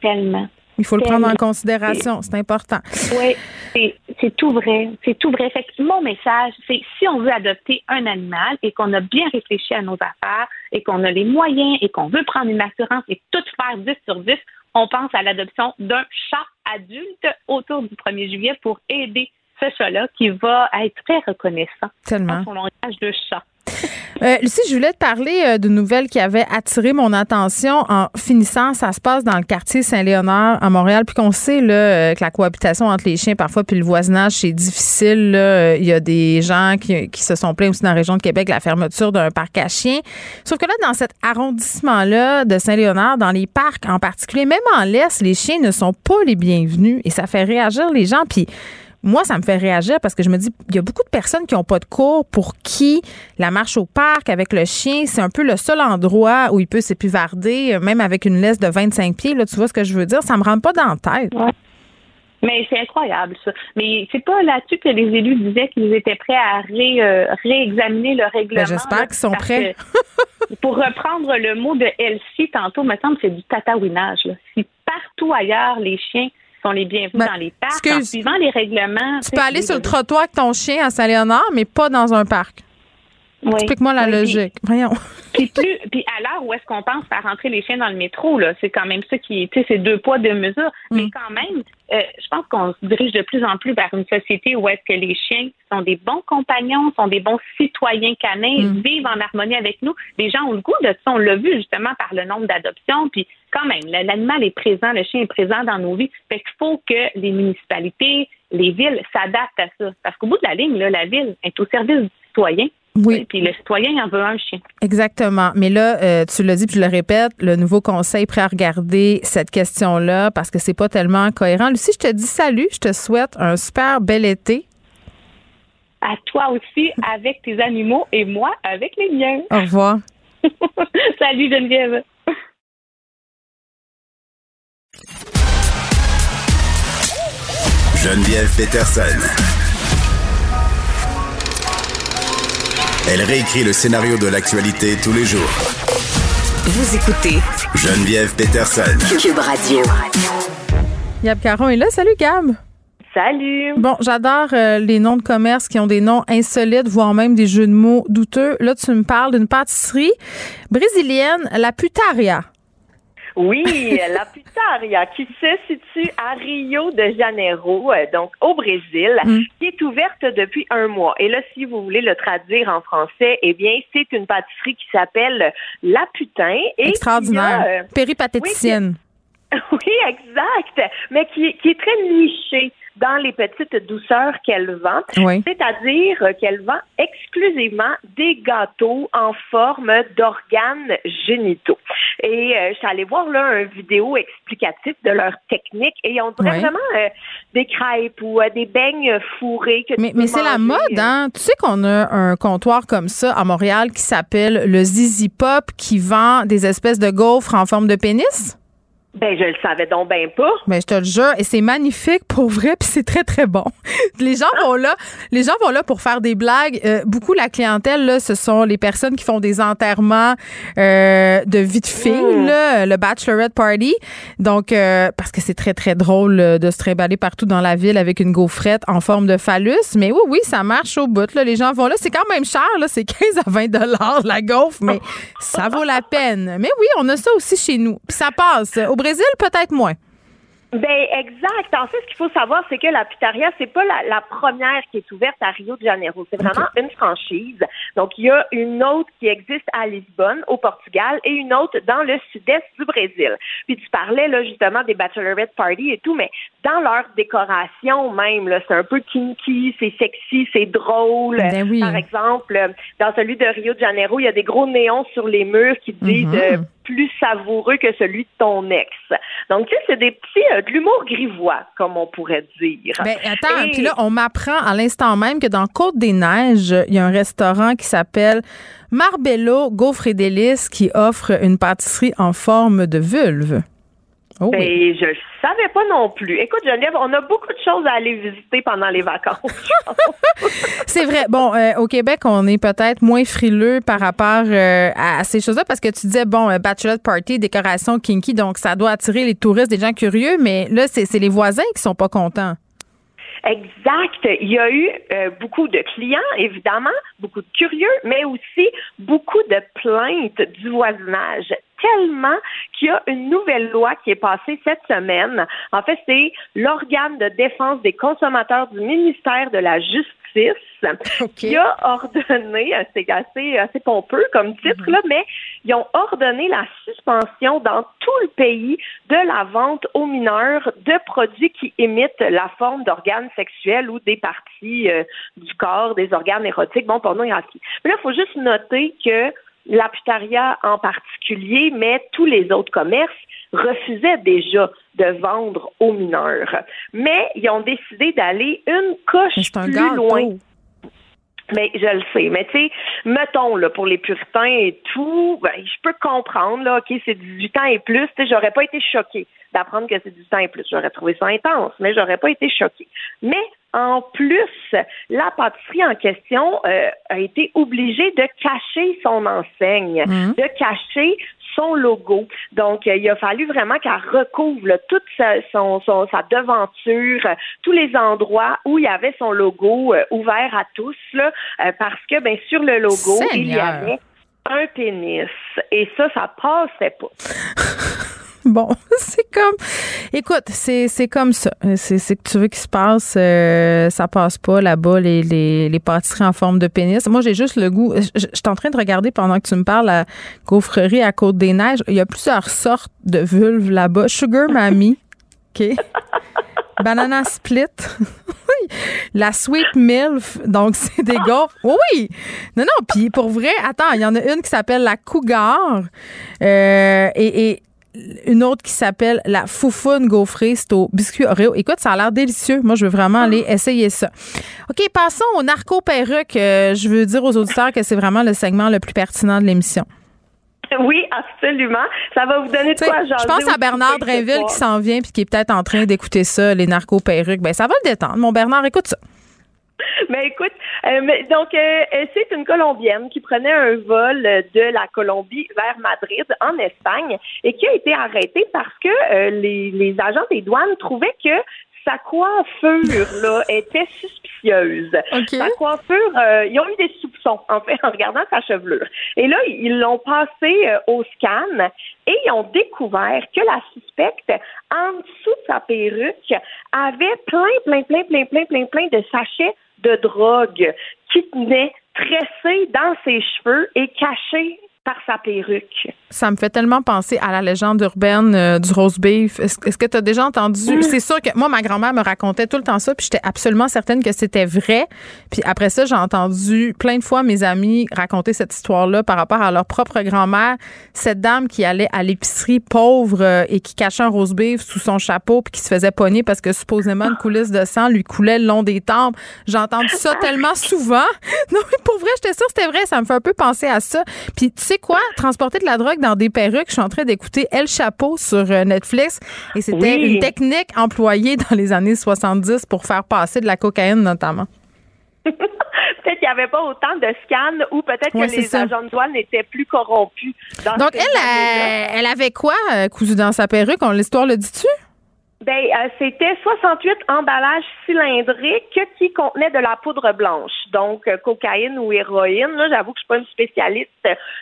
Tellement. Il faut le prendre en considération, c'est important. Oui, c'est tout vrai. C'est tout vrai. Fait que mon message, c'est si on veut adopter un animal et qu'on a bien réfléchi à nos affaires et qu'on a les moyens et qu'on veut prendre une assurance et tout faire 10 sur 10, on pense à l'adoption d'un chat adulte autour du 1er juillet pour aider ce chat-là qui va être très reconnaissant Tellement. son langage de chat. Euh, Lucie, je voulais te parler euh, d'une nouvelle qui avait attiré mon attention en finissant. Ça se passe dans le quartier Saint-Léonard à Montréal. Puis qu'on sait euh, que la cohabitation entre les chiens, parfois, puis le voisinage, c'est difficile. Il y a des gens qui, qui, se sont plaints aussi dans la région de Québec la fermeture d'un parc à chiens. Sauf que là, dans cet arrondissement-là de Saint-Léonard, dans les parcs en particulier, même en l'Est, les chiens ne sont pas les bienvenus et ça fait réagir les gens. Puis moi, ça me fait réagir parce que je me dis, il y a beaucoup de personnes qui n'ont pas de cours pour qui la marche au parc avec le chien, c'est un peu le seul endroit où il peut s'épivarder, même avec une laisse de 25 pieds. Là, tu vois ce que je veux dire? Ça me rentre pas dans la tête. Mais c'est incroyable, ça. Mais c'est pas là-dessus que les élus disaient qu'ils étaient prêts à euh, réexaminer le règlement. Ben, j'espère qu'ils sont prêts. pour reprendre le mot de Elsie tantôt, me semble que c'est du tatouinage. Si partout ailleurs, les chiens sont les bienvenus ben, dans les parcs en suivant les règlements. Tu peux aller sur le trottoir avec ton chien à Saint-Léonard, mais pas dans un parc. Explique-moi la logique. Voyons. Puis, plus, puis à l'heure où est-ce qu'on pense faire rentrer les chiens dans le métro, là, c'est quand même ça qui est, tu sais, c'est deux poids, deux mesures. Mm. Mais quand même, euh, je pense qu'on se dirige de plus en plus vers une société où est-ce que les chiens sont des bons compagnons, sont des bons citoyens canins, mm. vivent en harmonie avec nous. Les gens ont le goût de ça. On l'a vu justement par le nombre d'adoptions. Puis quand même, l'animal est présent, le chien est présent dans nos vies. Fait qu'il faut que les municipalités, les villes s'adaptent à ça. Parce qu'au bout de la ligne, là, la ville est au service du citoyen. Oui. Puis le citoyen en veut un chien. Exactement. Mais là, euh, tu l'as dit, puis je le répète, le nouveau conseil prêt à regarder cette question-là parce que c'est pas tellement cohérent. Lucie, je te dis salut, je te souhaite un super bel été. À toi aussi, avec tes animaux et moi avec les miens. Au revoir. salut Geneviève. Geneviève Peterson. Elle réécrit le scénario de l'actualité tous les jours. Vous écoutez Geneviève Peterson. Cube Radio. Gab Caron est là. Salut Gab. Salut. Bon, j'adore euh, les noms de commerce qui ont des noms insolites, voire même des jeux de mots douteux. Là, tu me parles d'une pâtisserie brésilienne, la Putaria. Oui, la Putaria qui se situe à Rio de Janeiro, euh, donc au Brésil, Mm. qui est ouverte depuis un mois. Et là, si vous voulez le traduire en français, eh bien, c'est une pâtisserie qui s'appelle La Putain. Et Extraordinaire. a, euh, Péripatéticienne. oui, exact. Mais qui, qui est très nichée dans les petites douceurs qu'elle vend. Oui. C'est-à-dire qu'elle vend exclusivement des gâteaux en forme d'organes génitaux. Et euh, je suis allée voir là un vidéo explicatif de leur technique et on dirait Oui. vraiment euh, des crêpes ou euh, des beignes fourrés que Mais, mais c'est la mode, hein? Tu sais qu'on a un comptoir comme ça à Montréal qui s'appelle le Zizi Pop qui vend des espèces de gaufres en forme de pénis? Ben, je le savais donc ben pas. Ben, je te le jure, et c'est magnifique pour vrai, puis c'est très très bon. Les gens vont là, les gens vont là pour faire des blagues. Euh, beaucoup la clientèle là, ce sont les personnes qui font des enterrements euh, de vie de fille, Mm. là, le bachelorette party. Donc euh, parce que c'est très très drôle de se trimballer partout dans la ville avec une gaufrette en forme de phallus. Mais oui oui, ça marche au bout. Là, les gens vont là, c'est quand même cher là, c'est 15 à 20 dollars la gaufre, mais ça vaut la peine. Mais oui, on a ça aussi chez nous. Puis ça passe. Au Brésil peut-être moins. Ben exact. En fait, ce qu'il faut savoir, c'est que la Putaria, c'est pas la, la première qui est ouverte à Rio de Janeiro. C'est vraiment une franchise. Donc, il y a une autre qui existe à Lisbonne, au Portugal, et une autre dans le sud-est du Brésil. Puis tu parlais là justement des bachelorette parties et tout, mais dans leur décoration même, là, c'est un peu kinky, c'est sexy, c'est drôle. Ben oui. Par exemple, dans celui de Rio de Janeiro, il y a des gros néons sur les murs qui disent Mhm. euh, plus savoureux que celui de ton ex. Donc, tu sais, c'est des petits, euh, de l'humour grivois, comme on pourrait dire. Ben, attends, Et- puis là, on m'apprend à l'instant même que dans Côte-des-Neiges, il y a un restaurant qui s'appelle Marbello Gaufre et Délices qui offre une pâtisserie en forme de vulve. Oh Ben, je savais pas non plus. Écoute, Geneviève, on a beaucoup de choses à aller visiter pendant les vacances. C'est vrai. Bon, euh, au Québec, on est peut-être moins frileux par rapport euh, à, à ces choses-là parce que tu disais, bon, euh, bachelor party, décoration kinky, donc ça doit attirer les touristes, des gens curieux, mais là, c'est c'est les voisins qui sont pas contents. Exact. Il y a eu euh, beaucoup de clients, évidemment, beaucoup de curieux, mais aussi beaucoup de plaintes du voisinage. Tellement qu'il y a une nouvelle loi qui est passée cette semaine. En fait, c'est l'organe de défense des consommateurs du ministère de la Justice qui a ordonné, euh, c'est assez, assez pompeux comme titre, là, mais ils ont ordonné la suspension dans tout le pays de la vente aux mineurs de produits qui imitent la forme d'organes sexuels ou des parties euh, du corps, des organes érotiques, bon, pornographique. Mais là, il faut juste noter que la Putaria en particulier, mais tous les autres commerces refusaient déjà de vendre aux mineurs. Mais ils ont décidé d'aller une coche un plus gâteau. loin. Mais je le sais. Mais tu sais, mettons là pour les puritains et tout, ben, je peux comprendre là. Ok, c'est 18 ans et plus. Tu sais, j'aurais pas été choquée d'apprendre que c'est 18 ans et plus. J'aurais trouvé ça intense, mais j'aurais pas été choquée. Mais en plus, la pâtisserie en question euh, a été obligée de cacher son enseigne, Mhm. de cacher son logo. Donc, euh, il a fallu vraiment qu'elle recouvre là, toute sa, son, son- sa devanture, euh, tous les endroits où il y avait son logo euh, ouvert à tous, là, parce que ben sur le logo, il y avait un pénis. Et ça, ça passait pas. Bon, c'est comme. Écoute, c'est c'est comme ça. C'est c'est que tu veux qu'il se passe, euh, ça passe pas là-bas, les, les, les pâtisseries en forme de pénis. Moi, j'ai juste le goût. Je suis en train de regarder pendant que tu me parles la gaufrerie à Côte-des-Neiges. Il y a plusieurs sortes de vulves là-bas. Sugar Mammy. OK? Banana Split. La Sweet Milf. Donc, c'est des gaufres. Oui, oui. Non, non. Puis, pour vrai, attends, il y en a une qui s'appelle la Cougar. Euh, et, et une autre qui s'appelle la Foufoune gaufrée. C'est au biscuit Oreo. Écoute, ça a l'air délicieux. Moi, je veux vraiment aller essayer ça. OK, passons au narco-perruque. Euh, je veux dire aux auditeurs que c'est vraiment le segment le plus pertinent de l'émission. Oui, absolument. Ça va vous donner de quoi jaser je pense à Bernard soir. qui s'en vient puis qui est peut-être en train d'écouter ça, les narco-perruques. Ben, ça va le détendre. Mon Bernard, écoute ça. Mais écoute, euh, mais donc euh, euh, c'est une Colombienne qui prenait un vol de la Colombie vers Madrid en Espagne et qui a été arrêtée parce que euh, les, les agents des douanes trouvaient que sa coiffure là était suspicieuse. Sa coiffure, euh, ils ont eu des soupçons en fait, en regardant sa chevelure. Et là, ils l'ont passé euh, au scan et ils ont découvert que la suspecte, en dessous de sa perruque, avait plein, plein, plein, plein, plein, plein, plein de sachets de drogue qui tenaient tressés dans ses cheveux et cachés par sa perruque. Ça me fait tellement penser à la légende urbaine euh, du roast beef. Est-ce que tu as déjà entendu? C'est sûr que moi, ma grand-mère me racontait tout le temps ça, puis j'étais absolument certaine que c'était vrai. Puis après ça, j'ai entendu plein de fois mes amis raconter cette histoire-là par rapport à leur propre grand-mère. Cette dame qui allait à l'épicerie pauvre euh, et qui cachait un roast beef sous son chapeau puis qui se faisait pogner parce que supposément une coulisse de sang lui coulait le long des tempes. J'ai entendu ça tellement souvent. Non, mais pour vrai, j'étais sûre que c'était vrai. Ça me fait un peu penser à ça. Puis tu sais quoi? Transporter de la drogue dans des perruques, je suis en train d'écouter El Chapeau sur euh, Netflix et c'était Oui. une technique employée dans les années 70 pour faire passer de la cocaïne notamment. peut-être qu'il n'y avait pas autant de scans ou peut-être Ouais, que les ça. agents de douane n'étaient plus corrompus. Dans Donc elle, elle avait quoi euh, cousu dans sa perruque? L'histoire le dit-tu? Ben, euh, c'était 68 emballages cylindriques qui contenaient de la poudre blanche, donc euh, cocaïne ou héroïne. Là, j'avoue que je suis pas une spécialiste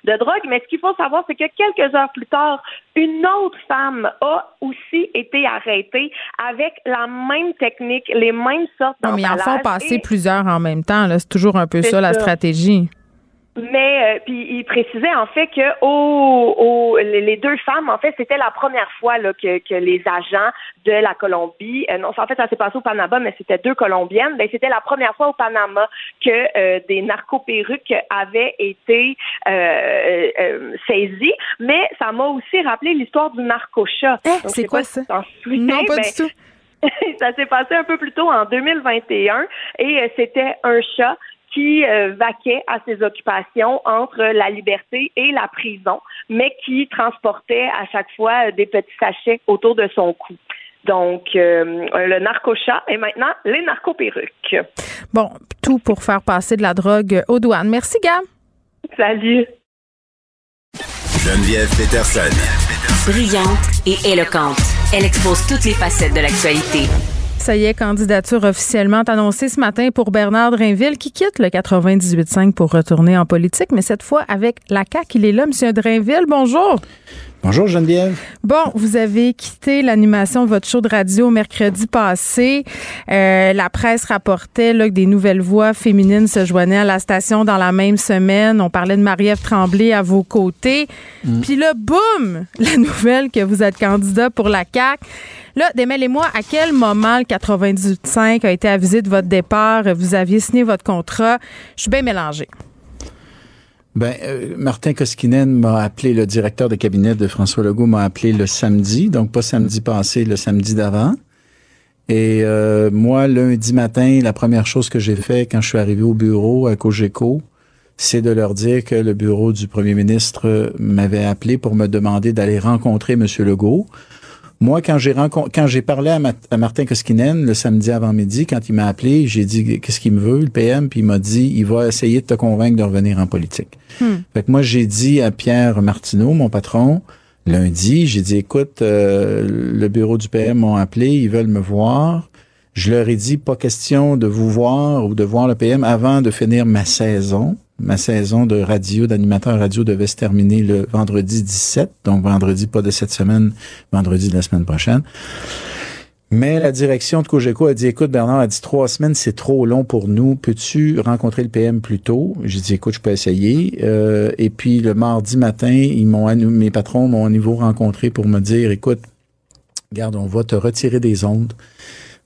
de drogue, mais ce qu'il faut savoir, c'est que quelques heures plus tard, une autre femme a aussi été arrêtée avec la même technique, les mêmes sortes Non, mais ils en font d'emballages passer et- plusieurs en même temps. là. C'est toujours un peu ça, la stratégie. Mais euh, puis il précisait en fait que au, au- les deux femmes, en fait, c'était la première fois là, que, que les agents de la Colombie, euh, non, en fait, ça s'est passé au Panama, mais c'était deux Colombiennes. Ben, c'était la première fois au Panama que euh, des narcoperruques avaient été euh, euh, euh, saisies. Mais ça m'a aussi rappelé l'histoire du narcochat. Je c'est quoi si ça? Non, pas Ben, du tout. ça s'est passé un peu plus tôt en 2021 et euh, c'était un chat qui euh, vaquait à ses occupations entre la liberté et la prison, mais qui transportait à chaque fois euh, des petits sachets autour de son cou. Donc, euh, le narco-chat et maintenant les narco-perruques. Bon, tout pour faire passer de la drogue aux douanes. Merci, Gab. Salut. Geneviève Peterson. Brillante et éloquente. Elle expose toutes les facettes de l'actualité. Ça y est, candidature officiellement annoncée ce matin pour Bernard Drainville qui quitte le 98.5 pour retourner en politique, mais cette fois avec la CAQ. Il est là, M. Drainville. Bonjour. Bonjour Geneviève. Bon, vous avez quitté l'animation de votre show de radio mercredi passé. Euh, la presse rapportait là, que des nouvelles voix féminines se joignaient à la station dans la même semaine. On parlait de Marie-Ève Tremblay à vos côtés. Puis là, boum, la nouvelle que vous êtes candidat pour la CAQ. Là, démêlez-moi, à quel moment le 98.5 a été avisé de votre départ? Vous aviez signé votre contrat. Je suis bien mélangée. Ben, euh, Martin Koskinen m'a appelé, le directeur de cabinet de François Legault m'a appelé le samedi, donc pas samedi passé, le samedi d'avant. Et euh, moi, lundi matin, la première chose que j'ai fait quand je suis arrivé au bureau à Cogeco, c'est de leur dire que le bureau du premier ministre m'avait appelé pour me demander d'aller rencontrer M. Legault. Moi, quand j'ai quand j'ai parlé à, Ma- à Martin Koskinen le samedi avant midi, quand il m'a appelé, j'ai dit qu'est-ce qu'il me veut, le PM, puis il m'a dit il va essayer de te convaincre de revenir en politique. Fait que moi, j'ai dit à Pierre Martineau, mon patron, lundi, j'ai dit écoute, euh, le bureau du PM m'ont appelé, ils veulent me voir. Je leur ai dit pas question de vous voir ou de voir le PM avant de finir ma saison. Ma saison de radio, d'animateur radio devait se terminer le vendredi 17, donc vendredi pas de cette semaine, vendredi de la semaine prochaine. Mais la direction de Cogeco a dit, écoute, Bernard a dit trois semaines, c'est trop long pour nous. Peux-tu rencontrer le PM plus tôt? J'ai dit, écoute, je peux essayer. Euh, et puis le mardi matin, ils m'ont, mes patrons m'ont à nouveau rencontré pour me dire, écoute, regarde, on va te retirer des ondes.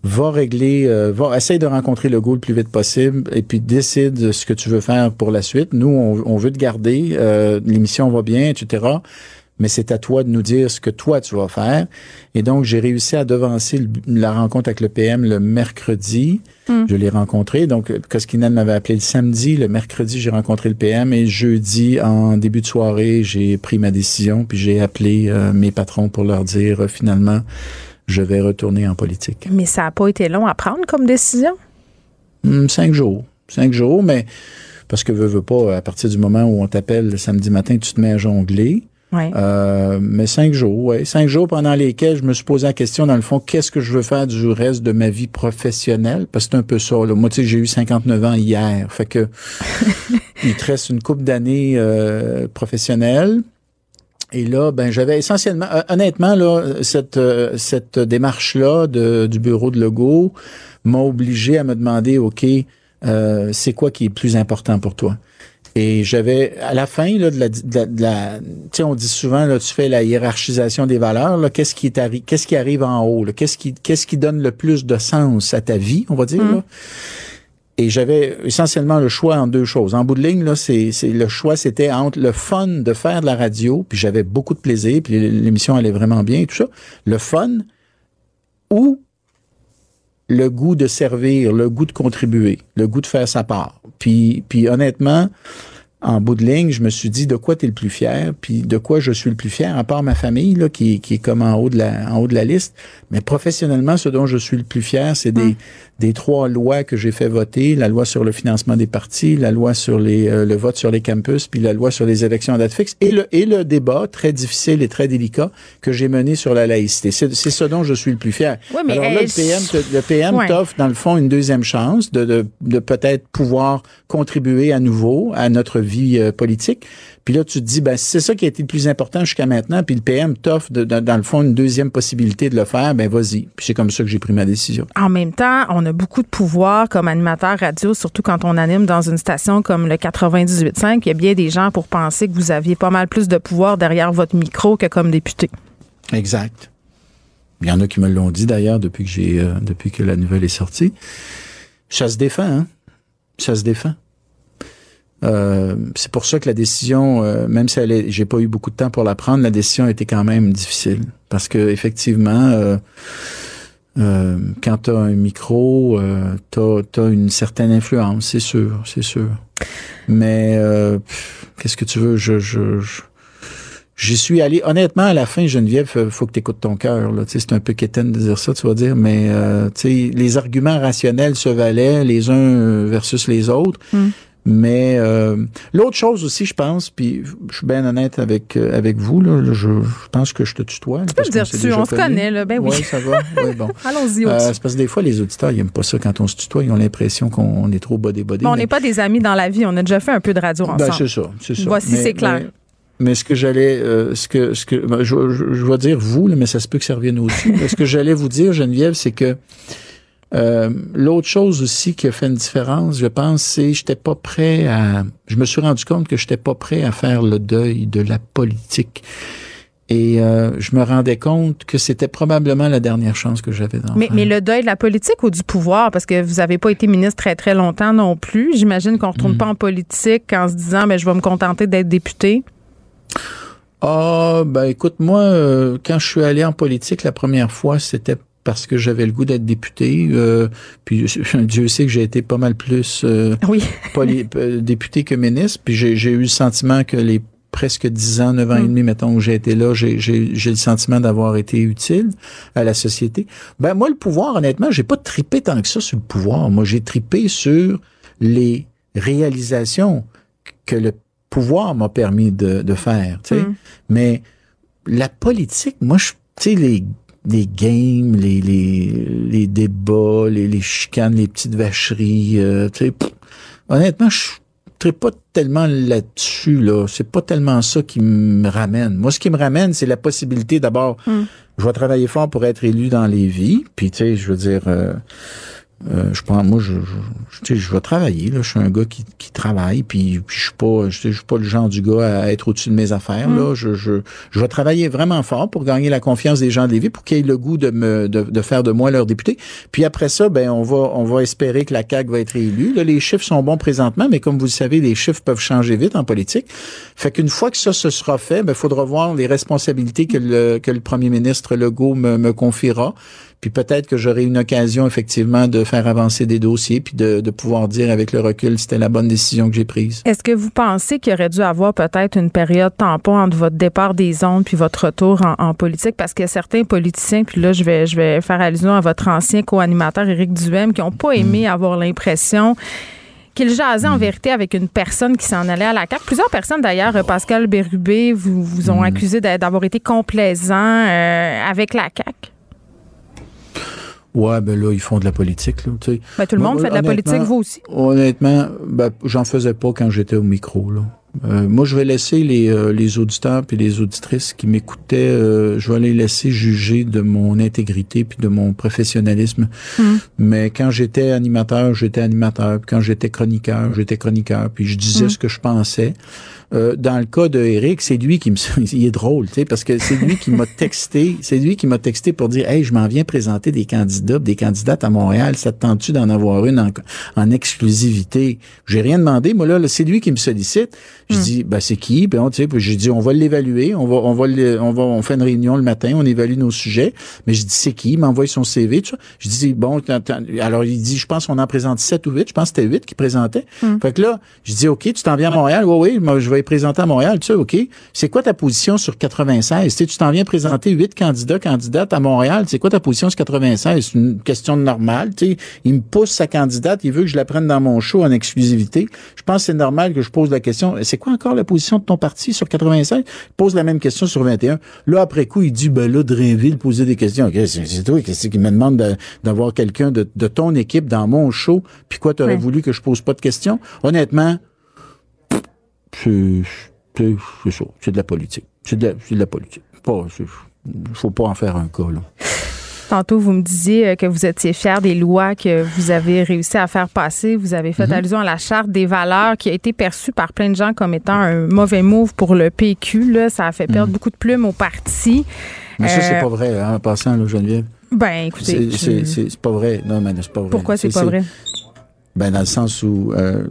Va régler, euh, va, essaye de rencontrer le goût le plus vite possible et puis décide ce que tu veux faire pour la suite. Nous, on, on veut te garder, euh, l'émission va bien, etc mais c'est à toi de nous dire ce que toi tu vas faire. Et donc, j'ai réussi à devancer le- la rencontre avec le PM le mercredi. Mm. Je l'ai rencontré. Donc, Koskinen m'avait appelé le samedi. Le mercredi, j'ai rencontré le PM. Et jeudi, en début de soirée, j'ai pris ma décision. Puis j'ai appelé euh, mes patrons pour leur dire, euh, finalement, je vais retourner en politique. Mais ça n'a pas été long à prendre comme décision? Hum, cinq jours. Cinq jours, mais parce que veux, veux pas, à partir du moment où on t'appelle le samedi matin, tu te mets à jongler. Euh, mais cinq jours, ouais. Cinq jours pendant lesquels je me suis posé la question, dans le fond, qu'est-ce que je veux faire du reste de ma vie professionnelle? Parce que c'est un peu ça. Là. Moi, tu sais, j'ai eu 59 ans hier. Fait que il te reste une couple d'années euh, professionnelles. Et là, ben, j'avais essentiellement, euh, honnêtement, là, cette, euh, cette démarche-là du bureau de Legault m'a obligé à me demander, OK, euh, c'est quoi qui est plus important pour toi? Et j'avais, à la fin là, de la, de la, tu sais, on dit souvent, là, tu fais la hiérarchisation des valeurs, là, qu'est-ce qui, est qu'est-ce qui arrive en haut, qu'est-ce qui, qu'est-ce qui donne le plus de sens à ta vie, on va dire, là? Et j'avais essentiellement le choix en deux choses. En bout de ligne, là, c'est, le choix, c'était entre le fun de faire de la radio, puis j'avais beaucoup de plaisir, puis l'émission allait vraiment bien et tout ça. Le fun ou le goût de servir, le goût de contribuer, le goût de faire sa part. Puis, puis honnêtement, en bout de ligne, je me suis dit de quoi tu le plus fier, puis de quoi je suis le plus fier, à part ma famille, là, qui, qui est comme en haut de la, en haut de la liste. Mais professionnellement, ce dont je suis le plus fier, c'est des, hum. Des trois lois que j'ai fait voter, la loi sur le financement des partis, la loi sur les, euh, le vote sur les campus, puis la loi sur les élections à date fixe, et le, et le débat très difficile et très délicat que j'ai mené sur la laïcité. C'est, c'est ce dont je suis le plus fier. mais Alors là, le PM, le PM t'offre, dans le fond, une deuxième chance de, de, de peut-être pouvoir contribuer à nouveau à notre vie vie euh, politique. Puis là, tu te dis, ben, c'est ça qui a été le plus important jusqu'à maintenant, puis le PM t'offre, dans le fond, une deuxième possibilité de le faire, ben vas-y. Puis c'est comme ça que j'ai pris ma décision. En même temps, on a beaucoup de pouvoir comme animateur radio, surtout quand on anime dans une station comme le 98.5. Il y a bien des gens pour penser que vous aviez pas mal plus de pouvoir derrière votre micro que comme député. Exact. Il y en a qui me l'ont dit d'ailleurs depuis que j'ai euh, depuis que la nouvelle est sortie. Ça se défend, hein? Ça se défend. Euh, c'est pour ça que la décision, euh, même si elle j'ai pas eu beaucoup de temps pour la prendre, la décision était quand même difficile parce que effectivement, euh, euh quand tu as un micro, tu as, une certaine influence, c'est sûr, c'est sûr. Mais qu'est-ce que tu veux, je, je, J'y suis allé. Honnêtement, à la fin, Geneviève, faut que tu écoutes ton cœur. C'est un peu quétaine de dire ça, tu vas dire, mais euh, les arguments rationnels se valaient les uns versus les autres. Mm. Mais euh, l'autre chose aussi, je pense, puis je suis bien honnête avec euh, avec vous, là, je, pense que je te tutoie. Tu peux dire tu, on se connaît, là, ben oui. Oui, ça va, bon. Allons-y euh, C'est parce que des fois, les auditeurs, ils n'aiment pas ça quand on se tutoie, ils ont l'impression qu'on est trop bodé-bodé. on n'est pas des amis dans la vie, on a déjà fait un peu de radio ben, ensemble. Ben, c'est ça, c'est ça. Voici, c'est clair. Mais, ce que j'allais, euh, ce que, ce que, ben, je, je, je, vais dire vous, là, mais ça se peut que ça revienne aussi. ce que j'allais vous dire, Geneviève, c'est que euh, l'autre chose aussi qui a fait une différence, je pense, c'est j'étais pas prêt à. Je me suis rendu compte que j'étais pas prêt à faire le deuil de la politique. Et euh, je me rendais compte que c'était probablement la dernière chance que j'avais dans mais, mais le deuil de la politique ou du pouvoir, parce que vous n'avez pas été ministre très très longtemps non plus. J'imagine qu'on ne retourne mm. pas en politique en se disant, mais ben, je vais me contenter d'être député. Ah, ben écoute, moi, euh, quand je suis allé en politique la première fois, c'était parce que j'avais le goût d'être député. Euh, puis Dieu sait que j'ai été pas mal plus euh, oui. Euh, député que ministre. Puis j'ai eu le sentiment que les presque dix ans, neuf ans et mm. demi, mettons, où j'ai été là, j'ai le sentiment d'avoir été utile à la société. Ben moi, le pouvoir, honnêtement, j'ai pas tripé tant que ça sur le pouvoir. Moi, j'ai tripé sur les réalisations que le pouvoir m'a permis de, de faire. Tu sais. Mm. Mais la politique, moi, je, tu sais, les les games, les, les, les débats, les, les chicanes, les petites vacheries. Euh, honnêtement, je ne pas tellement là-dessus. Là. C'est pas tellement ça qui me ramène. Moi, ce qui me ramène, c'est la possibilité d'abord, hmm. je vais travailler fort pour être élu dans les vies. Puis, tu sais, je veux dire... Euh, euh, je prends, moi, je, je, je vais travailler. Là. Je suis un gars qui, qui travaille, puis, puis je suis pas, je, suis pas le genre du gars à être au-dessus de mes affaires. Là. Mm. Je, je, je vais travailler vraiment fort pour gagner la confiance des gens de Lévis, pour qu'ils aient le goût de me, de, de, faire de moi leur député. Puis après ça, ben, on va, on va espérer que la CAQ va être élue. Là, les chiffres sont bons présentement, mais comme vous le savez, les chiffres peuvent changer vite en politique. Fait qu'une fois que ça se sera fait, ben, faudra voir les responsabilités que le, que le premier ministre Legault me, me confiera. Puis peut-être que j'aurai une occasion effectivement de faire avancer des dossiers puis de, de pouvoir dire avec le recul c'était la bonne décision que j'ai prise. Est-ce que vous pensez qu'il aurait dû avoir peut-être une période tampon entre votre départ des ondes puis votre retour en, politique? Parce a certains politiciens, puis là je vais, je vais faire allusion à votre ancien co-animateur Éric Duhem, qui n'ont pas aimé mm. avoir l'impression qu'il jasait en vérité avec une personne qui s'en allait à la CAQ. Plusieurs personnes, d'ailleurs, euh, Pascal Bérubé, vous, vous ont accusé d'a- d'avoir été complaisant euh, avec la CAQ. Ouais, ben là, ils font de la politique. Là, tu sais. Ben, tout le Moi, monde fait de la politique, vous aussi. Honnêtement, ben, j'en faisais pas quand j'étais au micro. Là. Euh, moi, je vais laisser les, euh, les auditeurs puis les auditrices qui m'écoutaient, euh, je vais les laisser juger de mon intégrité puis de mon professionnalisme. Mais quand j'étais animateur, j'étais animateur. Puis quand j'étais chroniqueur, j'étais chroniqueur. Puis je disais Mm. ce que je pensais. Euh, dans le cas de Eric, c'est lui qui me, il est drôle, tu sais, parce que c'est lui qui m'a texté, c'est lui qui m'a texté pour dire, hey, je m'en viens présenter des candidats, des candidates à Montréal, ça te tente-tu d'en avoir une en, en exclusivité? J'ai rien demandé, moi là, là, c'est lui qui me sollicite. Je dis, ben c'est qui? Ben, on, tu sais, j'ai dit, on va l'évaluer, on va, on va, on va, on fait une réunion le matin, on évalue nos sujets. Mais je dis, c'est qui? Il m'envoie son CV, tout ça. Je dis, bon, alors il dit, je pense qu'on en présente sept ou huit, je pense que c'était huit qui présentaient. Fait que là, je dis, OK, tu t'en viens à Montréal? Oui, oui, moi, je vais les présenter à Montréal, tu sais, OK. C'est quoi ta position sur 96? Tu t'en viens présenter huit candidats, candidates à Montréal. C'est quoi ta position sur 96? C'est une question normale, tu sais. Il me pousse sa candidate, il veut que je la prenne dans mon show en exclusivité. Je pense que c'est normal que je pose la question. C'est quoi encore la position de ton parti sur 96? Il pose la même question sur 21. Là, après coup, il dit, ben là, Drainville posait des questions. C'est toi, qu'est-ce qui me demande de- d'avoir quelqu'un de, de ton équipe dans mon show? Puis quoi, t'aurais Ouais. voulu que je pose pas de questions? Honnêtement, c'est ça. C'est de la politique. C'est de de la politique. Pas, c'est- faut pas en faire un cas, là. Tantôt, vous me disiez euh, que vous étiez fier des lois que vous avez réussi à faire passer. Vous avez Mhm. fait allusion à la charte des valeurs qui a été perçue par plein de gens comme étant un mauvais move pour le PQ. Là. Ça a fait perdre beaucoup de plumes au parti. Mhm. Mais ça, c'est Euh, pas vrai, hein, en passant, là, Geneviève. Ben, écoutez. C'est- je- C'est c'est- c'est pas vrai. Non, mais c'est pas vrai. Pourquoi c'est pas vrai? Ben, dans le sens où, euh,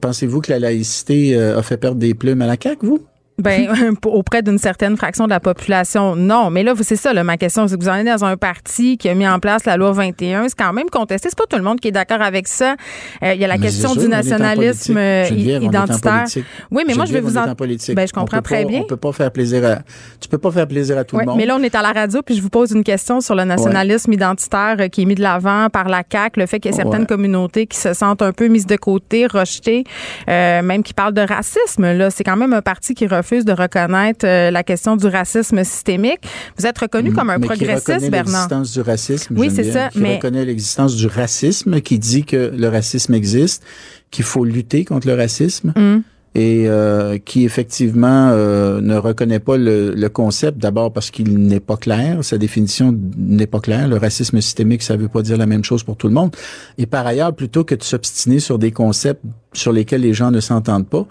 pensez-vous que la laïcité euh, a fait perdre des plumes à la CAQ, vous? Ben, auprès d'une certaine fraction de la population, non. Mais là, c'est ça, là, ma question. C'est que vous en êtes dans un parti qui a mis en place la loi 21. C'est quand même contesté. C'est pas tout le monde qui est d'accord avec ça. Euh, Il y a la Mais question du nationalisme euh, identitaire. Oui, mais moi, je vais vous en. Ben, je comprends très pas- bien. On peut pas faire plaisir à, tu peux pas faire plaisir à tout le monde. mais là, on est à la radio, puis je vous pose une question sur le nationalisme identitaire euh, qui est mis de l'avant par la CAQ, le fait qu'il y a certaines Ouais. communautés qui se sentent un peu mises de côté, rejetées, euh, même qui parlent de racisme. Là, c'est quand même un parti qui refuse de reconnaître euh, la question du racisme systémique. Vous êtes reconnu comme un mais qui progressiste, reconnaît Bernard. l'existence du racisme. Oui, c'est ça, Qui mais- reconnaît l'existence du racisme, qui dit que le racisme existe, qu'il faut lutter contre le racisme. Hum. Et euh, qui effectivement euh, ne reconnaît pas le, le concept, d'abord parce qu'il n'est pas clair, sa définition n'est pas claire. Le racisme systémique, ça veut pas dire la même chose pour tout le monde. Et par ailleurs, plutôt que de s'obstiner sur des concepts sur lesquels les gens ne s'entendent pas,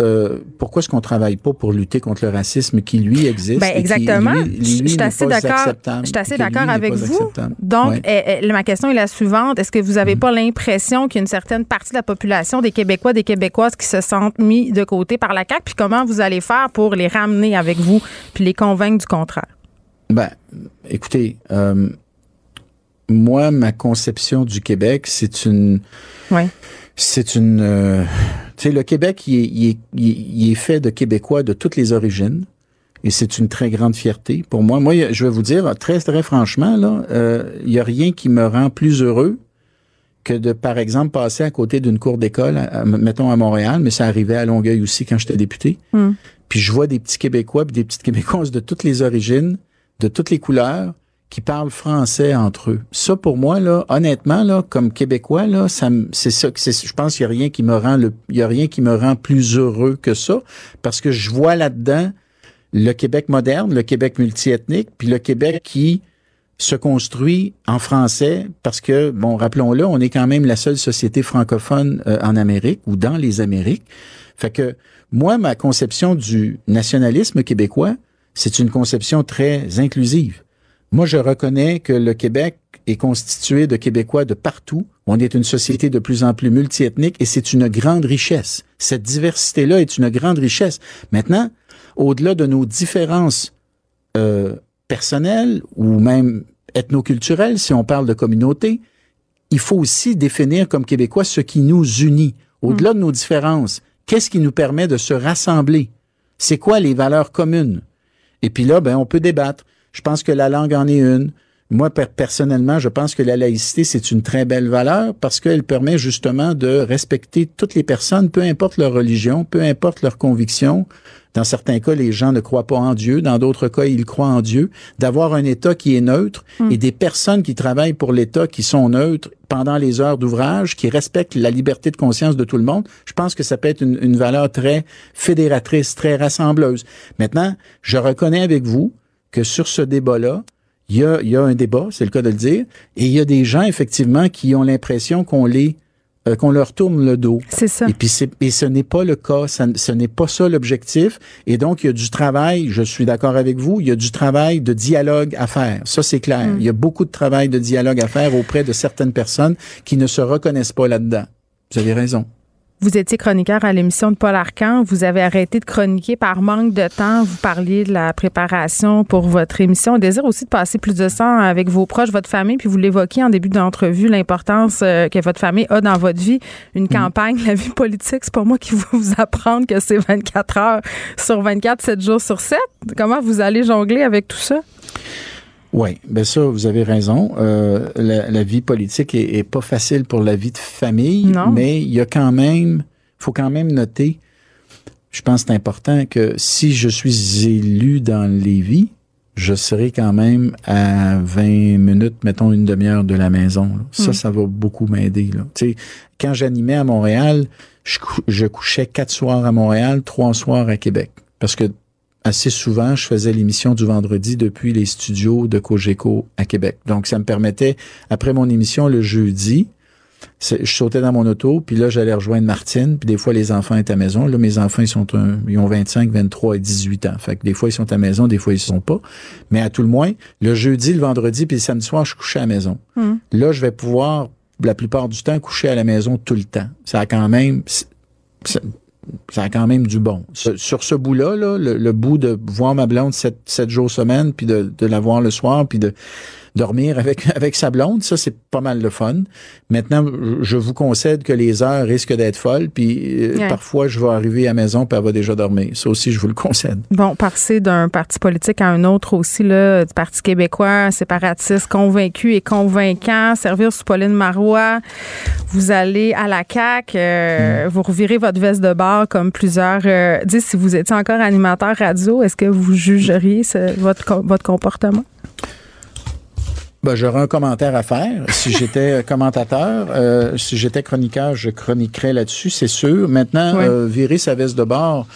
euh, pourquoi est-ce qu'on travaille pas pour lutter contre le racisme qui lui existe Ben, qui, exactement. lui, lui, je suis assez d'accord. Je suis assez d'accord avec vous. Donc, Ouais. eh, eh, ma question est la suivante. Est-ce que vous n'avez Mhm. pas l'impression qu'il y a une certaine partie de la population des Québécois, des Québécoises qui se sentent mis de côté par la CAQ? Puis comment vous allez faire pour les ramener avec vous puis les convaincre du contraire? Ben, écoutez, euh, moi, ma conception du Québec, c'est une, Ouais. C'est une, euh, tu sais, le Québec, il est, il est- il est- il est fait de Québécois de toutes les origines. Et c'est une très grande fierté pour moi. Moi, je vais vous dire très très franchement là, euh, il y a rien qui me rend plus heureux que de, par exemple, passer à côté d'une cour d'école, mettons à Montréal, mais ça arrivait à Longueuil aussi quand j'étais député. Hum. Puis je vois des petits Québécois puis des petites Québécoises de toutes les origines, de toutes les couleurs, qui parlent français entre eux. Ça, pour moi, là, honnêtement, là, comme Québécois, là, ça, c'est ça que c'est, je pense qu'il y a rien qui me rend le, il y a rien qui me rend plus heureux que ça, parce que je vois là-dedans le Québec moderne, le Québec multiethnique, puis le Québec qui se construit en français parce que, bon, rappelons-le, on est quand même la seule société francophone euh, en Amérique ou dans les Amériques. Fait que moi, ma conception du nationalisme québécois, c'est une conception très inclusive. Moi, je reconnais que le Québec est constitué de Québécois de partout. On est une société de plus en plus multiethnique et c'est une grande richesse. Cette diversité-là est une grande richesse. Maintenant, au-delà de nos différences euh, personnelles ou même ethnoculturelles, si on parle de communauté, il faut aussi définir comme Québécois ce qui nous unit. Au-delà de nos différences, qu'est-ce qui nous permet de se rassembler? C'est quoi les valeurs communes? Et puis là, ben, on peut débattre. Je pense que la langue en est une, Moi, personnellement, je pense que la laïcité, c'est une très belle valeur parce qu'elle permet justement de respecter toutes les personnes, peu importe leur religion, peu importe leur conviction. Dans certains cas, les gens ne croient pas en Dieu. Dans d'autres cas, ils croient en Dieu. D'avoir un État qui est neutre et des personnes qui travaillent pour l'État qui sont neutres pendant les heures d'ouvrage, qui respectent la liberté de conscience de tout le monde, je pense que ça peut être une, une valeur très fédératrice, très rassembleuse. Maintenant, je reconnais avec vous que sur ce débat-là, il y a, il y a un débat, c'est le cas de le dire, et il y a des gens effectivement qui ont l'impression qu'on les euh, qu'on leur tourne le dos. C'est ça. Et puis c'est, et ce n'est pas le cas, ça, ce n'est pas ça l'objectif. Et donc il y a du travail, je suis d'accord avec vous, il y a du travail de dialogue à faire. Ça c'est clair. Mm. Il y a beaucoup de travail de dialogue à faire auprès de certaines personnes qui ne se reconnaissent pas là-dedans. Vous avez raison. Vous étiez chroniqueur à l'émission de Paul Arcan. Vous avez arrêté de chroniquer par manque de temps. Vous parliez de la préparation pour votre émission. On désire aussi de passer plus de temps avec vos proches, votre famille. Puis vous l'évoquiez en début d'entrevue, l'importance euh, que votre famille a dans votre vie. Une campagne, la vie politique, c'est pas moi qui vais vous apprendre que c'est 24 heures sur 24, 7 jours sur 7. Comment vous allez jongler avec tout ça? Oui, ben ça, vous avez raison. Euh, la, la, vie politique est, est, pas facile pour la vie de famille, non. mais il y a quand même, faut quand même noter, je pense que c'est important que si je suis élu dans les vies, je serai quand même à 20 minutes, mettons une demi-heure de la maison. Là. Ça, Mm. ça va beaucoup m'aider. Là. Tu sais, quand j'animais à Montréal, je, cou- je couchais quatre soirs à Montréal, trois soirs à Québec. Parce que assez souvent, je faisais l'émission du vendredi depuis les studios de Cogeco à Québec. Donc, ça me permettait, après mon émission le jeudi, je sautais dans mon auto, puis là, j'allais rejoindre Martine, puis des fois, les enfants étaient à la maison. Là, mes enfants, ils sont un- ils ont 25, 23 et 18 ans. Fait que des fois, ils sont à la maison, des fois, ils sont pas. Mais à tout le moins, le jeudi, le vendredi, puis le samedi soir, je couchais à la maison. Mm. Là, je vais pouvoir, la plupart du temps, coucher à la maison tout le temps. Ça a quand même... ça- ça a quand même du bon. Sur, ce bout-là, là, le, le bout de voir ma blonde sept, sept jours semaine, puis de, de la voir le soir, puis de dormir avec, avec sa blonde, ça, c'est pas mal le fun. Maintenant, je- vous concède que les heures risquent d'être folles, puis euh, Ouais. parfois, je vais arriver à la maison, puis elle va déjà dormir. Ça aussi, je vous le concède. Bon, passer d'un parti politique à un autre aussi, là, du Parti québécois, séparatiste convaincu et convaincant, servir sous Pauline Marois. Vous allez à la CAQ, euh, vous revirez votre veste de bar comme plusieurs euh, disent. Si vous étiez encore animateur radio, est-ce que vous jugeriez ce- votre, votre comportement? Ben, j'aurais un commentaire à faire. Si j'étais commentateur, euh, si j'étais chroniqueur, je chroniquerais là-dessus, c'est sûr. Maintenant, euh, virer sa veste de bord,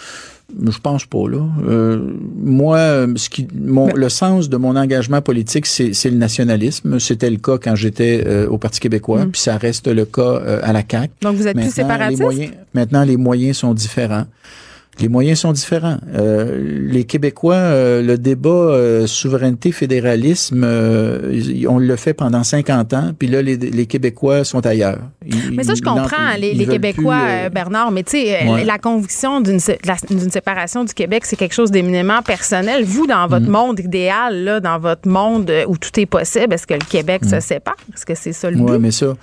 je pense pas là. Euh, moi, euh, ce qui, mon, le sens de mon engagement politique, c'est c'est le nationalisme. C'était le cas quand j'étais euh, au Parti québécois, Mm. puis ça reste le cas euh, à la CAQ. Donc, vous êtes plus séparatiste? Les moyens, maintenant, les moyens sont différents. Les moyens sont différents. Euh, les Québécois, euh, le débat euh, souveraineté-fédéralisme, on le fait pendant 50 ans, puis là, les, les Québécois sont ailleurs. Ils- Mais ça, je comprends, les, les Québécois, plus, Bernard, mais tu sais, Ouais. la conviction d'une séparation du Québec, c'est quelque chose d'éminemment personnel. Vous, dans Mm. votre monde idéal, là, dans votre monde où tout est possible, est-ce que le Québec se sépare? Est-ce que c'est ça le Mm. Ouais, but? mais ça,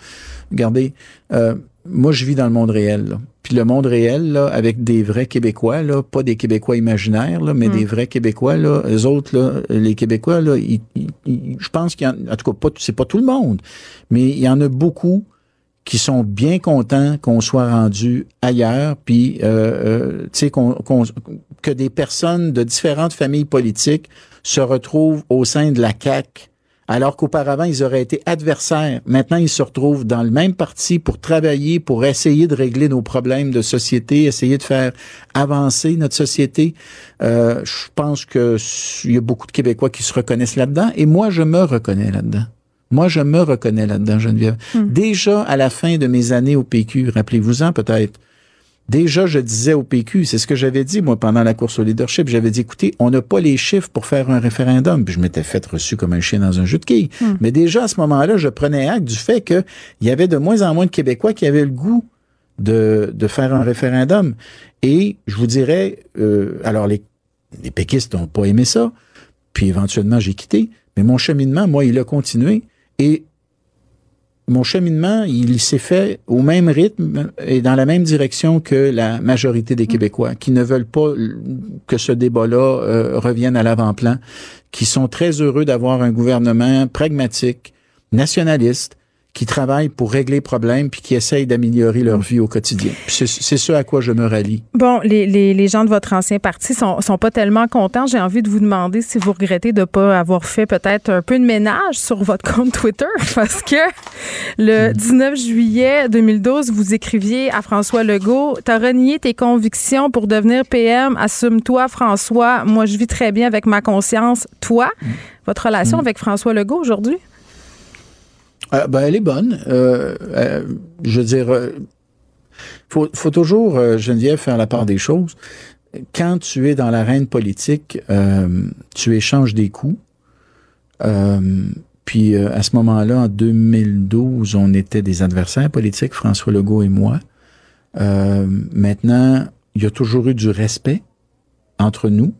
regardez, euh, moi, je vis dans le monde réel. Là. Puis le monde réel, là, avec des vrais Québécois, là, pas des Québécois imaginaires, là, mais Mm. des vrais Québécois, là, eux autres, là, les Québécois, là, ils- ils- je pense qu'il y en, en tout cas, pas, c'est pas tout le monde, mais il y en a beaucoup qui sont bien contents qu'on soit rendu ailleurs, puis euh, euh, tu sais qu'on, qu'on- que des personnes de différentes familles politiques se retrouvent au sein de la CAC, alors qu'auparavant ils auraient été adversaires. Maintenant ils se retrouvent dans le même parti pour travailler, pour essayer de régler nos problèmes de société, essayer de faire avancer notre société. Euh, je pense que s- il y a beaucoup de Québécois qui se reconnaissent là-dedans, et moi je me reconnais là-dedans. Moi, je me reconnais là-dedans, Geneviève. Déjà, à la fin de mes années au PQ, rappelez-vous-en peut-être, déjà, je disais au PQ, c'est ce que j'avais dit, moi, pendant la course au leadership, j'avais dit, écoutez, on n'a pas les chiffres pour faire un référendum. Puis je m'étais fait reçu comme un chien dans un jeu de quilles. Hmm. Mais déjà, à ce moment-là, je prenais acte du fait qu'il y avait de moins en moins de Québécois qui avaient le goût de, de faire un référendum. Et je vous dirais, euh, alors les, les péquistes n'ont pas aimé ça, puis éventuellement j'ai quitté, mais mon cheminement, moi, il a continué. Et mon cheminement, il s'est fait au même rythme et dans la même direction que la majorité des Québécois, qui ne veulent pas que ce débat-là euh, revienne à l'avant-plan, qui sont très heureux d'avoir un gouvernement pragmatique, nationaliste, qui travaillent pour régler les problèmes puis qui essayent d'améliorer leur vie au quotidien. C'est ce à quoi je me rallie. Bon, les, les, les, gens de votre ancien parti sont, sont pas tellement contents. J'ai envie de vous demander si vous regrettez de pas avoir fait peut-être un peu de ménage sur votre compte Twitter parce que le 19 juillet 2012, vous écriviez à François Legault, t'as renié tes convictions pour devenir PM, assume-toi François, moi je vis très bien avec ma conscience. Toi, votre relation avec François Legault aujourd'hui? Euh, ben, elle est bonne. Euh, euh, je veux dire, faut, faut toujours, Geneviève, faire la part des choses. Quand tu es dans l'arène politique, tu échanges des coups. puis à ce moment-là, en 2012, on était des adversaires politiques, François Legault et moi. maintenant, il y a toujours eu du respect entre nous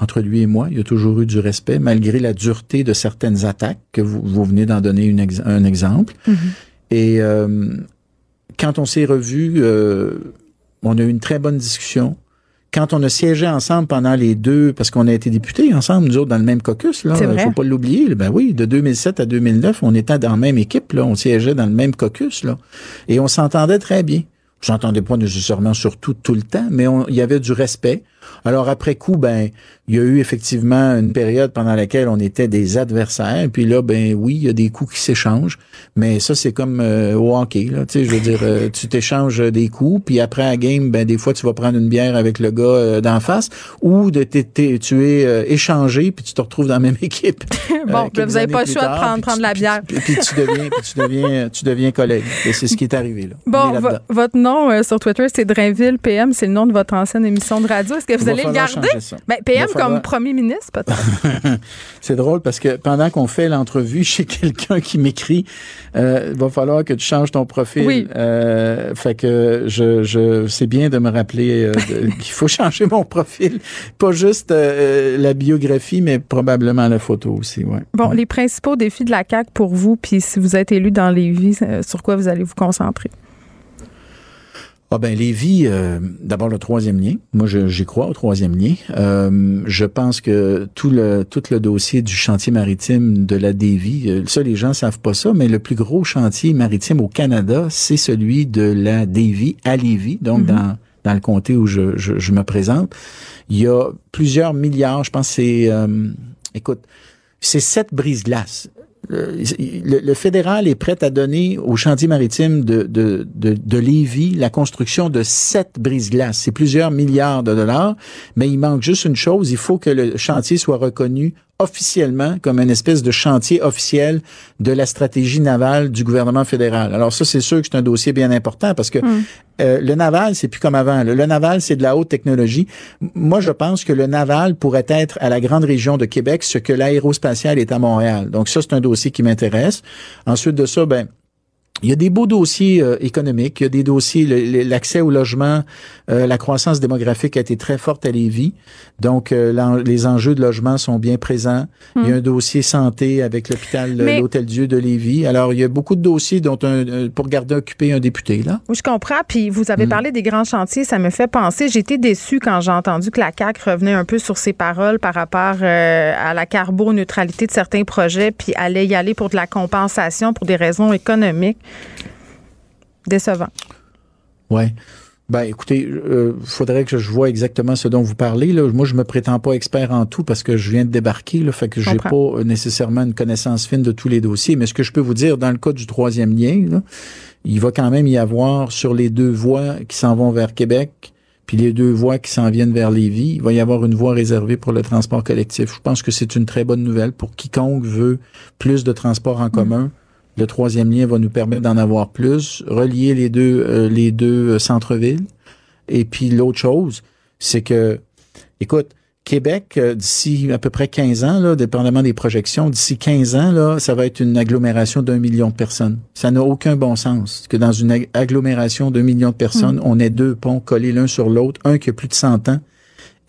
entre lui et moi. Il y a toujours eu du respect, malgré la dureté de certaines attaques, que vous, vous venez d'en donner une un exemple. Mm-hmm. Et euh, quand on s'est revus, euh, on a eu une très bonne discussion. Quand on a siégé ensemble pendant les deux, parce qu'on a été députés ensemble, nous autres, dans le même caucus, là, il faut pas l'oublier. Ben oui, de 2007 à 2009, on était dans la même équipe, là, on siégeait dans le même caucus, là, et on s'entendait très bien. J'entendais pas nécessairement sur tout tout le temps, mais il y avait du respect. Alors après coup, ben il y a eu effectivement une période pendant laquelle on était des adversaires. Puis là, ben oui, il y a des coups qui s'échangent, mais ça c'est comme euh, au hockey. Là, tu sais, je veux dire, euh, tu t'échanges des coups, puis après à game, ben des fois tu vas prendre une bière avec le gars euh, d'en face, ou de tu es échangé puis tu te retrouves dans la même équipe. bon, vous n'avez pas le choix de prendre, prendre la bière. Puis, tu deviens, tu deviens, tu deviens collègue. Et c'est ce qui est arrivé là. Bon, votre nom sur Twitter c'est Drainville PM, c'est le nom de votre ancienne émission de radio. Que vous allez le garder? Ben, PM comme premier ministre, peut-être. c'est drôle parce que pendant qu'on fait l'entrevue chez quelqu'un qui m'écrit, euh, il va falloir que tu changes ton profil. Oui. Euh, fait que je, je c'est bien de me rappeler euh, qu'il faut changer mon profil, pas juste euh, la biographie, mais probablement la photo aussi. Ouais. Bon, les principaux défis de la CAC pour vous, puis si vous êtes élu dans les vies, sur quoi vous allez vous concentrer? Ah ben Lévis, euh, d'abord le troisième lien. Moi, j'y crois au troisième lien. Euh, je pense que tout le tout le dossier du chantier maritime de la Dévie, euh, ça les gens savent pas ça, mais le plus gros chantier maritime au Canada, c'est celui de la Dévie à Lévis, donc dans dans le comté où je, je, je, me présente. Il y a plusieurs milliards, je pense c'est écoute, c'est sept brises-glaces le, fédéral est prêt à donner au chantier maritime de, de, de, de Lévis la construction de sept brises-glaces. C'est plusieurs milliards de dollars, mais il manque juste une chose, il faut que le chantier soit reconnu officiellement comme une espèce de chantier officiel de la stratégie navale du gouvernement fédéral. Alors ça, c'est sûr que c'est un dossier bien important parce que Hmm. euh, le naval, c'est plus comme avant. Le, le naval, c'est de la haute technologie. Moi, je pense que le naval pourrait être à la grande région de Québec ce que l'aérospatial est à Montréal. Donc ça, c'est un dossier qui m'intéresse. Ensuite de ça, ben il y a des beaux dossiers euh, économiques, il y a des dossiers, l'accès au logement, euh, la croissance démographique a été très forte à Lévis, donc euh, les enjeux de logement sont bien présents. Il y a un dossier santé avec l'hôpital, l'Hôtel Dieu de Lévis. Alors, il y a beaucoup de dossiers dont un, pour garder occupé un député, là. Oui, je comprends. Puis vous avez parlé des grands chantiers, ça me fait penser. Été déçue quand j'ai entendu que la CAQ revenait un peu sur ses paroles par rapport euh, à la carboneutralité de certains projets, puis allait y aller pour de la compensation pour des raisons économiques. Décevant. Ouais. Ben, écoutez, euh, faudrait que je vois exactement ce dont vous parlez. Là. Moi, je me prétends pas expert en tout parce que je viens de débarquer, là, fait que j'ai pas nécessairement une connaissance fine de tous les dossiers. Mais ce que je peux vous dire, dans le cas du troisième lien, là, il va quand même y avoir sur les deux voies qui s'en vont vers Québec, puis les deux voies qui s'en viennent vers Lévis, il va y avoir une voie réservée pour le transport collectif. Je pense que c'est une très bonne nouvelle pour quiconque veut plus de transport en commun. Le troisième lien va nous permettre d'en avoir plus, relier les deux euh, les deux euh, centres-villes. Et puis l'autre chose, c'est que, écoute, Québec, euh, d'ici à peu près 15 ans, là, dépendamment des projections, d'ici 15 ans, là, ça va être une agglomération d'un million de personnes. Ça n'a aucun bon sens que dans une ag- agglomération d'un million de personnes, on ait deux ponts collés l'un sur l'autre, un qui a plus de 100 ans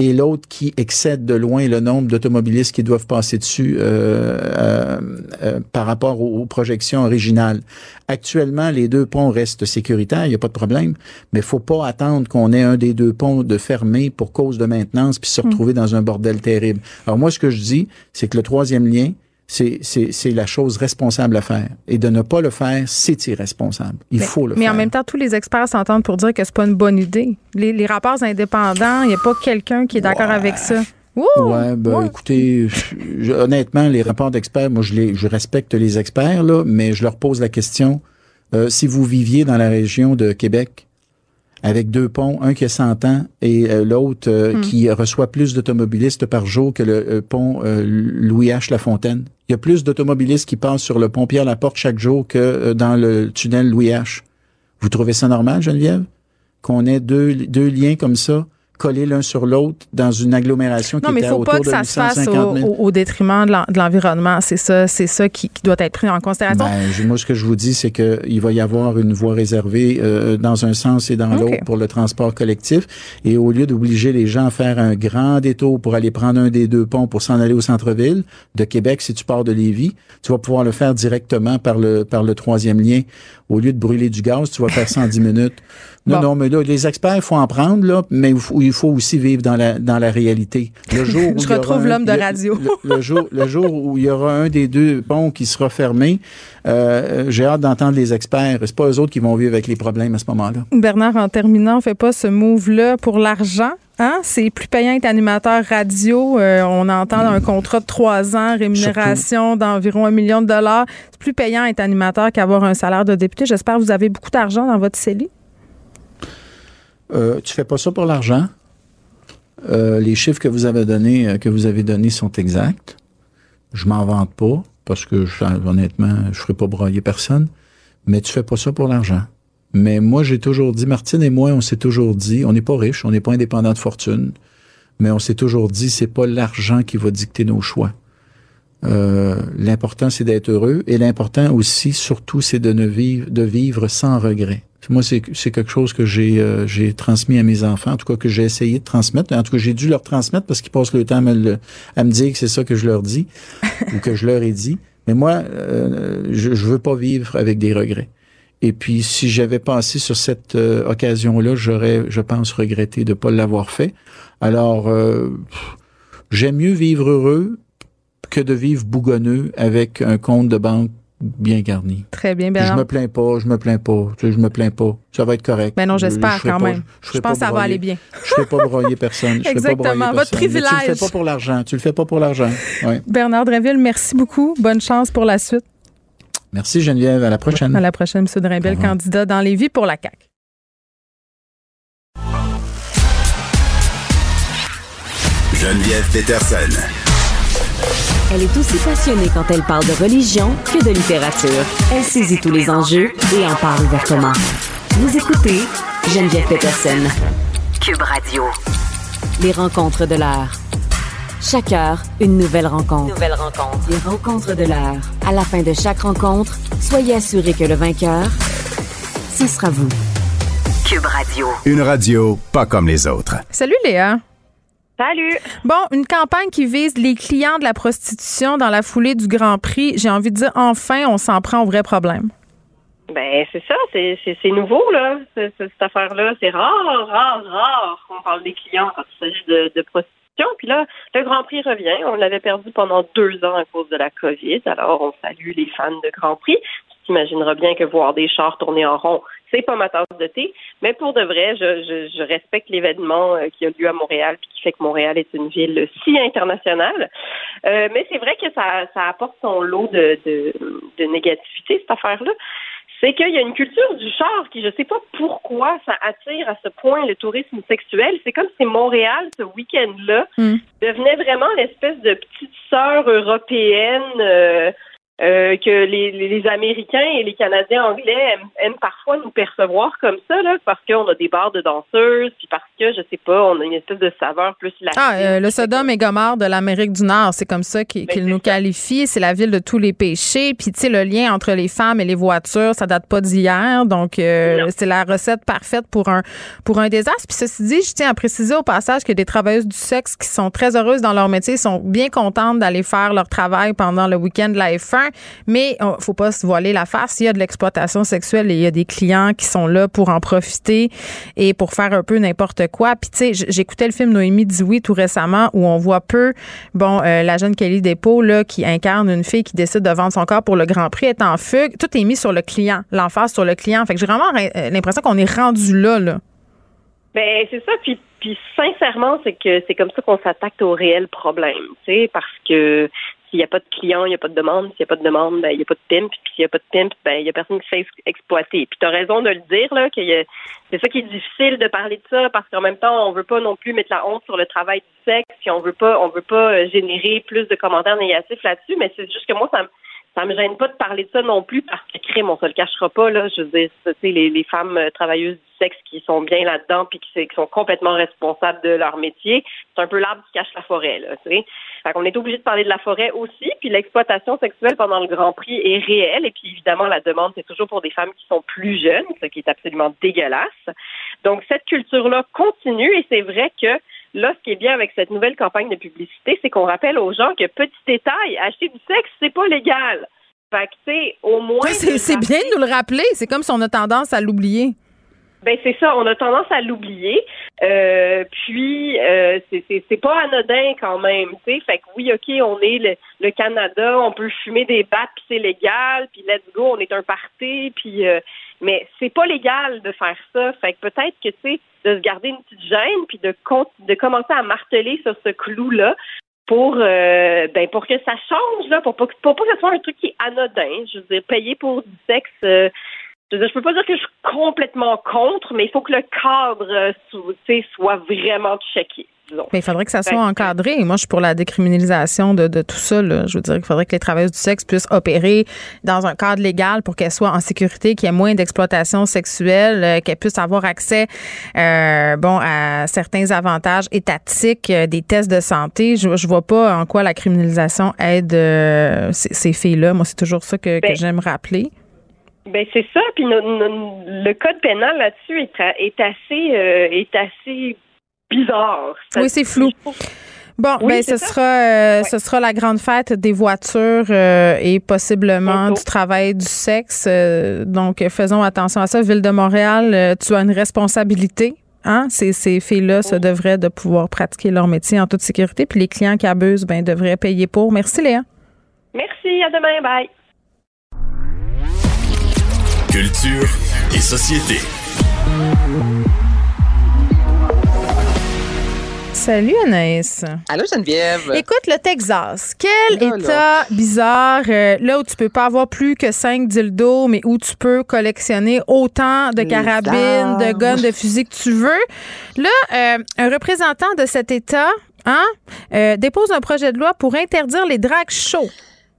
et l'autre qui excède de loin le nombre d'automobilistes qui doivent passer dessus euh, euh, euh, par rapport aux, aux, projections originales. Actuellement, les deux ponts restent sécuritaires, il n'y a pas de problème, mais il faut pas attendre qu'on ait un des deux ponts de fermé pour cause de maintenance puis se retrouver dans un bordel terrible. Alors moi, ce que je dis, c'est que le troisième lien, c'est la chose responsable à faire. Et de ne pas le faire, c'est irresponsable. Il mais, faut le mais faire. Mais en même temps, tous les experts s'entendent pour dire que c'est pas une bonne idée. Les, les rapports indépendants, il n'y a pas quelqu'un qui est d'accord ouais. avec ça. Ouh, ouais, ben ouais. écoutez, je, honnêtement, les rapports d'experts, moi, je, les, je respecte les experts, là, mais je leur pose la question, euh, si vous viviez dans la région de Québec, avec deux ponts, un qui a 100 ans et euh, l'autre euh, mm. qui reçoit plus d'automobilistes par jour que le pont Louis H. Lafontaine. Il y a plus d'automobilistes qui passent sur le pont Pierre-Laporte chaque jour que dans le tunnel Louis H. Vous trouvez ça normal, Geneviève? Qu'on ait deux liens comme ça? Collés l'un sur l'autre dans une agglomération qui non, mais était faut autour pas que de ça se fasse au, 000. au, au, détriment de l'environnement. C'est ça, c'est ça qui, qui, doit être pris en considération. Ben, moi, ce que je vous dis, c'est qu'il va y avoir une voie réservée euh, dans un sens et dans okay. l'autre pour le transport collectif. Et au lieu d'obliger les gens à faire un grand détour pour aller prendre un des deux ponts pour s'en aller au centre-ville de Québec, si tu pars de Lévis, tu vas pouvoir le faire directement par le par le troisième lien. Au lieu de brûler du gaz, tu vas faire ça en 10 minutes. Non, bon. non, mais là, les experts, il faut en prendre, là, mais il faut, il faut aussi vivre dans la, dans la réalité. Le jour où Je retrouve l'homme de radio. Le, le, jour, le jour où il y aura un des deux ponts qui sera fermé, euh, j'ai hâte d'entendre les experts. C'est pas eux autres qui vont vivre avec les problèmes à ce moment-là. Bernard, en terminant, on fait pas ce move-là pour l'argent. Hein? C'est plus payant être animateur radio. Euh, on entend un contrat de trois ans, rémunération d'environ un million de dollars. C'est plus payant être animateur qu'avoir un salaire de député. J'espère que vous avez beaucoup d'argent dans votre CELI. Euh, tu fais pas ça pour l'argent? Euh, les chiffres que vous avez donnés, que vous avez donnés sont exacts. Je m'en vante pas parce que honnêtement, je ferai pas broyer personne. Mais tu fais pas ça pour l'argent. Mais moi, j'ai toujours dit, Martine et moi, on s'est toujours dit, on n'est pas riche, on n'est pas indépendant de fortune, mais on s'est toujours dit, c'est pas l'argent qui va dicter nos choix. Euh, l'important, c'est d'être heureux, et l'important aussi, surtout, c'est de ne vivre, de vivre sans regret. Moi, c'est quelque chose que j'ai euh, j'ai transmis à mes enfants, en tout cas que j'ai essayé de transmettre. En tout cas, j'ai dû leur transmettre parce qu'ils passent le temps à me, le, à me dire que c'est ça que je leur dis ou que je leur ai dit. Mais moi, euh, je, je veux pas vivre avec des regrets. Et puis, si j'avais passé sur cette euh, occasion-là, j'aurais, je pense, regretté de ne pas l'avoir fait. Alors, euh, j'aime mieux vivre heureux que de vivre bougonneux avec un compte de banque bien garni. Très bien, Bernard. Je me plains pas, je me plains pas, tu sais, je me plains pas. Ça va être correct. Ben non, j'espère quand pas, même. Je, je pense que ça va aller bien. Je ne fais pas broyer personne. Je Exactement, fais pas broyer votre personne. privilège. Mais tu le fais pas pour l'argent. Tu le fais pas pour l'argent. Ouais. Bernard Drinville, merci beaucoup. Bonne chance pour la suite. Merci Geneviève. À la prochaine. À la prochaine, M. Drinville, candidat dans les vies pour la CAQ. Geneviève Peterson. Elle est aussi passionnée quand elle parle de religion que de littérature. Elle saisit tous les enjeux et en parle ouvertement. Vous écoutez Geneviève Peterson. Cube Radio. Les rencontres de l'heure. Chaque heure, une nouvelle rencontre. Nouvelle rencontre. Les rencontres de l'heure. À la fin de chaque rencontre, soyez assurés que le vainqueur, ce sera vous. Cube Radio. Une radio pas comme les autres. Salut Léa. Salut. Bon, une campagne qui vise les clients de la prostitution dans la foulée du Grand Prix. J'ai envie de dire, enfin, on s'en prend au vrai problème. Ben, c'est ça, c'est, nouveau, là, cette affaire-là. C'est rare, rare, rare qu'on parle des clients quand il s'agit de, de prostitution. Puis là, le Grand Prix revient. On l'avait perdu pendant deux ans à cause de la COVID. Alors, on salue les fans de Grand Prix. T'imagineras bien que voir des chars tourner en rond, c'est pas ma tasse de thé. Mais pour de vrai, je, je, je respecte l'événement euh, qui a lieu à Montréal puis qui fait que Montréal est une ville si internationale. Euh, mais c'est vrai que ça, ça apporte son lot de, de, de négativité, cette affaire-là c'est qu'il y a une culture du char qui, je sais pas pourquoi, ça attire à ce point le tourisme sexuel. C'est comme si Montréal, ce week-end-là, mm. devenait vraiment l'espèce de petite sœur européenne euh, euh, que les, les, Américains et les Canadiens anglais aiment, parfois nous percevoir comme ça, là, parce qu'on a des bars de danseuses, puis parce que, je sais pas, on a une espèce de saveur plus latine. Ah, euh, le Sodome et Gomorre de l'Amérique du Nord, c'est comme ça qu'ils ben, nous qualifient. C'est la ville de tous les péchés. Puis, tu sais, le lien entre les femmes et les voitures, ça date pas d'hier. Donc, euh, c'est la recette parfaite pour un, pour un désastre. Puis, ceci dit, je tiens à préciser au passage que des travailleuses du sexe qui sont très heureuses dans leur métier sont bien contentes d'aller faire leur travail pendant le week-end de la F1 mais il faut pas se voiler la face. Il y a de l'exploitation sexuelle et il y a des clients qui sont là pour en profiter et pour faire un peu n'importe quoi. Puis tu sais, j'écoutais le film Noémie dit oui tout récemment où on voit peu, bon, euh, la jeune Kelly Despaux là qui incarne une fille qui décide de vendre son corps pour le Grand Prix est en fugue. Tout est mis sur le client, l'emphase sur le client. Fait que j'ai vraiment euh, l'impression qu'on est rendu là là. Ben c'est ça. Puis puis sincèrement, c'est que c'est comme ça qu'on s'attaque au réel problème, tu sais, parce que s'il n'y a pas de client, il n'y a pas de demande. S'il n'y a pas de demande, ben, il n'y a pas de pimp. Puis s'il n'y a pas de pimp, ben, il n'y a personne qui se fait exploiter. Puis tu as raison de le dire, là, que c'est ça qui est difficile de parler de ça parce qu'en même temps, on veut pas non plus mettre la honte sur le travail du sexe. Puis on veut pas, on veut pas euh, générer plus de commentaires négatifs là-dessus. Mais c'est juste que moi, ça me ça me gêne pas de parler de ça non plus parce que crime, on se le cachera pas là. Je veux dire, les, les femmes euh, travailleuses du sexe qui sont bien là-dedans puis qui, sont complètement responsables de leur métier, c'est un peu l'arbre qui cache la forêt là. Tu sais, fait qu'on est obligé de parler de la forêt aussi. Puis l'exploitation sexuelle pendant le Grand Prix est réelle et puis évidemment la demande c'est toujours pour des femmes qui sont plus jeunes, ce qui est absolument dégueulasse. Donc cette culture là continue et c'est vrai que Là, ce qui est bien avec cette nouvelle campagne de publicité, c'est qu'on rappelle aux gens que petit détail, acheter du sexe, c'est pas légal. Fait que, tu sais, au moins. C'est bien de nous le rappeler. C'est comme si on a tendance à l'oublier. Ben c'est ça, on a tendance à l'oublier. Euh, puis euh, c'est pas anodin quand même, tu sais. Fait que oui, ok, on est le, Canada, on peut fumer des battes puis c'est légal, puis let's go, on est un party, puis euh, mais c'est pas légal de faire ça. Fait que peut-être que tu sais de se garder une petite gêne puis de de commencer à marteler sur ce clou là pour euh, ben pour que ça change là, pour, pour, pour pas que ce soit un truc qui est anodin. Je veux dire, payer pour du sexe. Euh, je ne peux pas dire que je suis complètement contre, mais il faut que le cadre euh, soit vraiment checké. Mais il faudrait que ça soit encadré. Moi, je suis pour la décriminalisation de, tout ça. Je veux dire qu'il faudrait que les travailleuses du sexe puissent opérer dans un cadre légal pour qu'elles soient en sécurité, qu'il y ait moins d'exploitation sexuelle, euh, qu'elles puissent avoir accès euh, bon, à certains avantages étatiques, euh, des tests de santé. Je, je vois pas en quoi la criminalisation aide ces, filles-là. Moi, c'est toujours ça que, ben j'aime rappeler. Ben c'est ça. Puis le code pénal là-dessus est, est assez est assez bizarre. oui, c'est flou. Bon, ben ce sera euh, ce sera la grande fête des voitures euh, et possiblement du travail du sexe. Euh, donc faisons attention à ça. Ville de Montréal, tu as une responsabilité. Hein? Ces, ces filles-là se devraient de pouvoir pratiquer leur métier en toute sécurité. Puis les clients qui abusent, ben devraient payer pour. Merci Léa. Merci, à demain, bye. Culture et société. Salut Anaïs. Allô Geneviève. Écoute, le Texas, quel état bizarre, euh, là où tu peux pas avoir plus que 5 dildos, mais où tu peux collectionner autant de carabines, de guns, de fusils que tu veux. Là, euh, un représentant de cet état hein, euh, dépose un projet de loi pour interdire les drags chauds.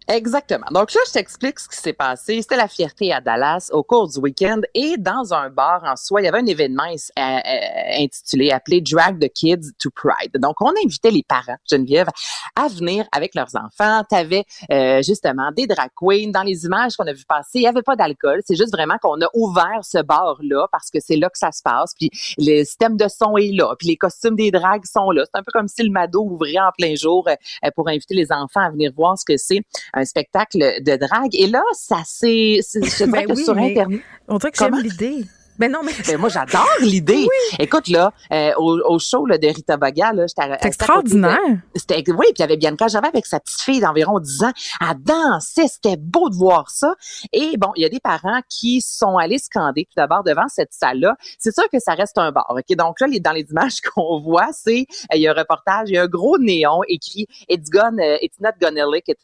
Exactement. Donc là, je t'explique ce qui s'est passé. C'était la fierté à Dallas au cours du week-end et dans un bar en soi, il y avait un événement euh, euh, intitulé, appelé Drag the Kids to Pride. Donc, on invitait les parents, Geneviève, à venir avec leurs enfants. Tu avais euh, justement des drag queens. Dans les images qu'on a vu passer, il n'y avait pas d'alcool. C'est juste vraiment qu'on a ouvert ce bar-là parce que c'est là que ça se passe. Puis le système de son est là. Puis les costumes des drags sont là. C'est un peu comme si le Mado ouvrait en plein jour pour inviter les enfants à venir voir ce que c'est un spectacle de drague. Et là, ça s'est, je dirais ben que sur Internet. On dirait que j'aime l'idée. Ben non, mais. Ben moi, j'adore l'idée. Écoute, là, euh, au, au, show là, de Rita Baga, là, j'étais. C'est extraordinaire. C'était, oui, puis il y avait Bianca J'avais avec sa petite fille d'environ 10 ans. à danser. C'était beau de voir ça. Et bon, il y a des parents qui sont allés scander tout d'abord devant cette salle-là. C'est sûr que ça reste un bar. OK? Donc là, les, dans les images qu'on voit, c'est, euh, il y a un reportage, il y a un gros néon écrit It's gonna, it's not gonna lick it,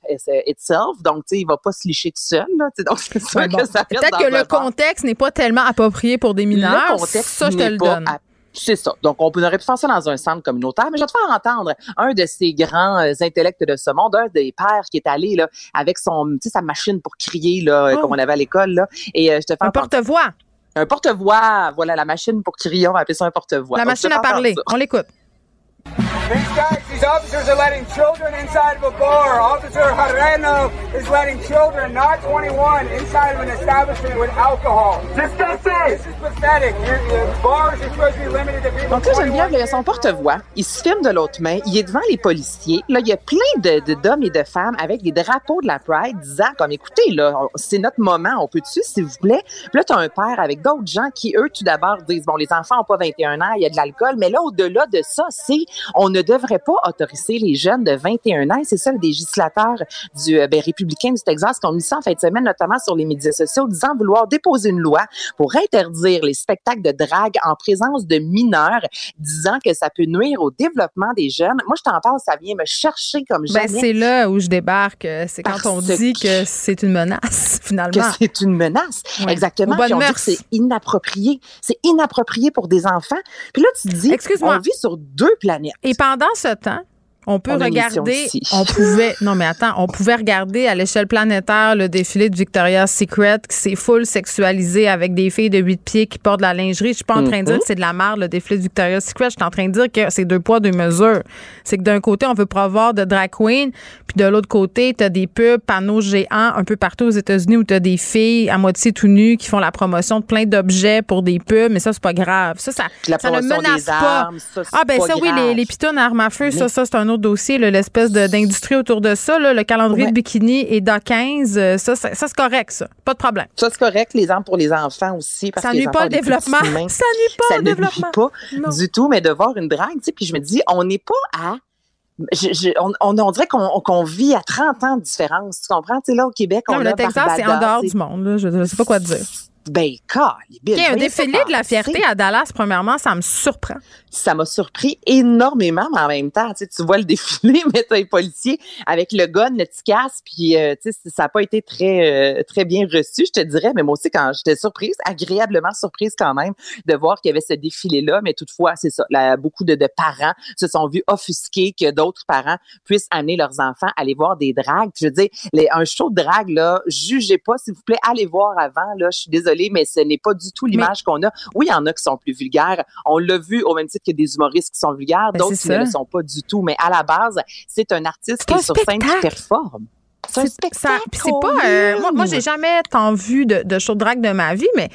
itself. Donc, tu sais, il va pas se licher tout seul, là. Donc, c'est sûr que ça Peut-être que le contexte n'est pas tellement approprié pour des mineurs. ça, je te le donne. C'est ça. Donc, on aurait pu faire ça dans un centre communautaire, mais je vais te faire entendre un de ces grands euh, intellects de ce monde, un des pères qui est allé là avec son, sa machine pour crier là, Oh. comme on avait à l'école là, et euh, je te fais Un porte-voix. un porte-voix, voilà la machine pour crier, on va appeler ça un porte-voix. La Donc, machine à parler. On l'écoute. These guys, these officers are letting children inside of a bar. Officer Hareno is letting children not 21 inside of an establishment with alcohol. Disgusting! This is pathetic. Your, your bars are supposed to be limited to people Donc là, 21 Geneviève, là, il y a son porte-voix. Il se filme de l'autre main. Il est devant les policiers. Là, il y a plein de, de- d'hommes et de femmes avec des drapeaux de la Pride disant comme, écoutez, là, c'est notre moment. On peut-tu, s'il vous plaît? Puis là, tu as un père avec d'autres gens qui, eux, tout d'abord disent, bon, les enfants n'ont pas 21 ans, il y a de l'alcool. Mais là, au-delà de ça, c'est, on ne devrait pas autoriser les jeunes de 21 ans. C'est ça, le législateur du, euh, ben, républicain du Texas qui ont mis ça en fin de semaine, notamment sur les médias sociaux, disant vouloir déposer une loi pour interdire les spectacles de drague en présence de mineurs, disant que ça peut nuire au développement des jeunes. Moi, je t'en parle, ça vient me chercher comme Ben, jamais. c'est là où je débarque. euh, C'est quand Parce on dit que c'est une menace, finalement. que c'est une menace. Exactement. Puis on dit que c'est inapproprié. C'est inapproprié pour des enfants. Puis là, tu te dis, Excuse-moi. on vit sur deux planètes. Et pendant ce temps, on peut On regarder, on pouvait, non mais attends, on pouvait regarder à l'échelle planétaire le défilé de Victoria's Secret qui s'est full sexualisé avec des filles de 8 pieds qui portent de la lingerie. Je suis pas en train de dire Mhm. que c'est de la merde le défilé de Victoria's Secret. Je suis en train de dire que c'est deux poids, deux mesures. C'est que d'un côté, on veut promouvoir de drag queen, puis de l'autre côté, tu as des pubs, panneaux géants un peu partout aux États-Unis où tu as des filles à moitié tout nues qui font la promotion de plein d'objets pour des pubs, mais ça, c'est pas grave. Ça, ça, la ça ne menace des pas. armes, ça, c'est ah, ben pas ça, oui, les, les pitons à armes à feu, ça, Mais- ça, c'est un autre dossier, là, l'espèce d'industrie autour de ça, là, le calendrier Ouais. de bikini et d'A15, euh, ça, ça, ça, c'est correct, ça. Pas de problème. Ça, c'est correct, les armes pour les enfants aussi. Parce Ça que les nuit pas plus développement. Ça nuit pas ça au ne développement. nuit pas Non. du tout, mais de voir une drague, tu sais, puis je me dis, on n'est pas à... je- je- on, on, dirait qu'on qu'on vit à 30 ans de différence, tu comprends? Tu sais, là, au Québec, Non, on mais a le Texas, c'est en dehors du monde, là. Je, je sais pas quoi te dire. Ben, calibile. OK, un Voyez ça défilé de la fierté à Dallas, premièrement, ça me surprend. ça m'a surpris énormément, mais en même temps, tu, sais, tu vois le défilé, mais t'as les policiers avec le gun, le petit casque, puis euh, tu sais, ça n'a pas été très euh, très bien reçu, je te dirais, mais moi aussi, quand j'étais surprise, agréablement surprise quand même, de voir qu'il y avait ce défilé-là, mais toutefois, c'est ça, là, beaucoup de, de parents se sont vus offusqués que d'autres parents puissent amener leurs enfants à aller voir des dragues. Je veux dire, les, un show de drague, là, jugez pas, s'il vous plaît, allez voir avant, là, je suis désolée, mais ce n'est pas du tout l'image qu'on a. Oui, il y en a qui sont plus vulgaires. On l'a vu au même titre que des humoristes qui sont vulgaires, Ben, d'autres qui ne le sont pas du tout. Mais à la base, c'est un artiste qui est sur scène qui performe. C'est un C'est- spectacle. ça- puis c'est pas. euh, moi, moi j'ai jamais tant vu de, de show de drague de ma vie, mais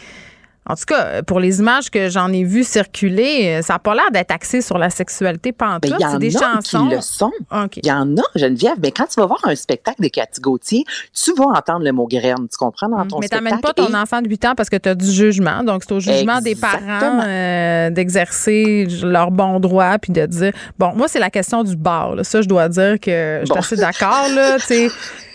en tout cas, pour les images que j'en ai vues circuler, euh, ça n'a pas l'air d'être axé sur la sexualité pantoute. Ben, il y en c'est des a chansons. qui le sont. OK. Il y en a, Geneviève. Mais quand tu vas voir un spectacle de Cathy Gauthier, tu vas entendre le mot graine. Tu comprends dans ton Mm. Mais spectacle? t'amènes pas ton Et- enfant de 8 ans parce que tu as du jugement. Donc, c'est au jugement des parents euh, d'exercer leur bon droit puis de dire. Bon, moi, c'est la question du bar. là. Ça, je dois dire que je suis Bon. assez d'accord. là.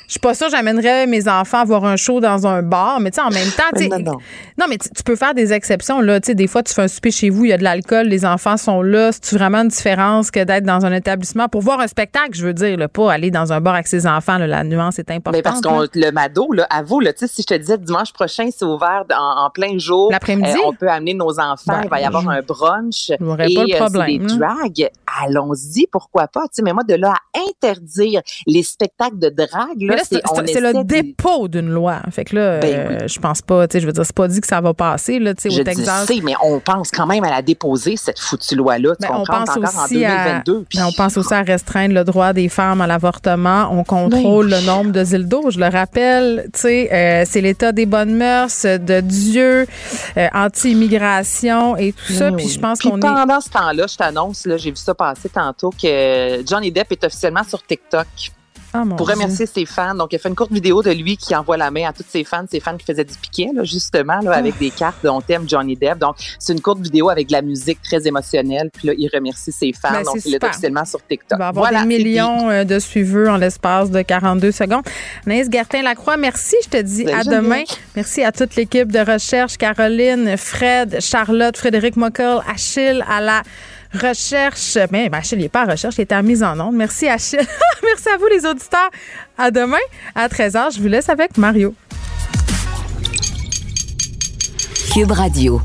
Je suis pas sûre que j'amènerais mes enfants à voir un show dans un bar, mais tu sais, en même temps, tu Non, non. non, mais tu peux faire des exceptions. Là, tu sais, des fois, tu fais un souper chez vous, il y a de l'alcool, les enfants sont là. C'est vraiment une différence que d'être dans un établissement pour voir un spectacle? Je veux dire, là, pas aller dans un bar avec ses enfants. là, la nuance est importante. Mais parce qu'on le Mado, là, avoue, là, tu sais, si je te disais dimanche prochain, c'est ouvert en, en plein jour. L'après-midi? euh, on peut amener nos enfants. Ben, il va y avoir je- un brunch. j'aurais et pas le euh, problème, c'est des dragues. Allons-y, pourquoi pas? Tu sais, mais moi, de là à interdire les spectacles de drague, là, là, c'est le de- dépôt d'une loi. Fait que là, Ben euh, je pense pas, tu sais, je veux dire, c'est pas dit que ça va passer, là, tu sais, Je au Texas. sais, mais on pense quand même à la déposer, cette foutue loi-là. Ben, on pense encore aussi en à, 2022. puis- ben, on pense aussi à restreindre le droit des femmes à l'avortement. On contrôle Ben le nombre de dildos. Je le rappelle, tu sais, euh, c'est l'état des bonnes mœurs, de Dieu, euh, anti-immigration et tout ça. Puis je pense qu'on est. pendant ce temps-là, je t'annonce, là, j'ai vu ça passer tantôt, que Johnny Depp est officiellement sur TikTok. Ah, pour Dieu. remercier ses fans. Donc, il a fait une courte vidéo de lui qui envoie la main à toutes ses fans, ses fans qui faisaient du piquet, là, justement, là, avec des cartes de On t'aime Johnny Depp. Donc, c'est une courte vidéo avec de la musique très émotionnelle. Puis là, il remercie ses fans. Ben, donc, il est officiellement sur TikTok. Il va avoir Voilà, des millions euh, de suiveurs en l'espace de 42 secondes. Anaïs Gertin-Lacroix, merci. Je te dis Salut, à demain. Merci à toute l'équipe de recherche. Caroline, Fred, Charlotte, Frédéric Mockel, Achille à la recherche. Mais ben, Achille, il n'est pas à recherche, il est à mise en onde. Merci, Achille. merci à vous, les auditeurs. À demain, à 13h. Je vous laisse avec Mario. Cube Radio.